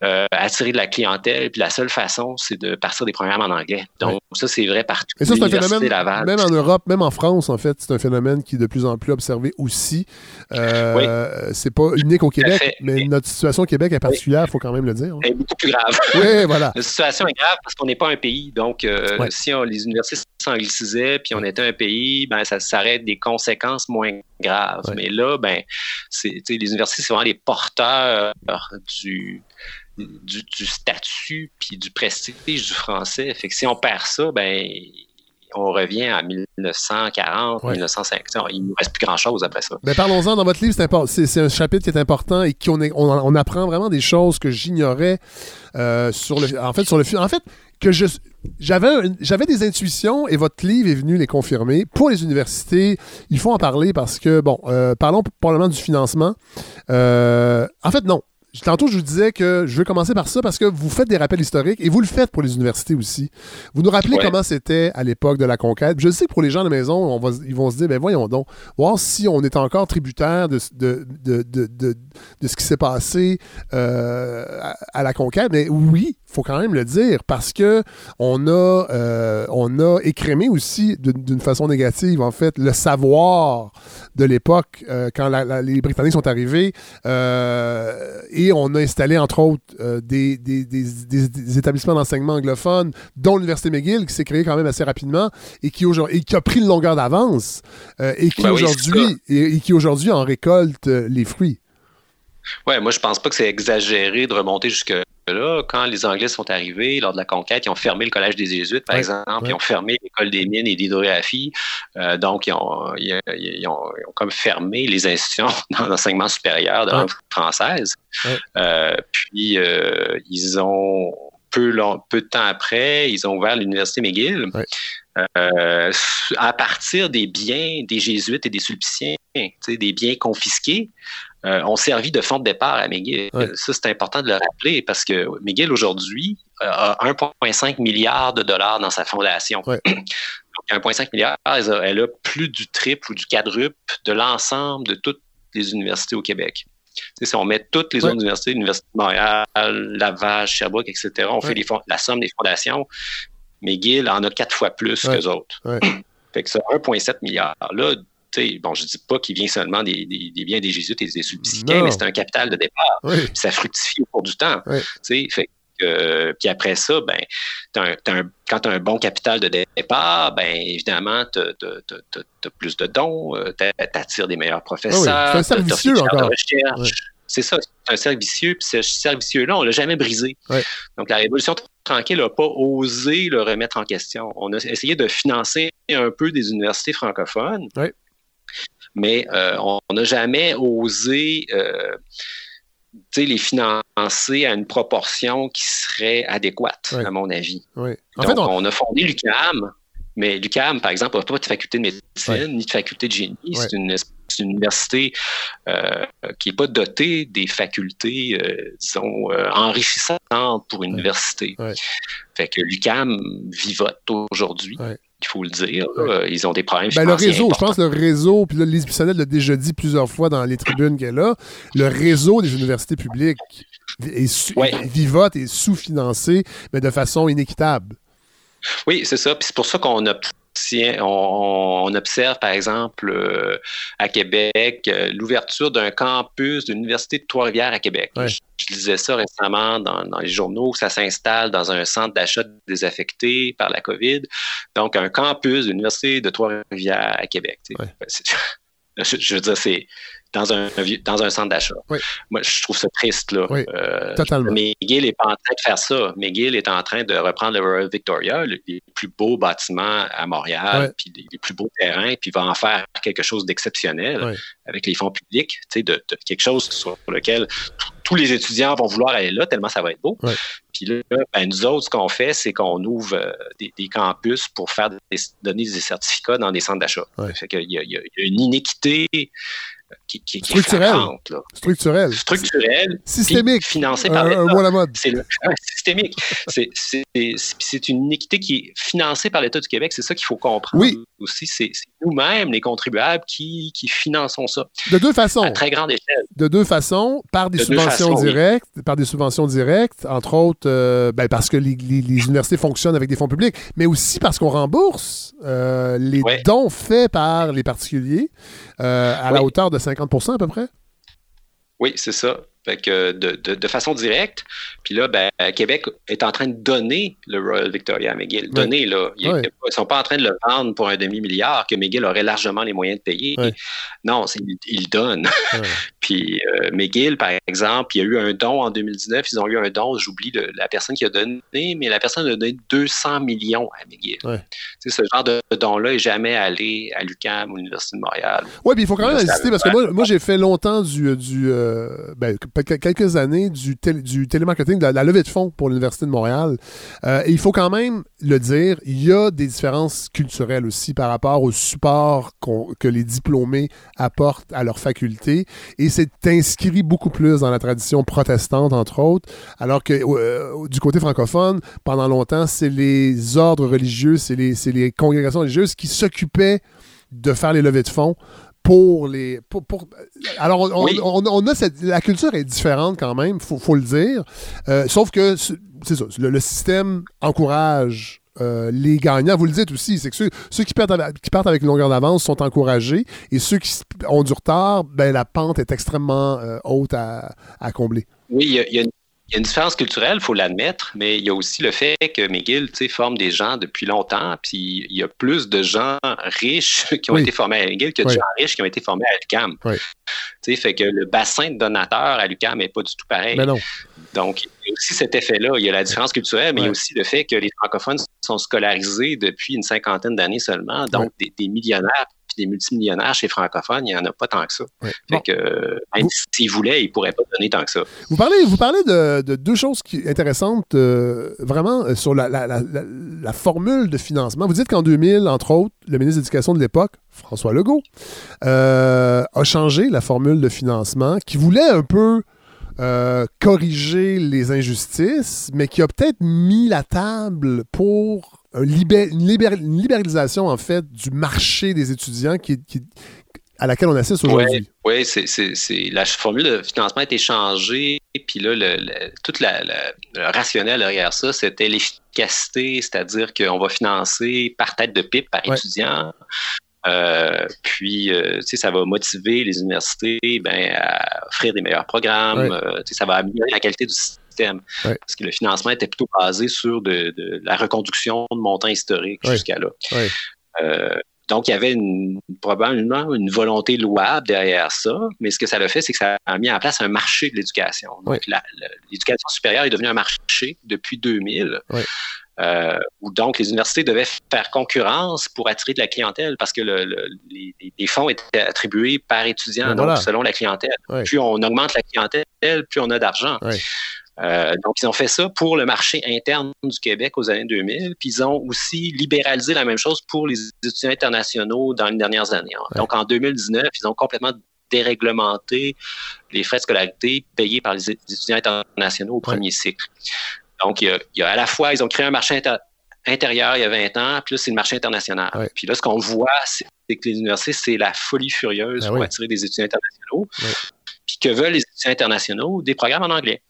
euh, attirer de la clientèle. Puis la seule façon, c'est de partir des programmes en anglais. Donc, ça, c'est vrai partout. Et ça, c'est un phénomène, même en Europe, même en France, en fait, c'est un phénomène qui est de plus en plus observé aussi. Euh, C'est pas unique au Québec, mais notre situation au Québec est particulière, il faut quand même le dire. Elle est beaucoup plus grave. Oui, voilà. La situation est grave parce qu'on n'est pas un pays. Donc, euh, si les universités s'anglicisaient puis on était un pays, ben, ça, ça aurait des conséquences moins graves. Mais là, ben, les universités, c'est vraiment les porteurs du du, statut puis du prestige du français. Fait que si on perd ça, ben on revient à 1940, 1950. Il ne nous reste plus grand-chose après ça. Ben parlons-en dans votre livre, c'est un chapitre qui est important et qu'on on, on, apprend vraiment des choses que j'ignorais euh, sur le en fait sur le en fait que je j'avais j'avais des intuitions et votre livre est venu les confirmer. Pour les universités, il faut en parler parce que bon, euh, parlons probablement du financement. Euh, en fait non, Tantôt, je vous disais que je veux commencer par ça parce que vous faites des rappels historiques et vous le faites pour les universités aussi. Vous nous rappelez comment c'était à l'époque de la conquête. Je sais que pour les gens de la maison, on va, ils vont se dire, ben voyons donc, voir si on est encore tributaire de, de, de, de, de ce qui s'est passé euh, à, la conquête. Mais oui, faut quand même le dire parce que on a, euh, on a écrémé aussi d'une façon négative, en fait, le savoir de l'époque euh, quand les Britanniques sont arrivés. et et on a installé, entre autres, euh, des, établissements d'enseignement anglophones, dont l'Université McGill, qui s'est créée quand même assez rapidement et qui, et qui a pris une longueur d'avance euh, et qui ben aujourd'hui et, qui aujourd'hui en récolte euh, les fruits. Oui, moi je pense pas que c'est exagéré de remonter jusque là, quand les Anglais sont arrivés lors de la conquête, ils ont fermé le collège des Jésuites, par exemple, ils ont fermé l'école des mines et d'hydrographie. Euh, donc, ils ont, ils, ont, comme fermé les institutions d'enseignement supérieur de langue française. Euh, puis, euh, ils ont, peu, peu de temps après, ils ont ouvert l'Université McGill. à partir des biens des jésuites et des sulpiciens, des biens confisqués, euh, ont servi de fonds de départ à McGill. Ça, c'est important de le rappeler parce que McGill, aujourd'hui, a 1,5 milliard de dollars dans sa fondation. 1,5 milliard, elle a, plus du triple ou du quadruple de l'ensemble de toutes les universités au Québec. si on met toutes les autres universités, l'Université de Montréal, Laval, Sherbrooke, etc., on fait la somme des fondations, McGill en a quatre fois plus que qu'eux autres. fait que ça, 1,7 milliard. Là, bon, je dis pas qu'il vient seulement des, biens des jésuites et des sulpiciens, mais c'est un capital de départ. Ça fructifie au cours du temps. Fait puis après ça, ben, quand tu as un bon capital de départ, ben, évidemment, tu as, plus de dons, euh, tu attires des meilleurs professeurs. c'est un cercle vicieux encore. C'est ça, c'est un cercle vicieux, puis ce cercle vicieux-là, on ne l'a jamais brisé. Donc, la Révolution tranquille n'a pas osé le remettre en question. On a essayé de financer un peu des universités francophones mais euh, on n'a jamais osé euh, les financer à une proportion qui serait adéquate, à mon avis. Donc, on... a fondé l'UCAM, mais l'UCAM, par exemple, n'a pas de faculté de médecine ni de faculté de génie. C'est une, université euh, qui n'est pas dotée des facultés, disons, enrichissantes pour une université. Fait que l'UCAM vivote aujourd'hui il faut le dire. Ils ont des problèmes ben, Le réseau, je pense le réseau, puis là, Lise Bissonnette l'a déjà dit plusieurs fois dans les tribunes qu'elle a, le réseau des universités publiques est vivote et sous-financé, mais de façon inéquitable. Oui, c'est ça. Puis c'est pour ça qu'on a on, observe, par exemple, euh, à Québec, euh, l'ouverture d'un campus de l'Université de Trois-Rivières à Québec. Je, disais ça récemment dans, les journaux, ça s'installe dans un centre d'achat désaffecté par la COVID. Donc, un campus de l'Université de Trois-Rivières à Québec. Je, je, veux dire, c'est dans un, dans un centre d'achat. Moi, je trouve ça triste. Là. Oui, euh, totalement. McGill n'est pas en train de faire ça. McGill est en train de reprendre le Royal Victoria, les plus beaux bâtiments à Montréal, puis les, plus beaux terrains, puis va en faire quelque chose d'exceptionnel avec les fonds publics, de, de, quelque chose sur lequel tous les étudiants vont vouloir aller là tellement ça va être beau. Puis là, ben, nous autres, ce qu'on fait, c'est qu'on ouvre euh, des, campus pour faire donner des certificats dans des centres d'achat. Fait qu'il y, y, a une inéquité qui, qui, qui structurel. structurel. Structurel. Systémique. Financé par l'État. Un mot à la mode. C'est systémique. C'est une inéquité qui est financée par l'État du Québec. C'est ça qu'il faut comprendre. Oui. Aussi, c'est nous-mêmes, les contribuables, qui, qui finançons ça. De deux façons. À très grande échelle. De deux façons. Par des subventions directes, par des subventions directes, entre autres, euh, ben parce que les, les, universités fonctionnent avec des fonds publics, mais aussi parce qu'on rembourse euh, les dons faits par les particuliers euh, à la hauteur de 50% à peu près? Oui, c'est ça. Fait que de, de, façon directe. Puis là, ben, Québec est en train de donner le Royal Victoria à McGill. Donner, là. Ils ne sont pas en train de le vendre pour un demi-milliard que McGill aurait largement les moyens de payer. Non, ils donnent. Puis euh, McGill, par exemple, il y a eu un don en 2019. Ils ont eu un don, j'oublie la personne qui a donné, mais la personne a donné 200 millions à McGill. Ce genre de don-là n'est jamais allé à l'UQAM ou à l'Université de Montréal. Oui, puis il faut quand même insister parce que moi, moi j'ai fait longtemps du, du euh, ben, quelques années du, télémarketing, de la, levée de fonds pour l'Université de Montréal. Euh, et il faut quand même le dire, il y a des différences culturelles aussi par rapport au support que les diplômés apportent à leur faculté. Et c'est inscrit beaucoup plus dans la tradition protestante, entre autres, alors que euh, du côté francophone, pendant longtemps, c'est les ordres religieux, c'est les, les congrégations religieuses qui s'occupaient de faire les levées de fonds pour les. Pour, alors, on, a cette, la culture est différente quand même, il faut, le dire. Euh, sauf que, c'est ça, le, système encourage euh, les gagnants. Vous le dites aussi, c'est que ceux, ceux qui, partent avec, qui, partent avec, une longueur d'avance sont encouragés et ceux qui ont du retard, ben, la pente est extrêmement euh, haute à, à, combler. Oui, il y, a une y a une différence culturelle, il faut l'admettre, mais il y a aussi le fait que McGill forme des gens depuis longtemps, puis il y a plus de gens riches qui ont été formés à McGill que de gens riches qui ont été formés à l'UQAM. Oui. Fait que le bassin de donateurs à l'UQAM n'est pas du tout pareil. Mais non. Donc, il y a aussi cet effet-là. Il y a la différence culturelle, mais il y a aussi le fait que les francophones sont scolarisés depuis une cinquantaine d'années seulement, donc des, des millionnaires des multimillionnaires chez francophones, il n'y en a pas tant que ça. Fait que, même s'ils voulaient, ils ne pourraient pas donner tant que ça. Vous parlez, vous parlez de, deux choses qui, intéressantes, euh, vraiment, euh, sur la, formule de financement. Vous dites qu'en 2000, entre autres, le ministre de l'Éducation de l'époque, François Legault, euh, a changé la formule de financement qui voulait un peu corriger les injustices, mais qui a peut-être mis la table pour une, libéralisation, en fait, du marché des étudiants qui, à laquelle on assiste aujourd'hui. Oui, ouais, c'est, la formule de financement a été changée, puis là, le, tout le rationnel derrière ça, c'était l'efficacité, c'est-à-dire qu'on va financer par tête de pipe, par étudiant. Euh, puis, euh, ça va motiver les universités ben, à offrir des meilleurs programmes. Euh, ça va améliorer la qualité du système parce que le financement était plutôt basé sur de, la reconduction de montants historiques jusqu'à là. Euh, donc, il y avait une, probablement une volonté louable derrière ça, mais ce que ça a fait, c'est que ça a mis en place un marché de l'éducation. Donc, l'éducation supérieure est devenue un marché depuis 2000. Euh, où donc les universités devaient faire concurrence pour attirer de la clientèle parce que les, fonds étaient attribués par étudiant, ben donc selon la clientèle. Plus on augmente la clientèle, plus on a d'argent. Euh, donc, ils ont fait ça pour le marché interne du Québec aux années 2000, puis ils ont aussi libéralisé la même chose pour les étudiants internationaux dans les dernières années. Donc, en 2019, ils ont complètement déréglementé les frais de scolarité payés par les étudiants internationaux au premier cycle. Donc, il y, a, à la fois, ils ont créé un marché intérieur il y a 20 ans, puis là, c'est le marché international. Puis là, ce qu'on voit, c'est que les universités, c'est la folie furieuse ben pour attirer des étudiants internationaux puis que veulent les étudiants internationaux, des programmes en anglais.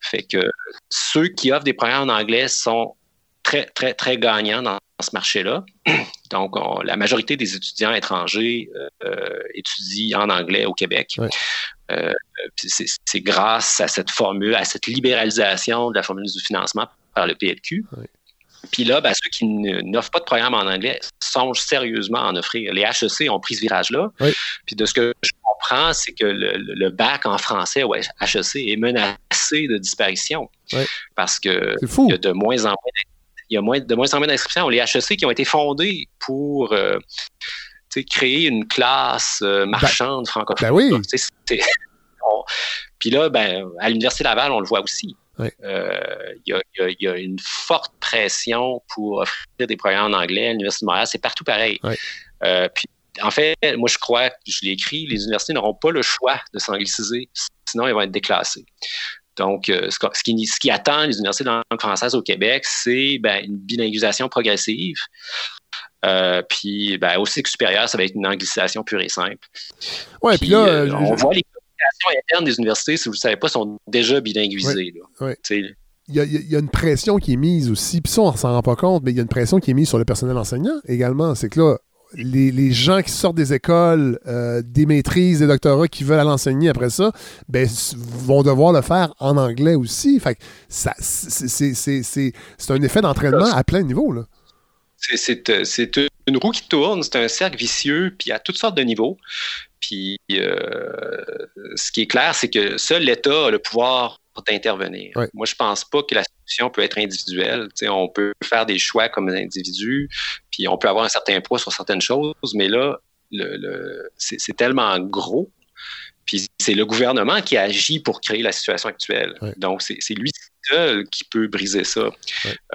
Fait que ceux qui offrent des programmes en anglais sont très, très, très gagnants dans ce marché-là. Donc, la majorité des étudiants étrangers euh, étudient en anglais au Québec. Euh, c'est grâce à cette formule, à cette libéralisation de la formule du financement par le PLQ. Puis là, ben, ceux qui n'offrent pas de programme en anglais songent sérieusement à en offrir. Les HEC ont pris ce virage-là. Puis de ce que je comprends, c'est que le, bac en français au HEC est menacé de disparition. Parce que il y a de moins en moins il y a moins, de moins en moins d'inscriptions. Les HEC qui ont été fondés pour euh, créer une classe euh, marchande francophone. Ben oui. Puis là, ben, à l'Université Laval, on le voit aussi. Il y, a, une forte pression pour offrir des programmes en anglais. À l'Université de Montréal, c'est partout pareil. puis, en fait, moi, je crois, je l'ai écrit, les universités n'auront pas le choix de s'angliciser, sinon ils vont être déclassés. Donc, ce, qui, ce, qui, attend les universités de langue française au Québec, c'est ben, une bilinguisation progressive. Euh, puis, ben, au cycle supérieur, ça va être une anglicisation pure et simple. Ouais, puis là, euh, on voit les communications internes des universités, si vous ne savez pas, sont déjà bilinguisées. Il y, a, il y, a, une pression qui est mise aussi, puis ça, on ne s'en rend pas compte, mais il y a une pression qui est mise sur le personnel enseignant également. C'est que là, les, les, gens qui sortent des écoles, euh, des maîtrises, des doctorats qui veulent aller enseigner après ça, ben, vont devoir le faire en anglais aussi. Fait ça, c'est, un effet d'entraînement à plein niveau. Là. C'est, c'est une roue qui tourne, c'est un cercle vicieux, puis à toutes sortes de niveaux. Puis euh, ce qui est clair, c'est que seul l'État a le pouvoir d'intervenir. Moi, je pense pas que la solution peut être individuelle. on peut faire des choix comme individu, puis on peut avoir un certain poids sur certaines choses, mais là, le, c'est tellement gros. Puis c'est le gouvernement qui agit pour créer la situation actuelle. Donc, c'est lui qui peut briser ça.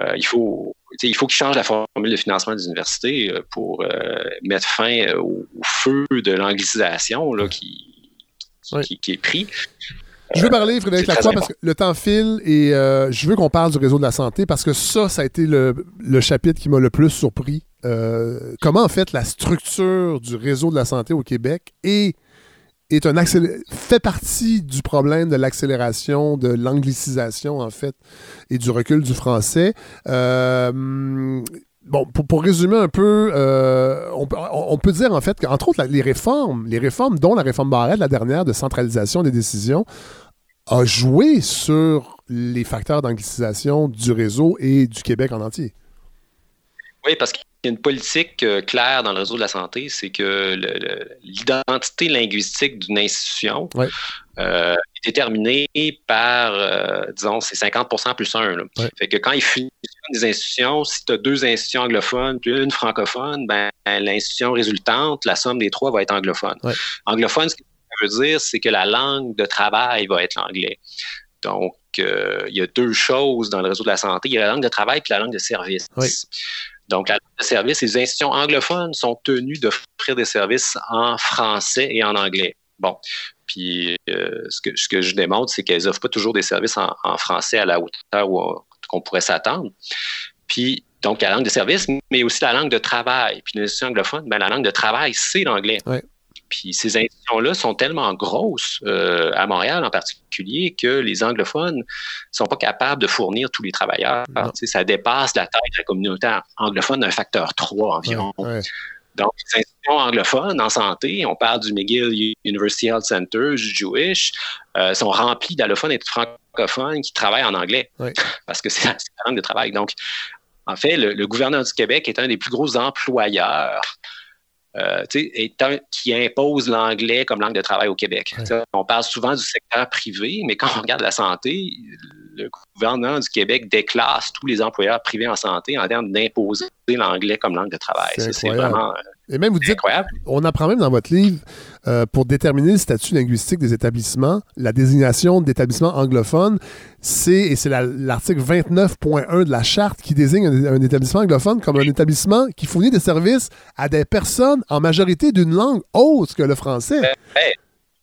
Euh, il faut il faut qu'il change la formule de financement des universités euh, pour euh, mettre fin au, feu de l'anglicisation qui, qui, est pris. Je veux parler, Frédéric Lacroix, parce que le temps file et je veux qu'on parle du réseau de la santé parce que ça, ça a été le, chapitre qui m'a le plus surpris. Comment, en fait, la structure du réseau de la santé au Québec est, est un fait partie du problème de l'accélération, de l'anglicisation, en fait, et du recul du français. Euh, bon, pour, résumer un peu, on, peut dire en fait qu'entre autres, les réformes, les réformes, dont la réforme Barrette, la dernière de centralisation des décisions, a joué sur les facteurs d'anglicisation du réseau et du Québec en entier. Oui, parce qu'il y a une politique euh, claire dans le réseau de la santé, c'est que l'identité linguistique d'une institution euh, est déterminée par, euh, disons, c'est 50% plus un. Fait que quand il finit des institutions, si tu as deux institutions anglophones puis une francophone, ben, l'institution résultante, la somme des trois va être anglophone. Anglophone, ce veut dire, c'est que la langue de travail va être l'anglais. Donc, il y a deux choses dans le réseau de la santé. Il y a la langue de travail et la langue de service. Donc, la langue de service, les institutions anglophones sont tenues d'offrir des services en français et en anglais. Bon. Puis, euh, ce, que, ce, que, je démontre, c'est qu'elles n'offrent pas toujours des services en, français à la hauteur qu'on pourrait s'attendre. Puis, donc, la langue de service, mais aussi la langue de travail. Puis, les institutions anglophones, ben, la langue de travail, c'est l'anglais. Puis ces institutions-là sont tellement grosses, euh, à Montréal en particulier, que les anglophones ne sont pas capables de fournir tous les travailleurs. ça dépasse la taille de la communauté anglophone d'un facteur 3 environ. Donc, les institutions anglophones en santé, on parle du McGill University Health Center, du Jewish, euh, sont remplies d'allophones et de francophones qui travaillent en anglais, parce que c'est la, langue de travail. Donc, en fait, le, le, gouverneur du Québec est un des plus gros employeurs euh, qui impose l'anglais comme langue de travail au Québec. On parle souvent du secteur privé, mais quand on regarde la santé, le gouvernement du Québec déclasse tous les employeurs privés en santé en termes d'imposer l'anglais comme langue de travail. C'est vraiment euh, Et même vous dites, incroyable. On apprend même dans votre livre, euh, pour déterminer le statut linguistique des établissements, la désignation d'établissements anglophones, c'est, et c'est l'article 29.1 de la charte qui désigne un, établissement anglophone comme un établissement qui fournit des services à des personnes en majorité d'une langue autre que le français.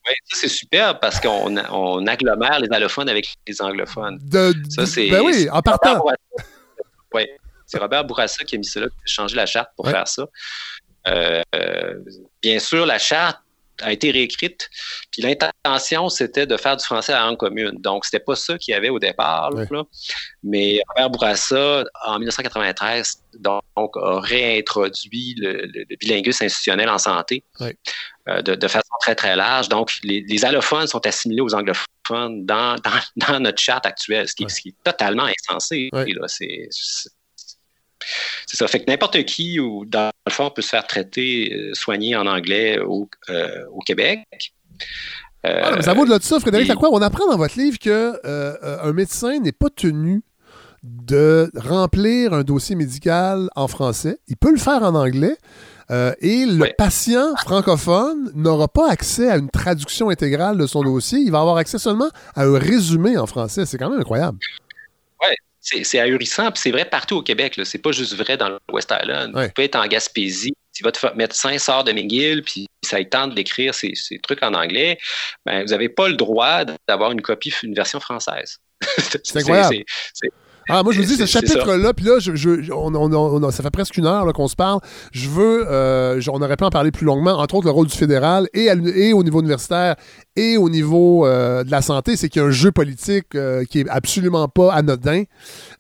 Oui, ça c'est super parce qu'on on agglomère les allophones avec les anglophones. ça, c'est, ben oui, en partant. Oui, c'est Robert Bourassa qui a mis ça là, qui a changé la charte pour faire ça. Euh, bien sûr, la charte a été réécrite. Puis l'intention, c'était de faire du français à la langue commune. Donc, c'était pas ça qu'il y avait au départ. Mais Robert Bourassa, en 1993, donc, a réintroduit le, bilinguisme institutionnel en santé euh, de, façon très, très large. Donc, les, allophones sont assimilés aux anglophones dans, dans, notre charte actuelle, ce qui, est totalement insensé. C'est c'est ça. Fait que n'importe qui, ou dans le fond, peut se faire traiter, euh, soigner en anglais au, euh, Québec. Ah, ça vaut de ça, Frédéric Lacroix. On apprend dans votre livre qu'un euh, médecin n'est pas tenu de remplir un dossier médical en français. Il peut le faire en anglais. et le patient francophone n'aura pas accès à une traduction intégrale de son dossier. Il va avoir accès seulement à un résumé en français. C'est quand même incroyable. C'est ahurissant. Puis c'est vrai partout au Québec. C'est pas juste vrai dans le West Island. Vous pouvez être en Gaspésie. Si votre médecin sort de McGill, puis ça il tente d'écrire ces, ces, trucs en anglais, ben, vous n'avez pas le droit d'avoir une copie, une version française. c'est incroyable. Ah, moi, je vous dis, ce chapitre-là, puis là, je, on, ça fait presque une heure qu'on se parle. Je veux, euh, on aurait pu en parler plus longuement, entre autres le rôle du fédéral et, et au niveau universitaire et au niveau euh, de la santé, c'est qu'il y a un jeu politique euh, qui est absolument pas anodin.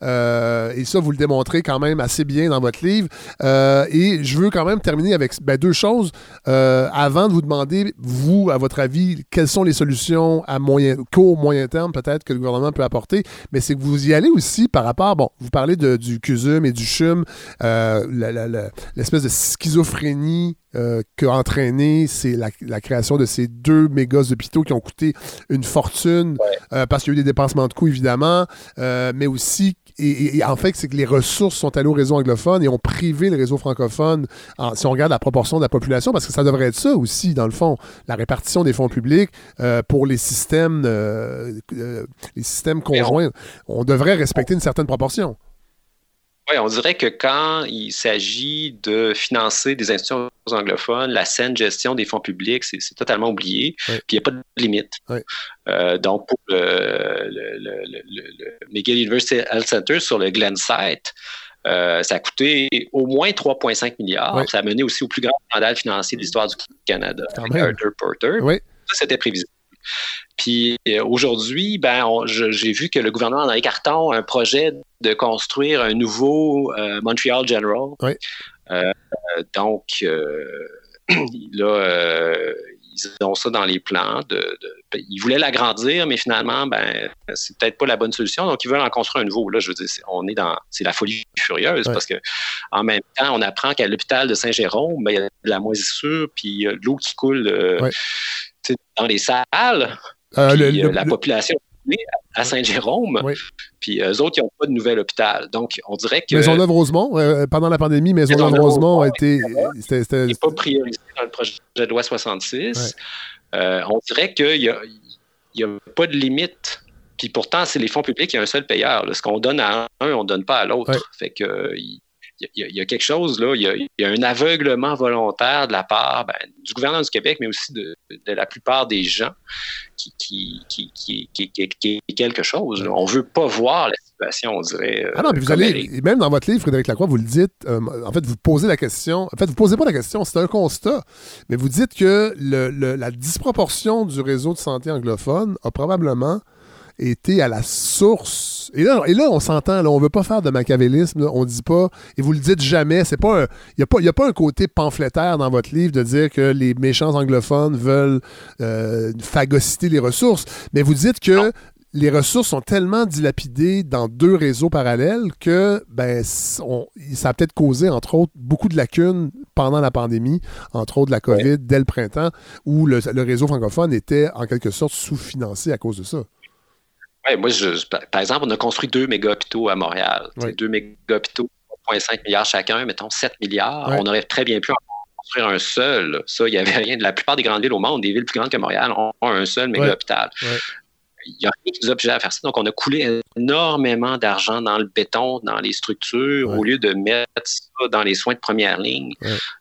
et ça, vous le démontrez quand même assez bien dans votre livre. et je veux quand même terminer avec ben, deux choses. avant de vous demander, vous, à votre avis, quelles sont les solutions à moyen, court, moyen terme, peut-être, que le gouvernement peut apporter, mais c'est que vous y allez aussi par rapport, bon, vous parlez de, du CUSUM et du CHUM, euh, l'espèce de schizophrénie euh, qu'a entraîné c'est la, création de ces deux méga hôpitaux qui ont coûté une fortune euh, parce qu'il y a eu des dépensements de coûts évidemment, mais aussi et, en fait c'est que les ressources sont allées au réseau anglophone et ont privé le réseau francophone si on regarde la proportion de la population parce que ça devrait être ça aussi dans le fond la répartition des fonds publics pour les systèmes les systèmes conjoints on devrait respecter une certaine proportion. Oui, on dirait que quand il s'agit de financer des institutions anglophones, la saine gestion des fonds publics, c'est totalement oublié. Puis il n'y a pas de limite. Euh, donc, pour le, McGill University Health Center sur le Glen site, euh, ça a coûté au moins 3,5 milliards. Ça a mené aussi au plus grand scandale financier de l'histoire du Canada, Arthur Porter. Ça, c'était prévisible. Puis euh, aujourd'hui, ben, j'ai vu que le gouvernement a carton un projet de construire un nouveau euh, Montreal General. Euh, donc, là, ils ont ça dans les plans. De, ils voulaient l'agrandir, mais finalement, ben, c'est peut-être pas la bonne solution. Donc, ils veulent en construire un nouveau. Là, je veux dire, on est dans, c'est la folie furieuse parce que en même temps, on apprend qu'à l'hôpital de Saint-Jérôme, ben, il y a de la moisissure, puis de l'eau qui coule dans les salles. Euh, puis, euh, la population à Saint-Jérôme. Puis eux autres, ils n'ont pas de nouvel hôpital. Donc, on dirait que. Maisonneuve-Rosemont, euh, pendant la pandémie, Maisonneuve-Rosemont a été. Pas priorisé dans le projet de loi 66. on dirait qu'il n'y a, a, pas de limite. Puis pourtant, c'est les fonds publics, il y a un seul payeur. Ce qu'on donne à un, on ne donne pas à l'autre. Fait que il y, a quelque chose là, il y a, un aveuglement volontaire de la part ben, du gouvernement du Québec, mais aussi de, la plupart des gens qui, qui, qui, qui, est quelque chose. On ne veut pas voir la situation, on dirait. Euh, ah non, puis vous allez, même dans votre livre, Frédéric Lacroix, vous le dites, euh, en fait, vous posez la question, en fait, vous ne posez pas la question, c'est un constat, mais vous dites que le, la disproportion du réseau de santé anglophone a probablement été à la source. Et là, et là on s'entend, on ne veut pas faire de machiavélisme, on ne dit pas, et vous le dites jamais, c'est pas il n'y a, a, pas un côté pamphlétaire dans votre livre de dire que les méchants anglophones veulent euh, phagocyter les ressources, mais vous dites que les ressources sont tellement dilapidées dans deux réseaux parallèles que ben, ça a peut-être causé, entre autres, beaucoup de lacunes pendant la pandémie, entre autres la COVID, dès le printemps, où le, le réseau francophone était en quelque sorte sous-financé à cause de ça. Oui, moi, je, par exemple, on a construit deux méga-hôpitaux à Montréal. Deux méga-hôpitaux, 3,5 milliards chacun, mettons 7 milliards. On aurait très bien pu en construire un seul. Ça, il n'y avait rien. La plupart des grandes villes au monde, des villes plus grandes que Montréal, ont un seul méga-hôpital. Il n'y a rien qui nous oblige à faire ça. Donc, on a coulé énormément d'argent dans le béton, dans les structures, au lieu de mettre ça dans les soins de première ligne.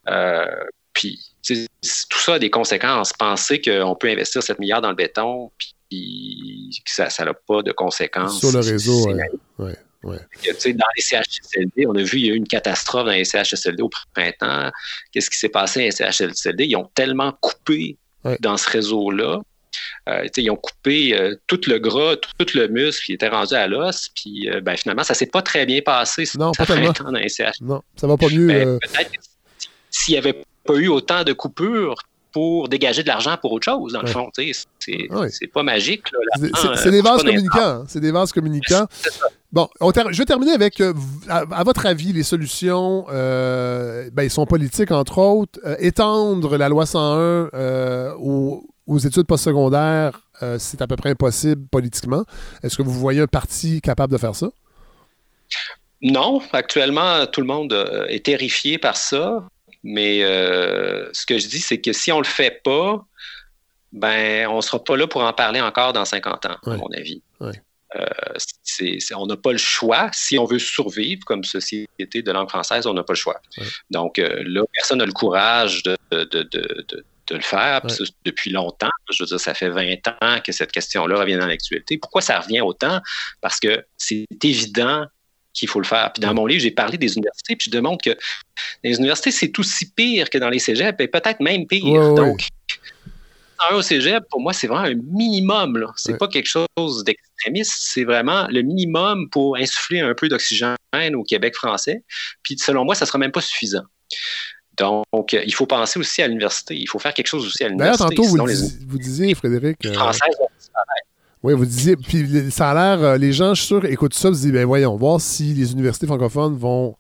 Euh, puis, tout ça a des conséquences. Penser qu'on peut investir 7 milliards dans le béton, puis ça n'a pas de conséquences. Sur le réseau, oui. Ouais, Dans les CHSLD, on a vu, il y a eu une catastrophe dans les CHSLD au printemps. Qu'est-ce qui s'est passé dans les CHSLD? Ils ont tellement coupé dans ce réseau-là. Euh, ils ont coupé euh, tout le gras, tout, le muscle qui était rendu à l'os. Puis euh, ben, finalement, ça ne s'est pas très bien passé. Non, pas tellement. Dans les CHSLD. Non, ça va pas mieux. Ben, peut-être s'il n'y avait pas eu autant de coupures, pour dégager de l'argent pour autre chose, dans le fond. Ah c'est pas magique. C'est des vases communicants. C'est des vases communicants. Bon, je vais terminer avec, euh, à, votre avis, les solutions, euh, ben, ils sont politiques, entre autres. Euh, étendre la loi 101 aux, aux, études postsecondaires, c'est à peu près impossible politiquement. Est-ce que vous voyez un parti capable de faire ça? Non, actuellement, tout le monde est terrifié par ça. Mais euh, ce que je dis, c'est que si on le fait pas, ben, on sera pas là pour en parler encore dans 50 ans, à mon avis. Euh, on n'a pas le choix. Si on veut survivre comme société de langue française, on n'a pas le choix. Donc euh, là, personne n'a le courage de, le faire depuis longtemps. Je veux dire, ça fait 20 ans que cette question-là revient dans l'actualité. Pourquoi ça revient autant? Parce que c'est évident qu'il faut le faire. Puis dans mon livre, j'ai parlé des universités, puis je démontre que dans les universités, c'est aussi pire que dans les cégeps, et peut-être même pire. Donc, un au cégep, pour moi, c'est vraiment un minimum. Ce n'est pas quelque chose d'extrémiste, c'est vraiment le minimum pour insuffler un peu d'oxygène au Québec français. Puis selon moi, ça ne sera même pas suffisant. Donc, il faut penser aussi à l'université. Il faut faire quelque chose aussi à l'université. D'ailleurs, tantôt, vous, disiez, Frédéric. Euh, oui, vous disiez, puis ça a l'air, euh, les gens, je suis sûr, écoutent ça, se disent, ben voyons, voir si les universités francophones vont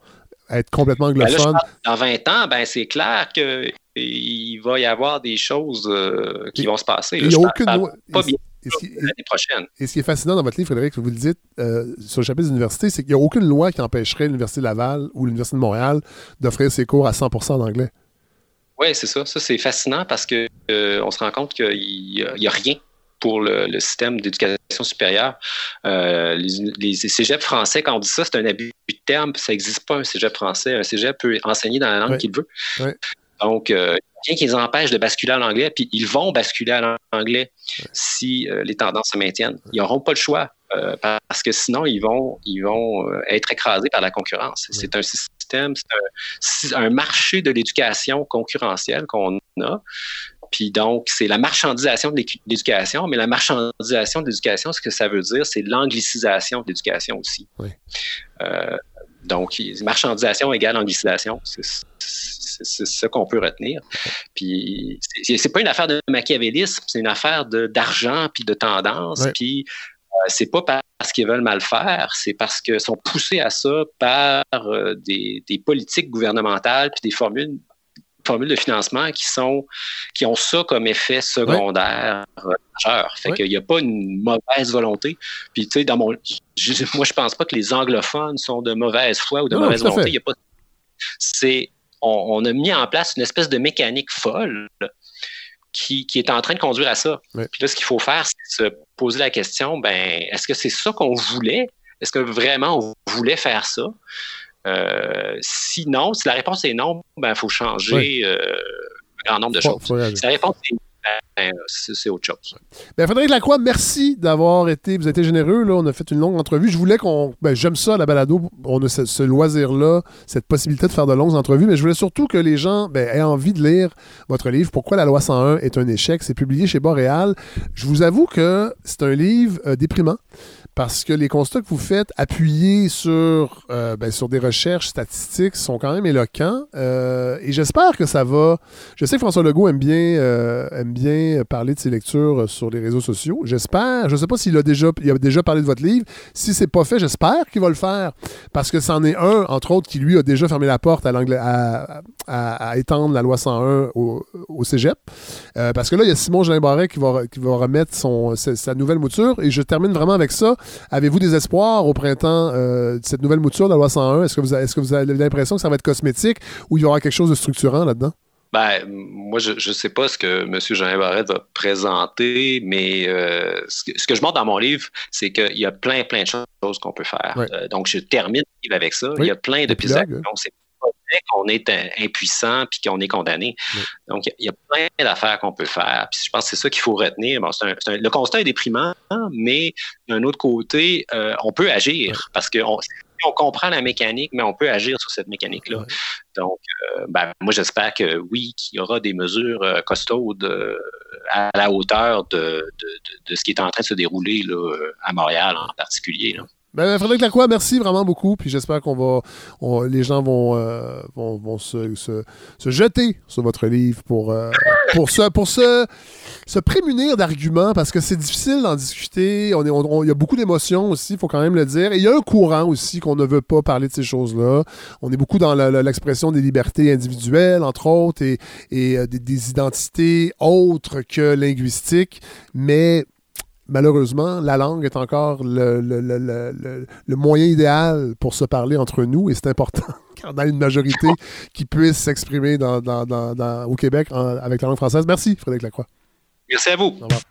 être complètement ben anglophones. dans 20 ans, ben c'est clair qu'il va y avoir des choses euh, qui vont se passer. il n'y a aucune loi. Pas bien. L'année prochaine. Et ce qui est fascinant dans votre livre, Frédéric, vous le dites euh, sur le chapitre des universités, c'est qu'il n'y a aucune loi qui empêcherait l'Université de Laval ou l'Université de Montréal d'offrir ses cours à 100% en anglais. Oui, c'est ça. Ça, c'est fascinant parce qu'on on se rend compte qu'il n'y a, rien pour le, système d'éducation supérieure. Euh, les, les, cégeps français, quand on dit ça, c'est un abus de terme. Ça n'existe pas un cégep français. Un cégep peut enseigner dans la langue qu'il veut. Donc, euh, rien qui les empêche de basculer à l'anglais, puis ils vont basculer à l'anglais si euh, les tendances se maintiennent. Ils n'auront pas le choix parce que sinon, ils vont, ils vont être écrasés par la concurrence. C'est un système, c'est un, un, marché de l'éducation concurrentielle qu'on a. Puis donc, c'est la marchandisation de l'éducation, mais la marchandisation de l'éducation, ce que ça veut dire, c'est l'anglicisation de l'éducation aussi. Euh, donc, marchandisation égale anglicisation, c'est ce qu'on peut retenir. Puis, c'est pas une affaire de machiavélisme, c'est une affaire d'argent puis de tendance. Puis, euh, c'est pas parce qu'ils veulent mal faire, c'est parce qu'ils sont poussés à ça par euh, des, des, politiques gouvernementales puis des formules formules de financement qui sont qui ont ça comme effet secondaire majeur. Fait qu'il n'y a pas une mauvaise volonté. Puis tu sais, dans mon moi je pense pas que les anglophones sont de mauvaise foi ou de mauvaise volonté. pas c'est on, a mis en place une espèce de mécanique folle qui, qui, est en train de conduire à ça. Puis là, ce qu'il faut faire, c'est se poser la question, ben, est-ce que c'est ça qu'on voulait? Est-ce que vraiment on voulait faire ça? Euh, sinon, si la réponse est non, ben, il faut changer euh, un grand nombre de choses. si la réponse est ben, c'est autre chose. Ben, Frédéric Lacroix, merci d'avoir été, vous avez été généreux. Là, on a fait une longue entrevue. Je voulais qu'on. Ben, J'aime ça, la balado. On a ce, loisir-là, cette possibilité de faire de longues entrevues, mais je voulais surtout que les gens ben, aient envie de lire votre livre, Pourquoi la loi 101 est un échec? C'est publié chez Boréal. Je vous avoue que c'est un livre euh, déprimant parce que les constats que vous faites appuyés sur, euh, ben, sur des recherches statistiques sont quand même éloquents. Euh, et j'espère que ça va. Je sais que François Legault aime bien, euh, aime bien parler de ses lectures sur les réseaux sociaux. J'espère. Je ne sais pas s'il a déjà, il a déjà parlé de votre livre. Si c'est pas fait, j'espère qu'il va le faire. Parce que c'en est un, entre autres, qui lui a déjà fermé la porte à, à, à, étendre la loi 101 au, au cégep. parce que là, il y a Simon Jean Barret qui va, qui va remettre son, sa nouvelle mouture. Et je termine vraiment avec ça. Avez-vous des espoirs au printemps euh, de cette nouvelle mouture de la loi 101? Est-ce que vous avez, est-ce que vous avez l'impression que ça va être cosmétique ou il y aura quelque chose de structurant là-dedans? Ben, moi, je ne sais pas ce que M. Jean Barrette va présenter, mais euh, ce, que, je montre dans mon livre, c'est qu'il y a plein, plein de choses qu'on peut faire. Euh, donc, je termine avec ça. Il y a plein de pistes C'est qu'on est impuissant puis qu'on est condamné. Donc, il y a plein d'affaires qu'on peut faire. Puis je pense que c'est ça qu'il faut retenir. le constat est déprimant, mais d'un autre côté, euh, on peut agir parce qu'on on comprend la mécanique, mais on peut agir sur cette mécanique-là. Donc, euh, ben, moi, j'espère que oui, qu'il y aura des mesures euh, costaudes à la hauteur de, ce qui est en train de se dérouler à Montréal en particulier. Ben, Frédéric Lacroix, merci vraiment beaucoup. Puis j'espère qu'on va. les gens vont, euh, vont, se, se, jeter sur votre livre pour, euh, pour, se, pour se, se prémunir d'arguments parce que c'est difficile d'en discuter. On est, il y a beaucoup d'émotions aussi, il faut quand même le dire. Et il y a un courant aussi qu'on ne veut pas parler de ces choses-là. On est beaucoup dans l'expression des libertés individuelles, entre autres, et, et euh, des, des identités autres que linguistiques. Mais malheureusement, la langue est encore le, moyen idéal pour se parler entre nous et c'est important qu'il y en a une majorité qui puisse s'exprimer dans, dans, dans, au Québec avec la langue française. Merci, Frédéric Lacroix. Merci à vous. Au revoir.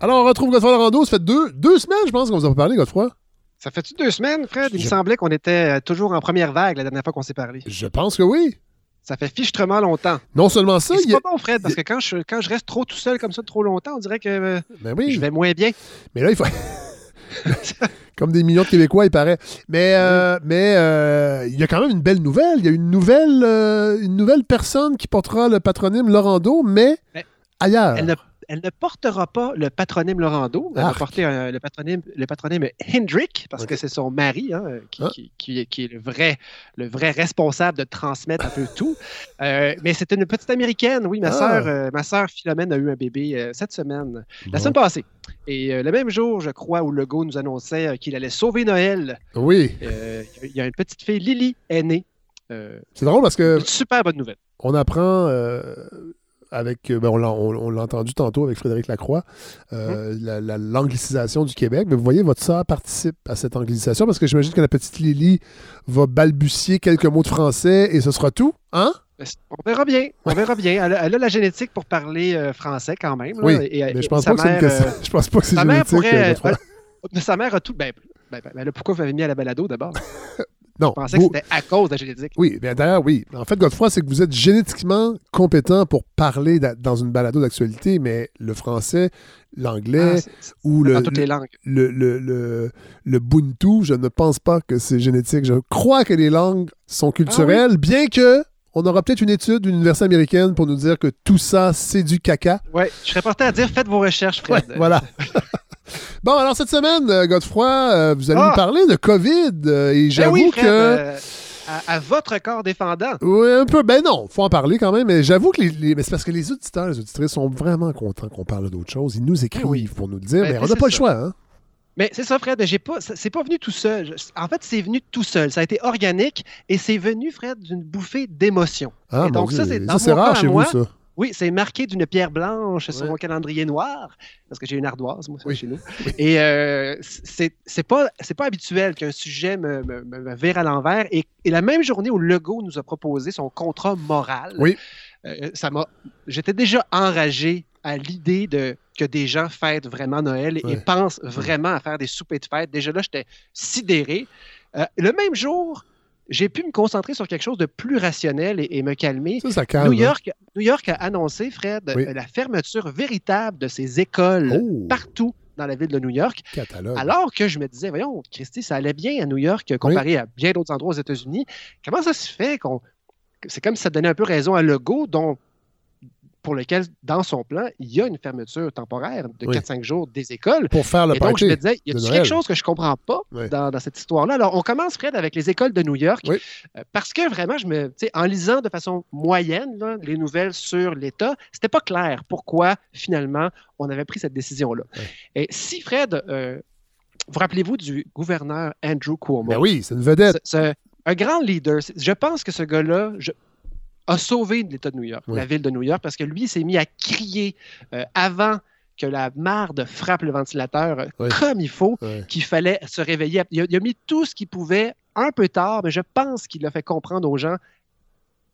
Alors, on retrouve Godefroy Larando. Ça fait deux, deux semaines, je pense, qu'on vous a parlé, Godefroy. Ça fait-tu deux semaines, Fred? Il me semblait qu'on était toujours en première vague la dernière fois qu'on s'est parlé. Je pense que oui. Ça fait fichtrement longtemps. Non seulement ça. C'est pas bon, Fred, parce que quand je, quand je reste trop tout seul comme ça trop longtemps, on dirait que euh, ben oui. je vais moins bien. Mais là, il faut. comme des millions de Québécois, il paraît. Mais euh, mais euh, il y a quand même une belle nouvelle. Il y a une nouvelle, une nouvelle personne qui portera le patronyme Laurando, mais, ailleurs. Elle elle ne portera pas le patronyme Laurando. Elle va porter le, patronyme, le patronyme Hendrick, parce que c'est son mari hein, ah. qui, qui, est le vrai, le vrai responsable de transmettre un peu tout. Euh, mais c'est une petite américaine, oui. Ma ah. euh, ma sœur Philomène a eu un bébé euh, cette semaine, la semaine passée. Et le même jour, je crois, où Legault nous annonçait qu'il allait sauver Noël. Oui. Il y a une petite fille, Lily, est née. c'est drôle parce que. super bonne nouvelle. On apprend avec, euh, ben, on l'a entendu tantôt avec Frédéric Lacroix, euh, hum. l'anglicisation du Québec. Mais vous voyez, votre sœur participe à cette anglicisation parce que j'imagine que la petite Lily va balbutier quelques mots de français et ce sera tout, hein? Ben, on verra bien. On verra bien. Elle a, la génétique pour parler euh, français quand même. oui, mais je pense, pas que c'est une question. je pense pas que c'est génétique. Pourrait, sa mère a tout. Ben, ben, ben pourquoi vous avez mis à la balado d'abord? Non. Je pensais que c'était à cause de la génétique. Oui, bien d'ailleurs, oui. En fait, Godefroy, c'est que vous êtes génétiquement compétent pour parler dans une balado d'actualité, mais le français, l'anglais ah, ou le, toutes les langues. Le, le, le, le, Buntu, je ne pense pas que c'est génétique. Je crois que les langues sont culturelles, ah bien que on aura peut-être une étude d'une université américaine pour nous dire que tout ça, c'est du caca. Oui, je serais porté à dire faites vos recherches, Fred. voilà. Bon, alors cette semaine, euh, Godefroy, euh, vous allez nous ah! parler de COVID. Euh, et ben j'avoue que. À, votre corps défendant. Oui, un peu. Ben non, faut en parler quand même. Mais j'avoue que les, mais c'est parce que les auditeurs, les auditrices sont vraiment contents qu'on parle d'autres choses. Ils nous ben écrivent pour nous le dire, ben, mais on n'a pas le choix. Hein? Mais c'est ça, Fred. J'ai pas, c'est pas venu tout seul. En fait, c'est venu tout seul. Ça a été organique et c'est venu, Fred, d'une bouffée d'émotion. Ah, donc ça, c'est rare chez vous, ça. Oui, c'est marqué d'une pierre blanche sur mon calendrier noir, parce que j'ai une ardoise, moi, chez nous. Et euh, c'est pas, pas habituel qu'un sujet me, me, vire à l'envers. Et, la même journée où Legault nous a proposé son contrat moral, oui. Euh, ça m'a. J'étais déjà enragé à l'idée de que des gens fêtent vraiment Noël et, pensent vraiment à faire des soupers de fête. Déjà là, j'étais sidéré. Euh, le même jour, j'ai pu me concentrer sur quelque chose de plus rationnel et, me calmer. Ça, ça calme, New, hein. York, New York a annoncé, Fred, la fermeture véritable de ses écoles oh. partout dans la ville de New York. Alors que je me disais, voyons, Christy, ça allait bien à New York comparé à bien d'autres endroits aux États-Unis. Comment ça se fait qu'on. C'est comme si ça donnait un peu raison à Legault, dont pour lequel, dans son plan, il y a une fermeture temporaire de 4-5 jours des écoles. Pour faire le Et donc, je me disais, il y a quelque chose que je ne comprends pas dans, cette histoire-là? Alors, on commence, Fred, avec les écoles de New York, euh, parce que vraiment, je me, en lisant de façon moyenne les nouvelles sur l'État, c'était pas clair pourquoi, finalement, on avait pris cette décision-là. Et si, Fred, euh, vous rappelez-vous du gouverneur Andrew Cuomo? Ben oui, c'est une vedette. C'est un grand leader. Je pense que ce gars-là, a sauvé l'État de New York, la ville de New York, parce que lui s'est mis à crier euh, avant que la marde frappe le ventilateur euh, comme il faut, qu'il fallait se réveiller. Il a, mis tout ce qu'il pouvait un peu tard, mais je pense qu'il a fait comprendre aux gens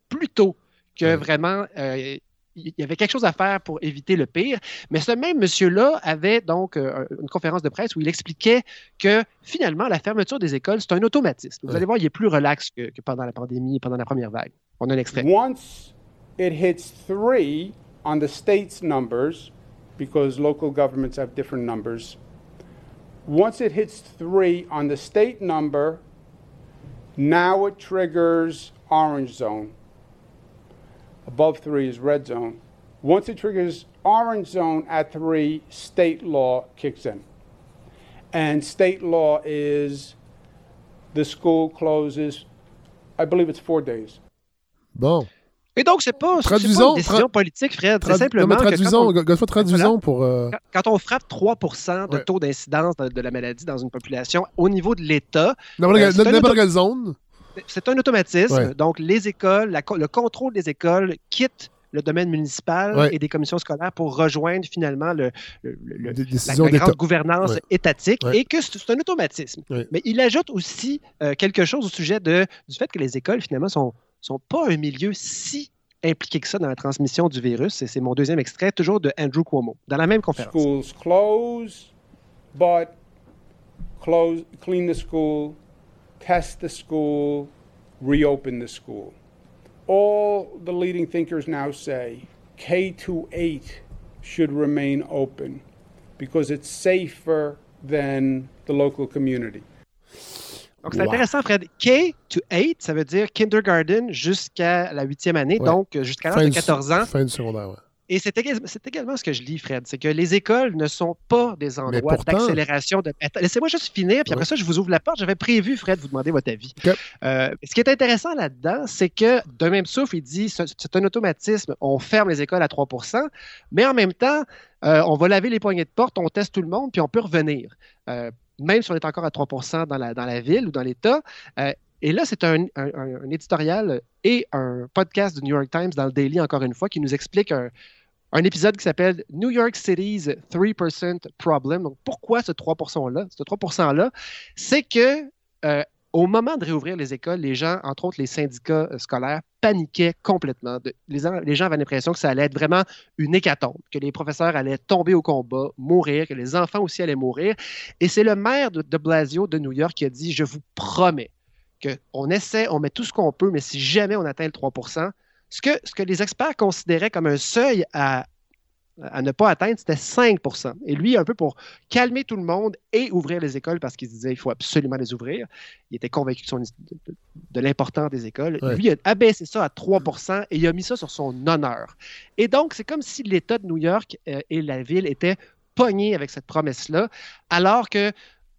plus tôt que vraiment euh, il y avait quelque chose à faire pour éviter le pire. Mais ce même monsieur-là avait donc une conférence de presse où il expliquait que finalement, la fermeture des écoles, c'est un automatisme. Vous allez voir, il est plus relax que, que pendant la pandémie, pendant la première vague. On a un extrait. Once it hits three on the state's numbers, because local governments have different numbers, once it hits three on the state number, now it triggers orange zone. Above three is red zone. Once it triggers orange zone at three, state law kicks in. And state law is the school closes, I believe it's four days. Bon. Et donc, c'est pas, pas une décision politique, Fred. C'est simplement. traduisons, que quand on, traduisons pour. Euh, quand, on frappe 3 de taux d'incidence de, la maladie dans une population au niveau de l'État. N'importe quelle zone. C'est un automatisme. Donc, les écoles, le contrôle des écoles quitte le domaine municipal Ouais. et des commissions scolaires pour rejoindre finalement le, le- le- Des la, grande gouvernance Ouais. étatique Ouais. et que c'est c'est un automatisme. Ouais. Mais il ajoute aussi euh, quelque chose au sujet de, du fait que les écoles, finalement, sont, sont pas un milieu si impliqué que ça dans la transmission du virus. Et c'est mon deuxième extrait, toujours de Andrew Cuomo, dans la même conférence. Schools close, but close, clean the school, test the school, reopen the school. All the leading thinkers now say K to 8 should remain open because it's safer than the local community. Donc, c'est Wow. intéressant, Fred. K to 8, ça veut dire kindergarten jusqu'à la huitième année, Ouais. donc jusqu'à l'âge de du- 14 ans. Fin du secondaire, ouais. Et c'est éga- c'est également ce que je lis, Fred, c'est que les écoles ne sont pas des endroits d'accélération. De... Laissez-moi juste finir, puis après Ouais. ça, je vous ouvre la porte. J'avais prévu, Fred, vous demander votre avis. Euh, ce qui est intéressant là-dedans, c'est que d'un même souffle, il dit c'est c'est un automatisme. On ferme les écoles à 3% mais en même temps, euh, on va laver les poignées de porte, on teste tout le monde, puis on peut revenir. Euh, même si on est encore à 3 dans la, dans la ville ou dans l'État. Euh, et là, c'est un, un- éditorial et un podcast du New York Times dans le Daily, encore une fois, qui nous explique un, un épisode qui s'appelle New York City's 3% Problem. Donc, pourquoi ce 3%-là? Ce 3%-là, c'est que euh, au moment de réouvrir les écoles, les gens, entre autres les syndicats euh, scolaires, paniquaient complètement. Les, en- les gens avaient l'impression que ça allait être vraiment une hécatombe, que les professeurs allaient tomber au combat, mourir, que les enfants aussi allaient mourir. Et c'est le maire de Blasio de New York qui a dit, je vous promets qu'on essaie, on met tout ce qu'on peut, mais si jamais on atteint le 3 ce que, ce que les experts considéraient comme un seuil à, à ne pas atteindre, c'était 5% Et lui, un peu pour calmer tout le monde et ouvrir les écoles parce qu'il se disait qu'il faut absolument les ouvrir. Il était convaincu de, son- de- de- de l'importance des écoles. Ouais. Lui, il a abaissé ça à 3% et il a mis ça sur son honneur. Et donc, c'est comme si l'État de New York euh, et la ville étaient pognés avec cette promesse-là, alors qu'il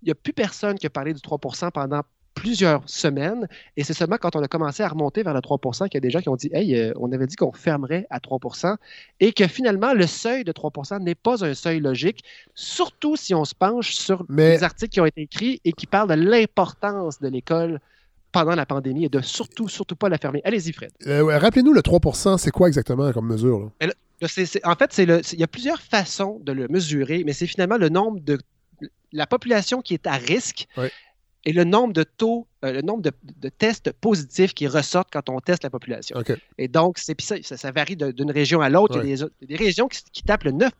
n'y a plus personne qui a parlé du 3% pendant plusieurs semaines. Et c'est seulement quand on a commencé à remonter vers le 3 qu'il y a des gens qui ont dit Hey, euh, on avait dit qu'on fermerait à 3 et que finalement, le seuil de 3 n'est pas un seuil logique, surtout si on se penche sur Mais- les articles qui ont été écrits et qui parlent de l'importance de l'école pendant la pandémie et de surtout, surtout pas la fermer. Allez-y, Fred. Euh, Rappelez-nous, le 3 c'est quoi exactement comme mesure? là? En fait, il y a plusieurs façons de le mesurer, mais c'est finalement le nombre de la population qui est à risque. Et le nombre de taux, euh, le nombre de, de tests positifs qui ressortent quand on teste la population. Et donc, c'est, ça, ça, ça varie d'une région à l'autre. Il, y a des, régions qui, qui tapent le 9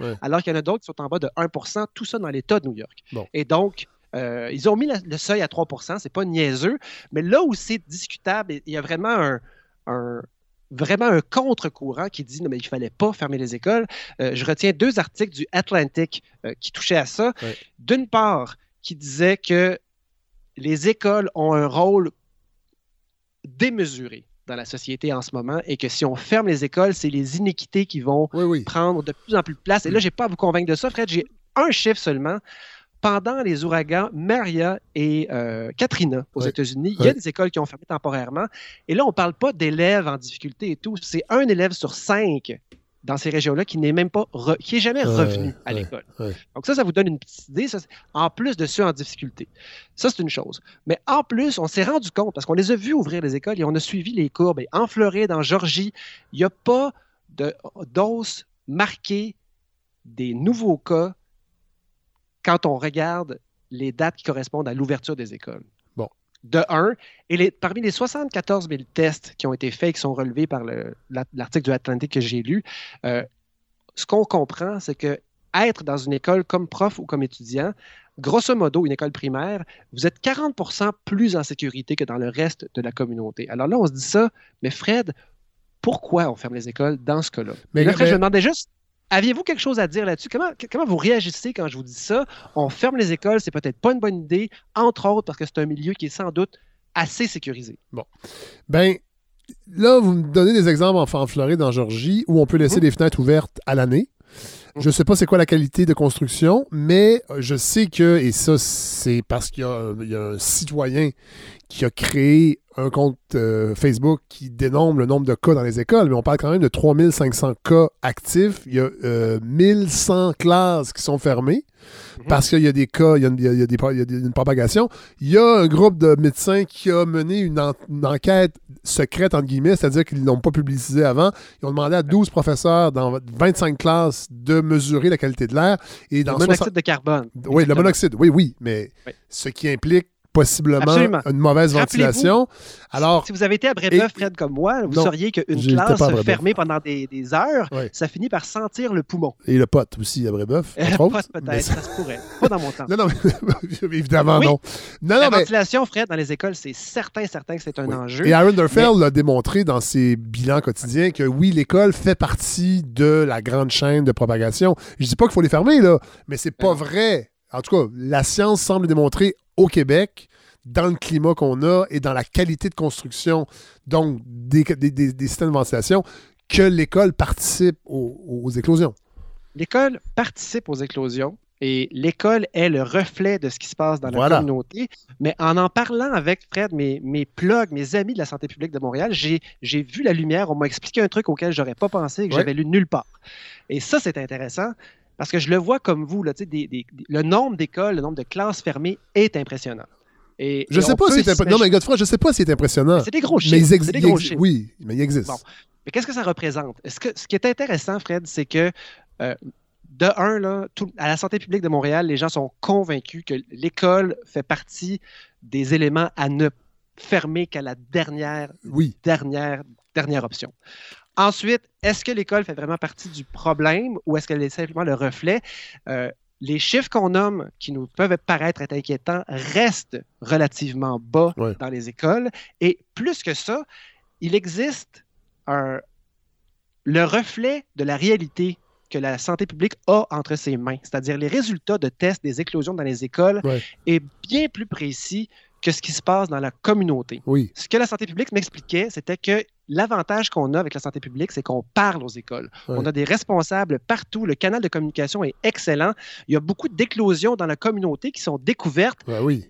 Ouais. alors qu'il y en a d'autres qui sont en bas de 1% tout ça dans l'État de New York. Bon. Et donc, euh, ils ont mis la- le seuil à 3% c'est pas niaiseux, mais là où c'est discutable, il y a vraiment un, un- vraiment un contre-courant qui dit non, mais il fallait pas fermer les écoles. Euh, je retiens deux articles du Atlantic euh, qui touchaient à ça. D'une part, qui disait que les écoles ont un rôle démesuré dans la société en ce moment et que si on ferme les écoles, c'est les inéquités qui vont Oui, oui. prendre de plus en plus de place. Et là, je n'ai pas à vous convaincre de ça, Fred. J'ai un chiffre seulement. Pendant les ouragans Maria et euh, Katrina aux. États-Unis, il y a des écoles qui ont fermé temporairement. Et là, on ne parle pas d'élèves en difficulté et tout. C'est un élève sur cinq dans ces régions-là qui n'est même pas re- qui est jamais Ouais, revenu à ouais, l'école. ouais. Donc ça, ça vous donne une petite idée, ça, en plus de ceux en difficulté. Ça, c'est une chose. Mais en plus, on s'est rendu compte, parce qu'on les a vus ouvrir les écoles et on a suivi les courbes. Et en Floride, en Georgie, il n'y a pas de d'hausse marquée des nouveaux cas quand on regarde les dates qui correspondent à l'ouverture des écoles. De un, et les- parmi les 74 000 tests qui ont été faits et qui sont relevés par le- la- l'article du Atlantic que j'ai lu, euh, ce qu'on comprend, c'est que être dans une école comme prof ou comme étudiant, grosso modo, une école primaire, vous êtes 40% plus en sécurité que dans le reste de la communauté. Alors là, on se dit ça, mais Fred, pourquoi on ferme les écoles dans ce cas-là? Mais- Mais là, Fred, mais- je me demandais juste, aviez-vous quelque chose à dire là-dessus? Comment, comment vous réagissez quand je vous dis ça? On ferme les écoles, c'est peut-être pas une bonne idée, entre autres parce que c'est un milieu qui est sans doute assez sécurisé. Bon. Ben, là, vous me donnez des exemples en, en Floride, en Georgie, où on peut laisser Mhm. des fenêtres ouvertes à l'année. Je ne sais pas c'est quoi la qualité de construction, mais euh, je sais que, et ça, c'est parce qu'il y, y a un citoyen qui a créé un compte euh, Facebook qui dénombre le nombre de cas dans les écoles, mais on parle quand même de 3500 cas actifs. Il y a 1100 classes qui sont fermées mhm. parce qu'il y a des cas, il y a, une, propagation. Il y a un groupe de médecins qui a mené une, enquête secrète, entre guillemets, c'est-à-dire qu'ils ne l'ont pas publicisé avant. Ils ont demandé à 12 professeurs dans 25 classes de mesurer la qualité de l'air. Et dans le monoxyde de carbone. Oui, le monoxyde, oui, oui, mais ce qui implique possiblement une mauvaise ventilation. Alors, si vous avez été à Brébeuf, Fred, comme moi, vous sauriez qu'une classe fermée pendant des, heures, ça finit par sentir le poumon. Et le pote aussi à Brébeuf. Le pote peut-être, ça se pourrait. Pas dans mon temps. Non, non, évidemment non. non. La ventilation, Fred, dans les écoles, c'est certain, certain que c'est un enjeu. Et Aaron Durfeld l'a démontré dans ses bilans quotidiens que oui, l'école fait partie de la grande chaîne de propagation. Je dis pas qu'il faut les fermer, là, mais c'est pas vrai. En tout cas, la science semble démontrer au Québec, dans le climat qu'on a et dans la qualité de construction, donc des, systèmes de ventilation, que l'école participe aux, éclosions. L'école participe aux éclosions et l'école est le reflet de ce qui se passe dans la communauté. Mais en en parlant avec Fred, mes, mes plugs, mes amis de la santé publique de Montréal, j'ai vu la lumière. On m'a expliqué un truc auquel j'aurais pas pensé et que j'avais lu nulle part. Et ça, c'est intéressant parce que je le vois comme vous, là, le nombre d'écoles, le nombre de classes fermées est impressionnant. Et, je sais pas si c'est impressionnant. Non, mais Godefroy, je sais pas si c'est impressionnant. C'est des gros chiffres. Mais des gros chiffres. Oui, mais il existe. Mais qu'est-ce que ça représente? -ce, que, ce qui est intéressant, Fred, c'est que euh, de un, là, à la santé publique de Montréal, les gens sont convaincus que l'école fait partie des éléments à ne fermer qu'à la dernière, dernière, dernière option. Ensuite, est-ce que l'école fait vraiment partie du problème ou est-ce qu'elle est simplement le reflet? Euh, les chiffres qu'on nomme, qui nous peuvent paraître être inquiétants, restent relativement bas dans les écoles. Et plus que ça, il existe un, le reflet de la réalité que la santé publique a entre ses mains, c'est-à-dire les résultats de tests des éclosions dans les écoles, est bien plus précis que ce qui se passe dans la communauté. Oui. Ce que la santé publique m'expliquait, c'était que l'avantage qu'on a avec la santé publique, c'est qu'on parle aux écoles. On a des responsables partout. Le canal de communication est excellent. Il y a beaucoup d'éclosions dans la communauté qui sont découvertes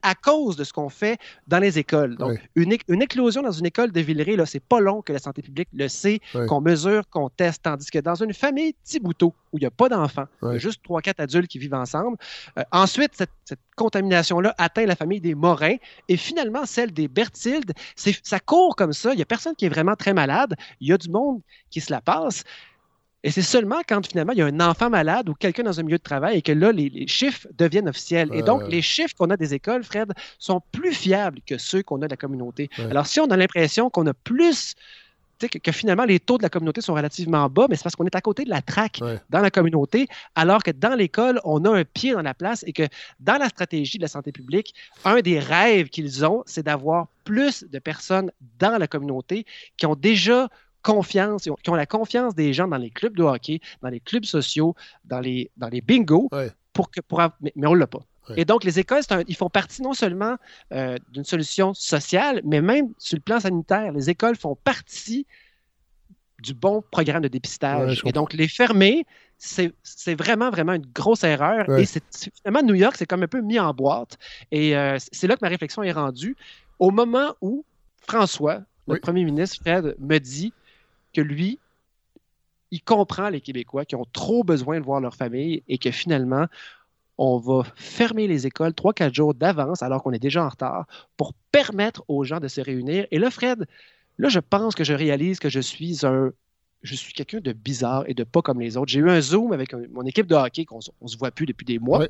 à cause de ce qu'on fait dans les écoles. Donc, une, éclosion dans une école de Villeray, c'est pas long que la santé publique le sait, qu'on mesure, qu'on teste. Tandis que dans une famille Thibouteau, où il n'y a pas d'enfants, il y a juste trois, quatre adultes qui vivent ensemble, euh, ensuite, cette, cette contamination-là atteint la famille des Morins et finalement celle des Bertildes. Ça court comme ça. Il n'y a personne qui est vraiment très malade. Il y a du monde qui se la passe. Et c'est seulement quand finalement il y a un enfant malade ou quelqu'un dans un milieu de travail et que là, les, chiffres deviennent officiels. Et donc, les chiffres qu'on a des écoles, Fred, sont plus fiables que ceux qu'on a de la communauté. Alors, si on a l'impression qu'on a plus que, finalement les taux de la communauté sont relativement bas, mais c'est parce qu'on est à côté de la traque dans la communauté, alors que dans l'école, on a un pied dans la place et que dans la stratégie de la santé publique, un des rêves qu'ils ont, c'est d'avoir plus de personnes dans la communauté qui ont déjà confiance, qui ont la confiance des gens dans les clubs de hockey, dans les clubs sociaux, dans les, dans les bingos, pour que, pour, mais, mais on ne l'a pas. Et donc, les écoles, ils font partie non seulement euh, d'une solution sociale, mais même sur le plan sanitaire. Les écoles font partie du bon programme de dépistage. et donc, les fermer, c'est vraiment, vraiment une grosse erreur. Et c'est finalement, New York, c'est comme un peu mis en boîte. Et euh, c'est là que ma réflexion est rendue. Au moment où François, le premier ministre Fred, me dit que lui, il comprend les Québécois qui ont trop besoin de voir leur famille et que finalement, on va fermer les écoles 3-4 jours d'avance alors qu'on est déjà en retard pour permettre aux gens de se réunir. Et là, Fred, là, je pense que je réalise que je suis un. Je suis quelqu'un de bizarre et de pas comme les autres. J'ai eu un Zoom avec mon équipe de hockey qu'on ne se voit plus depuis des mois.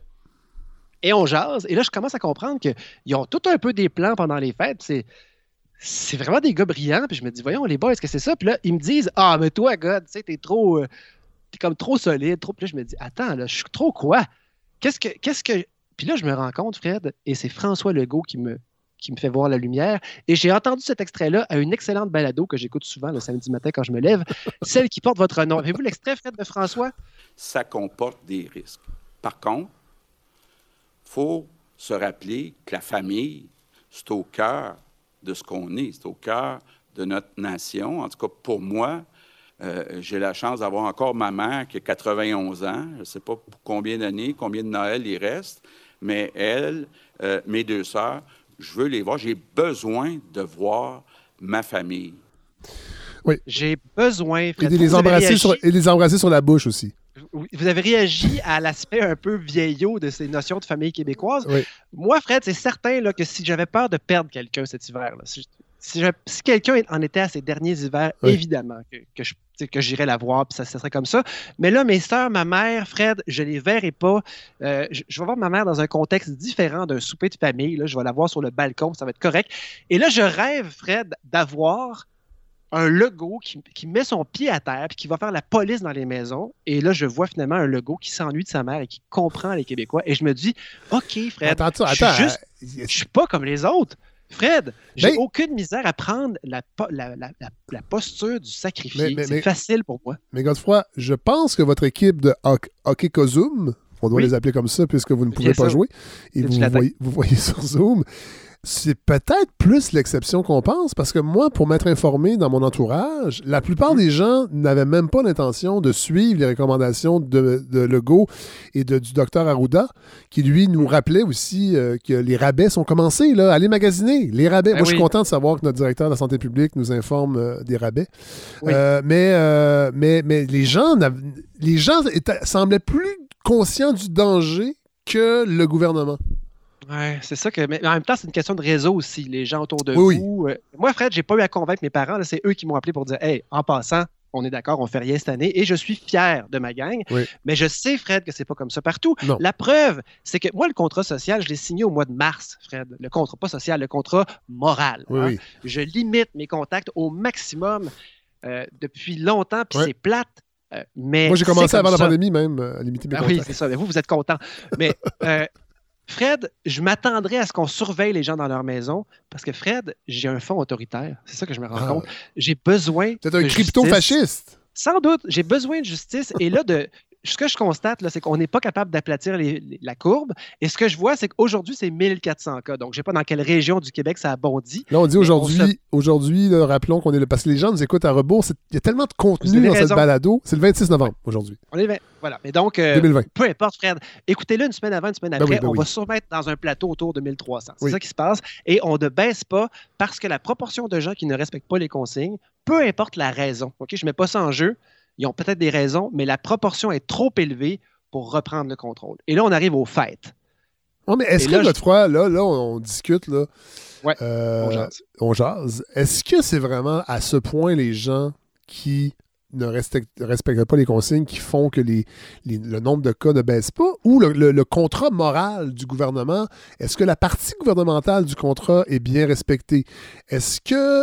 Et on jase. Et là, je commence à comprendre qu'ils ont tout un peu des plans pendant les fêtes. C'est c'est vraiment des gars brillants. Puis je me dis, voyons, les boys, est-ce que c'est ça? Puis là, ils me disent, ah, mais toi, gars, tu sais, t'es trop. Euh, t'es comme trop solide, trop. Puis là, je me dis, attends, là, je suis trop quoi? Qu'est-ce que, qu'est-ce que. Puis là, je me rends compte, Fred, et c'est François Legault qui me, qui me fait voir la lumière. Et j'ai entendu cet extrait-là à une excellente balado que j'écoute souvent le samedi matin quand je me lève, celle qui porte votre nom. Avez-vous l'extrait, Fred, de François? Ça comporte des risques. Par contre, il faut se rappeler que la famille, c'est au cœur de ce qu'on est, c'est au cœur de notre nation. En tout cas, pour moi, euh, j'ai la chance d'avoir encore ma mère qui a 91 ans. Je ne sais pas pour combien d'années, combien de Noël il reste, mais elle, euh, mes deux sœurs, Je veux les voir. J'ai besoin de voir ma famille. Oui. J'ai besoin. Et de les, embrasser sur, et les embrasser sur la bouche aussi. Vous avez réagi à l'aspect un peu vieillot de ces notions de famille québécoise. Moi, Fred, c'est certain là, que si j'avais peur de perdre quelqu'un cet hiver, là, si, si, quelqu'un en était à ces derniers hivers, évidemment que, que je que j'irais la voir, puis ça, serait comme ça. Mais là, mes soeurs, ma mère, Fred, je les verrai pas. Euh, je, vais voir ma mère dans un contexte différent d'un souper de famille. Là, je vais la voir sur le balcon, ça va être correct. Et là, je rêve, Fred, d'avoir un logo qui, met son pied à terre puis qui va faire la police dans les maisons. Et là, je vois finalement un logo qui s'ennuie de sa mère et qui comprend les Québécois. Et je me dis, OK, Fred, attends, je, attends, juste, euh, je suis pas comme les autres. Fred, j'ai aucune misère à prendre la, po- la, la- la- la posture du sacrifié. C'est facile pour moi. Mais Godefroy, je pense que votre équipe de hoc- Hockey Zoom, on doit Oui. les appeler comme ça puisque vous ne pouvez Bien pas jouer, et voyez, vous voyez sur Zoom, c'est peut-être plus l'exception qu'on pense, parce que moi, pour m'être informé dans mon entourage, la plupart des gens n'avaient même pas l'intention de suivre les recommandations de, de Legault et de, du docteur Arruda, qui lui nous rappelait aussi euh, que les rabais sont commencés, là, allez magasiner, les rabais. Ben moi, je suis content de savoir que notre directeur de la santé publique nous informe euh, des rabais. Oui. Euh, mais, mais, mais les gens, les gens étaient- semblaient plus conscients du danger que le gouvernement. Ouais, c'est ça que. Mais en même temps, c'est une question de réseau aussi, les gens autour de Oui, vous. Euh, Moi, Fred, j'ai pas eu à convaincre mes parents. là, C'est eux qui m'ont appelé pour dire Hey, en passant, on est d'accord, on fait rien cette année. Et je suis fier de ma gang. Oui. Mais je sais, Fred, que c'est pas comme ça partout. Non. La preuve, c'est que moi, le contrat social, je l'ai signé au mois de mars, Fred. Le contrat, pas social, le contrat moral. Oui, hein. oui. Je limite mes contacts au maximum euh, depuis longtemps, puis c'est plate. euh, mais Moi, j'ai commencé comme avant la pandémie même à limiter mes Ah oui, contacts. c'est ça. Mais vous, vous êtes content. Mais euh, Fred, je m'attendrais à ce qu'on surveille les gens dans leur maison parce que Fred, j'ai un fond autoritaire. C'est ça que je me rends Ah. compte. J'ai besoin. T'es un crypto-fasciste. Sans doute. J'ai besoin de justice. Et là, de. Ce que je constate, là, c'est qu'on n'est pas capable d'aplatir les- les- la courbe. Et ce que je vois, c'est qu'aujourd'hui, c'est 1400 cas. Donc, je ne sais pas dans quelle région du Québec ça a bondi. Là, on dit aujourd'hui, se- aujourd'hui, rappelons qu'on est le. Parce que les gens nous écoutent à rebours. Il y a tellement de contenu dans cette balado. C'est le 26 novembre aujourd'hui. On est vingt- Voilà. Mais donc, euh, 2020. peu importe, Fred, écoutez-le une semaine avant, une semaine Ben après, oui, ben on oui. va se remettre dans un plateau autour de 1300. C'est Oui. ça qui se passe. Et on ne baisse pas parce que la proportion de gens qui ne respectent pas les consignes, peu importe la raison, OK, je ne mets pas ça en jeu, ils ont peut-être des raisons, mais la proportion est trop élevée pour reprendre le contrôle. Et là, on arrive aux fêtes. Ouais, mais est-ce que, là, Godefroy, là, là, on, on discute, là. Ouais, euh, on jase. on jase. Est-ce que c'est vraiment à ce point les gens qui ne respectent, pas les consignes qui font que le nombre de cas ne baisse pas? Ou le, contrat moral du gouvernement, est-ce que la partie gouvernementale du contrat est bien respectée? Est-ce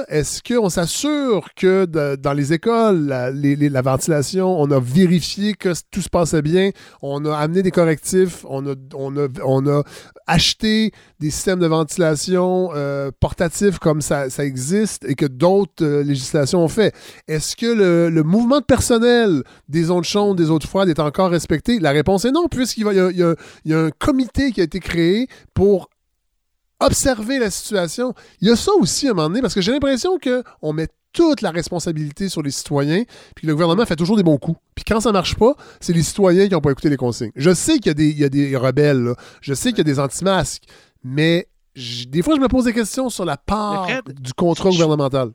est-ce qu'on s'assure que dans les écoles, la, ventilation, on a vérifié que tout se passait bien, on a amené des correctifs, on a, on a, on a acheté des systèmes de ventilation euh, portatifs comme ça, ça existe et que d'autres euh, législations ont fait? Est-ce que le, le mouvement de personnel des zones chaudes, des eaux froides est encore respecté? La réponse est non, puisqu'il y a, il y a- il y a un comité qui a été créé pour observer la situation. Il y a ça aussi à un moment donné, parce que j'ai l'impression qu'on met toute la responsabilité sur les citoyens, puis le gouvernement fait toujours des bons coups. Puis quand ça marche pas, c'est les citoyens qui n'ont pas écouté les consignes. Je sais qu'il y a des, il y a des rebelles, là. je sais qu'il y a des anti-masques, mais des fois, je me pose des questions sur la part Fred, du contrôle je- gouvernemental.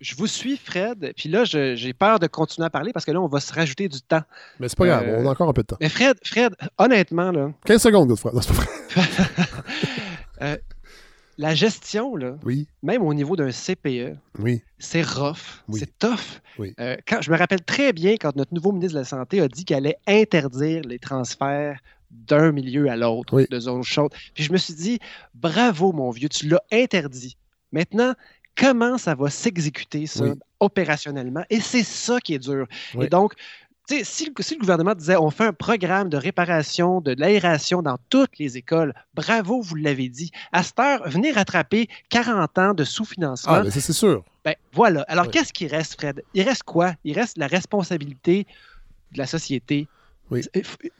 Je vous suis, Fred, puis là, j'ai peur de continuer à parler parce que là, on va se rajouter du temps. Mais c'est pas grave, Euh, on a encore un peu de temps. Mais Fred, Fred, honnêtement, là, 15 secondes, Godefroy. Non, c'est pas vrai. euh, la gestion, là, Oui, même au niveau d'un CPE, oui. c'est rough, Oui. c'est tough. Oui. Euh, quand, je me rappelle très bien quand notre nouveau ministre de la Santé a dit qu'il allait interdire les transferts d'un milieu à l'autre de zone chaude. Puis je me suis dit, bravo mon vieux, tu l'as interdit. Maintenant, comment ça va s'exécuter, ça, Oui. opérationnellement? Et c'est ça qui est dur. Oui. Et donc, si, le- si le gouvernement disait on fait un programme de réparation, de l'aération dans toutes les écoles, bravo, vous l'avez dit. À cette heure, venez rattraper 40 ans de sous-financement. Ah, ça, c'est sûr. Ben, voilà. Alors, Oui. qu'est-ce qui reste, Fred? Il reste quoi? Il reste la responsabilité de la société. Oui.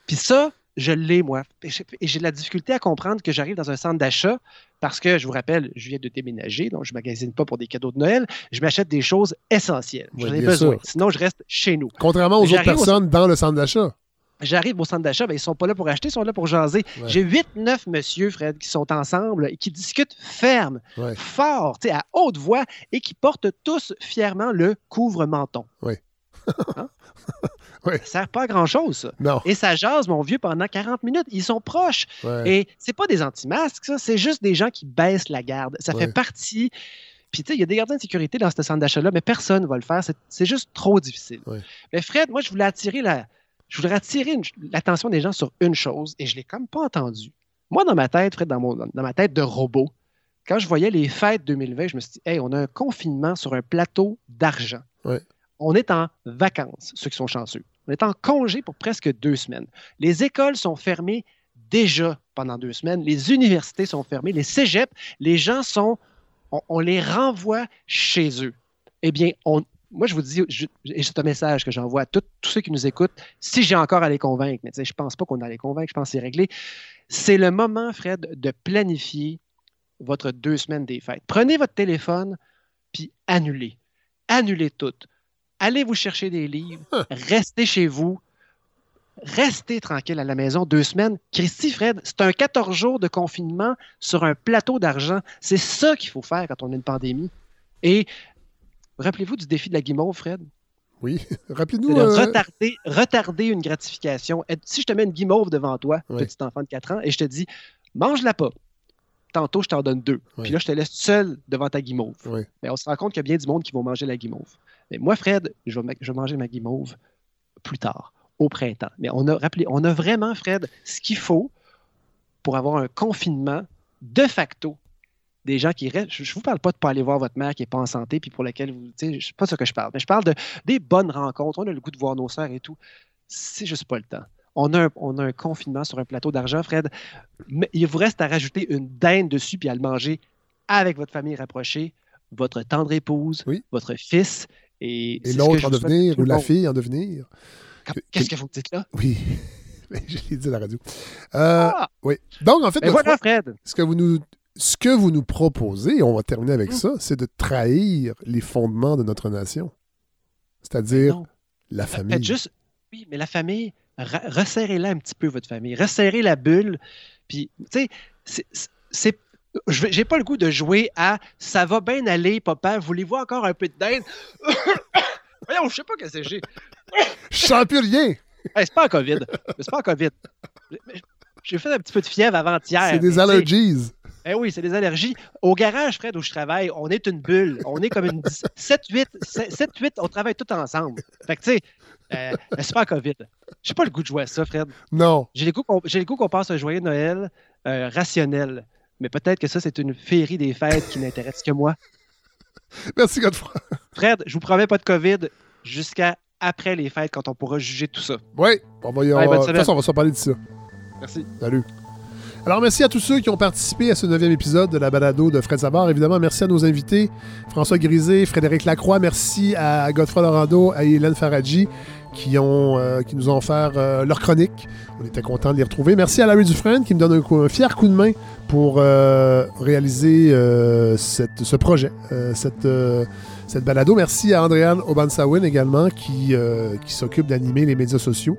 Puis ça, je l'ai, moi. Et j'ai- de la difficulté à comprendre que j'arrive dans un centre d'achat parce que, je vous rappelle, je viens de déménager, donc je ne magasine pas pour des cadeaux de Noël. Je m'achète des choses essentielles. J'en ai besoin. sûr. Sinon, je reste chez nous. Contrairement aux autres au- personnes dans le centre d'achat. J'arrive au centre d'achat, ben, ils ne sont pas là pour acheter, ils sont là pour jaser. J'ai 8-9 monsieur, Fred, qui sont ensemble et qui discutent ferme, fort, à haute voix et qui portent tous fièrement le couvre-menton. Oui. Hein? Ça ne sert pas à grand-chose, ça. Non. Et ça jase, mon vieux, pendant 40 minutes. Ils sont proches. Et c'est pas des anti-masques, ça. C'est juste des gens qui baissent la garde. Ça fait partie. Puis, tu sais, il y a des gardiens de sécurité dans ce centre d'achat-là, mais personne ne va le faire. C'est juste trop difficile. Mais Fred, moi, je voulais attirer la, je voudrais attirer l'attention des gens sur une chose et je ne l'ai comme pas entendu. Moi, dans ma tête, Fred, dans, mon, dans ma tête de robot, quand je voyais les fêtes 2020, je me suis dit, hey, on a un confinement sur un plateau d'argent. On est en vacances, ceux qui sont chanceux. On est en congé pour presque deux semaines. Les écoles sont fermées déjà pendant deux semaines. Les universités sont fermées. Les cégeps, les gens sont. On, les renvoie chez eux. Eh bien, moi, je vous dis, et c'est un message que j'envoie à tous ceux qui nous écoutent, si j'ai encore à les convaincre, mais je ne pense pas qu'on a les convaincre, je pense que c'est réglé. C'est le moment, Fred, de planifier votre deux semaines des fêtes. Prenez votre téléphone, puis annulez. Annulez tout. Allez vous chercher des livres, restez chez vous, restez tranquille à la maison deux semaines. Christy, Fred, c'est un 14 jours de confinement sur un plateau d'argent. C'est ça qu'il faut faire quand on a une pandémie. Et Rappelez-vous du défi de la guimauve, Fred? Oui, rappelez-nous. Euh, retarder, retarder, une gratification. Si je te mets une guimauve devant toi, petit enfant de 4 ans, et je te dis, mange-la pas. Tantôt, je t'en donne deux. Puis là, je te laisse seul devant ta guimauve. Mais on se rend compte qu'il y a bien du monde qui va manger la guimauve. Mais moi, Fred, je vais, je vais manger ma guimauve plus tard, au printemps. Mais on a, rappelé, on a vraiment, Fred, ce qu'il faut pour avoir un confinement de facto des gens qui restent. Je ne vous parle pas de ne pas aller voir votre mère qui n'est pas en santé, puis pour laquelle vous. sais, sais pas ce que je parle, mais je parle de des bonnes rencontres. On a le goût de voir nos sœurs et tout. C'est juste pas le temps. On a, un, on a un confinement sur un plateau d'argent, Fred. Mais il vous reste à rajouter une dinde dessus puis à le manger avec votre famille rapprochée, votre tendre épouse, votre fils. Et, et l'autre en devenir ou la fille en devenir. Qu'est-ce que vous dites là? Oui. je l'ai dit à la radio. Euh, ah! Oui. Donc, en fait, voilà, Fred. ce que vous nous ce que vous nous proposez, et on va terminer avec mm. ça, c'est de trahir les fondements de notre nation. C'est-à-dire la famille. Juste, oui, mais la famille, resserrez-la un petit peu, votre famille. Resserrez la bulle. Puis, tu sais, c'est. J'ai pas le goût de jouer à ça va bien aller, papa. Voulez-vous encore un peu de dinde? Voyons, je sais pas que j'ai. Je sens plus rien. c'est pas un COVID. C'est pas un COVID. J'ai fait un petit peu de fièvre avant-hier. C'est des allergies. Eh oui, c'est des allergies. Au garage, Fred, où je travaille, on est une bulle. On est comme une 7-8. 7-8, on travaille tout ensemble. Fait que, tu sais, euh, c'est pas COVID. J'ai pas le goût de jouer à ça, Fred. Non. J'ai le goût qu'on passe un joyeux Noël euh, rationnel. Mais peut-être que ça, c'est une féerie des fêtes qui n'intéresse que moi. Merci, Godefroy. Fred, je vous promets pas de COVID jusqu'à après les fêtes quand on pourra juger tout ça. Oui, on va y De toute façon, on va s'en parler de ça. Merci. Salut. Alors, merci à tous ceux qui ont participé à ce neuvième épisode de la balado de Fred Savard. Évidemment, merci à nos invités, François Grisé, Frédéric Lacroix. Merci à Godfrey Lorando, à Hélène Faradji, qui, ont, euh, qui nous ont offert euh, leur chronique. On était content de les retrouver. Merci à Larry Dufresne, qui me donne un, fier coup de main pour euh, réaliser ce projet, cette, cette balado. Merci à Andréane Obansawin également, qui, qui s'occupe d'animer les médias sociaux.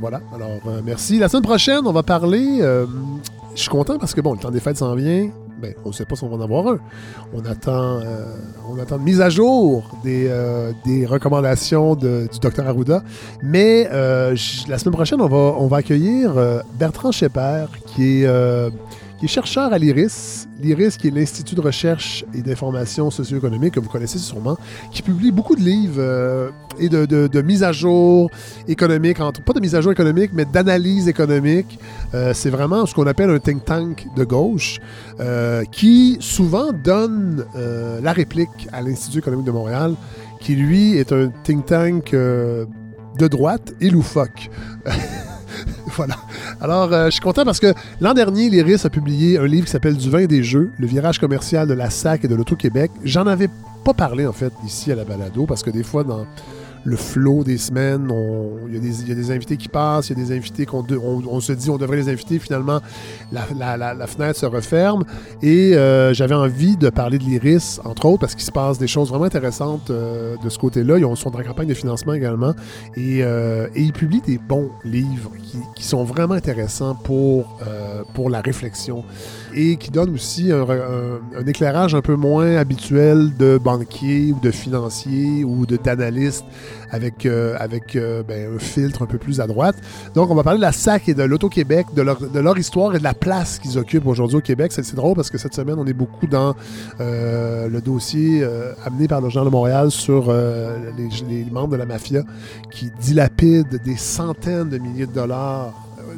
Voilà. Alors, merci. La semaine prochaine, on va parler. Je suis content parce que, bon, le temps des fêtes s'en vient. Ben, on ne sait pas si on va en avoir un. On attend, on attend une mise à jour des, des recommandations du docteur Arruda. Mais la semaine prochaine, on va, accueillir Bertrand Schepper, qui est qui est chercheur à l'IRIS. L'IRIS, qui est l'Institut de recherche et d'information socio-économique, que vous connaissez sûrement, qui publie beaucoup de livres euh, et de, de, mise à jour économique, entre, pas de mise à jour économique, mais d'analyse économique. Euh, c'est vraiment ce qu'on appelle un think tank de gauche, euh, qui souvent donne la réplique à l'Institut économique de Montréal, qui lui est un think tank de droite et loufoque. voilà. Alors, euh, je suis content parce que l'an dernier, l'Iris a publié un livre qui s'appelle Du vin des jeux, le virage commercial de la SAC et de l'Auto-Québec. J'en avais pas parlé, en fait, ici à la balado, parce que des fois, dans le flot des semaines. Il y, y, a des invités qui passent, il y a des invités qu'on on, on, se dit on devrait les inviter. Finalement, la, la, la, fenêtre se referme. Et euh, j'avais envie de parler de l'Iris, entre autres, parce qu'il se passe des choses vraiment intéressantes euh, de ce côté-là. Ils sont dans la campagne de financement également. Et, euh, et ils publient des bons livres qui, qui sont vraiment intéressants pour, pour la réflexion et qui donnent aussi un, éclairage un peu moins habituel de banquier ou de financier ou d'analyste avec, euh, avec euh, ben, un filtre un peu plus à droite. Donc, on va parler de la SAC et de l'Auto-Québec, de leur, de leur, histoire et de la place qu'ils occupent aujourd'hui au Québec. C'est drôle parce que cette semaine, on est beaucoup dans euh, le dossier amené par le Journal de Montréal sur les, les, membres de la mafia qui dilapident des centaines de milliers de dollars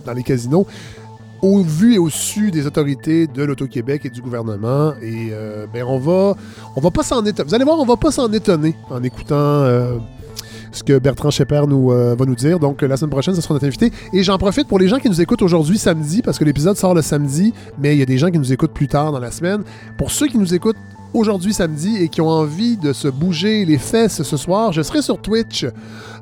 dans les casinos au vu et au su des autorités de l'Auto-Québec et du gouvernement. Et euh, ben on va, on va pas s'en étonner. Vous allez voir, on va pas s'en étonner en écoutant euh, ce que Bertrand Schepper nous, euh, va nous dire. Donc la semaine prochaine, ce sera notre invité. Et j'en profite pour les gens qui nous écoutent aujourd'hui samedi, parce que l'épisode sort le samedi, mais il y a des gens qui nous écoutent plus tard dans la semaine. Pour ceux qui nous écoutent aujourd'hui samedi et qui ont envie de se bouger les fesses ce soir, je serai sur Twitch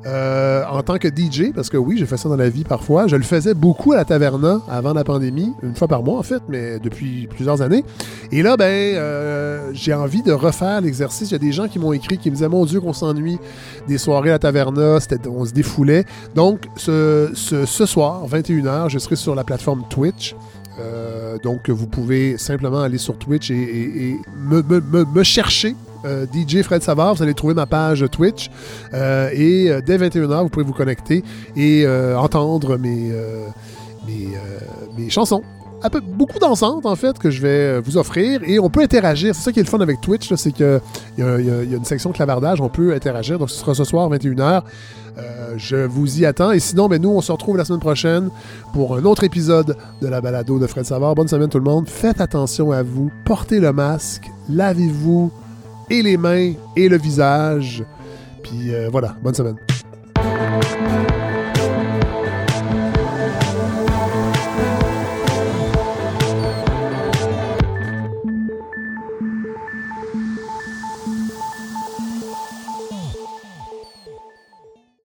euh, en tant que DJ, parce que oui, j'ai fait ça dans la vie parfois. Je le faisais beaucoup à la taverna avant la pandémie, une fois par mois en fait, mais depuis plusieurs années. Et là, ben, euh, j'ai envie de refaire l'exercice. Il y a des gens qui m'ont écrit, qui me disaient, mon Dieu, qu'on s'ennuie des soirées à la taverna, on se défoulait. Donc, ce, ce, ce soir, 21h, je serai sur la plateforme Twitch. Euh, donc, vous pouvez simplement aller sur Twitch et, me, chercher. Euh, DJ Fred Savard, vous allez trouver ma page Twitch. Euh, et dès 21h, vous pouvez vous connecter et entendre mes, mes, chansons peu, beaucoup dansantes, en fait, que je vais vous offrir. Et on peut interagir. C'est ça qui est le fun avec Twitch, c'est qu'il y, y, a une section clavardage. On peut interagir. Donc, ce sera ce soir, 21h. Euh, je vous y attends. Et sinon, ben, nous, on se retrouve la semaine prochaine pour un autre épisode de la balado de Fred Savard. Bonne semaine tout le monde. Faites attention à vous. Portez le masque. Lavez-vous et les mains et le visage. Puis euh, voilà, bonne semaine.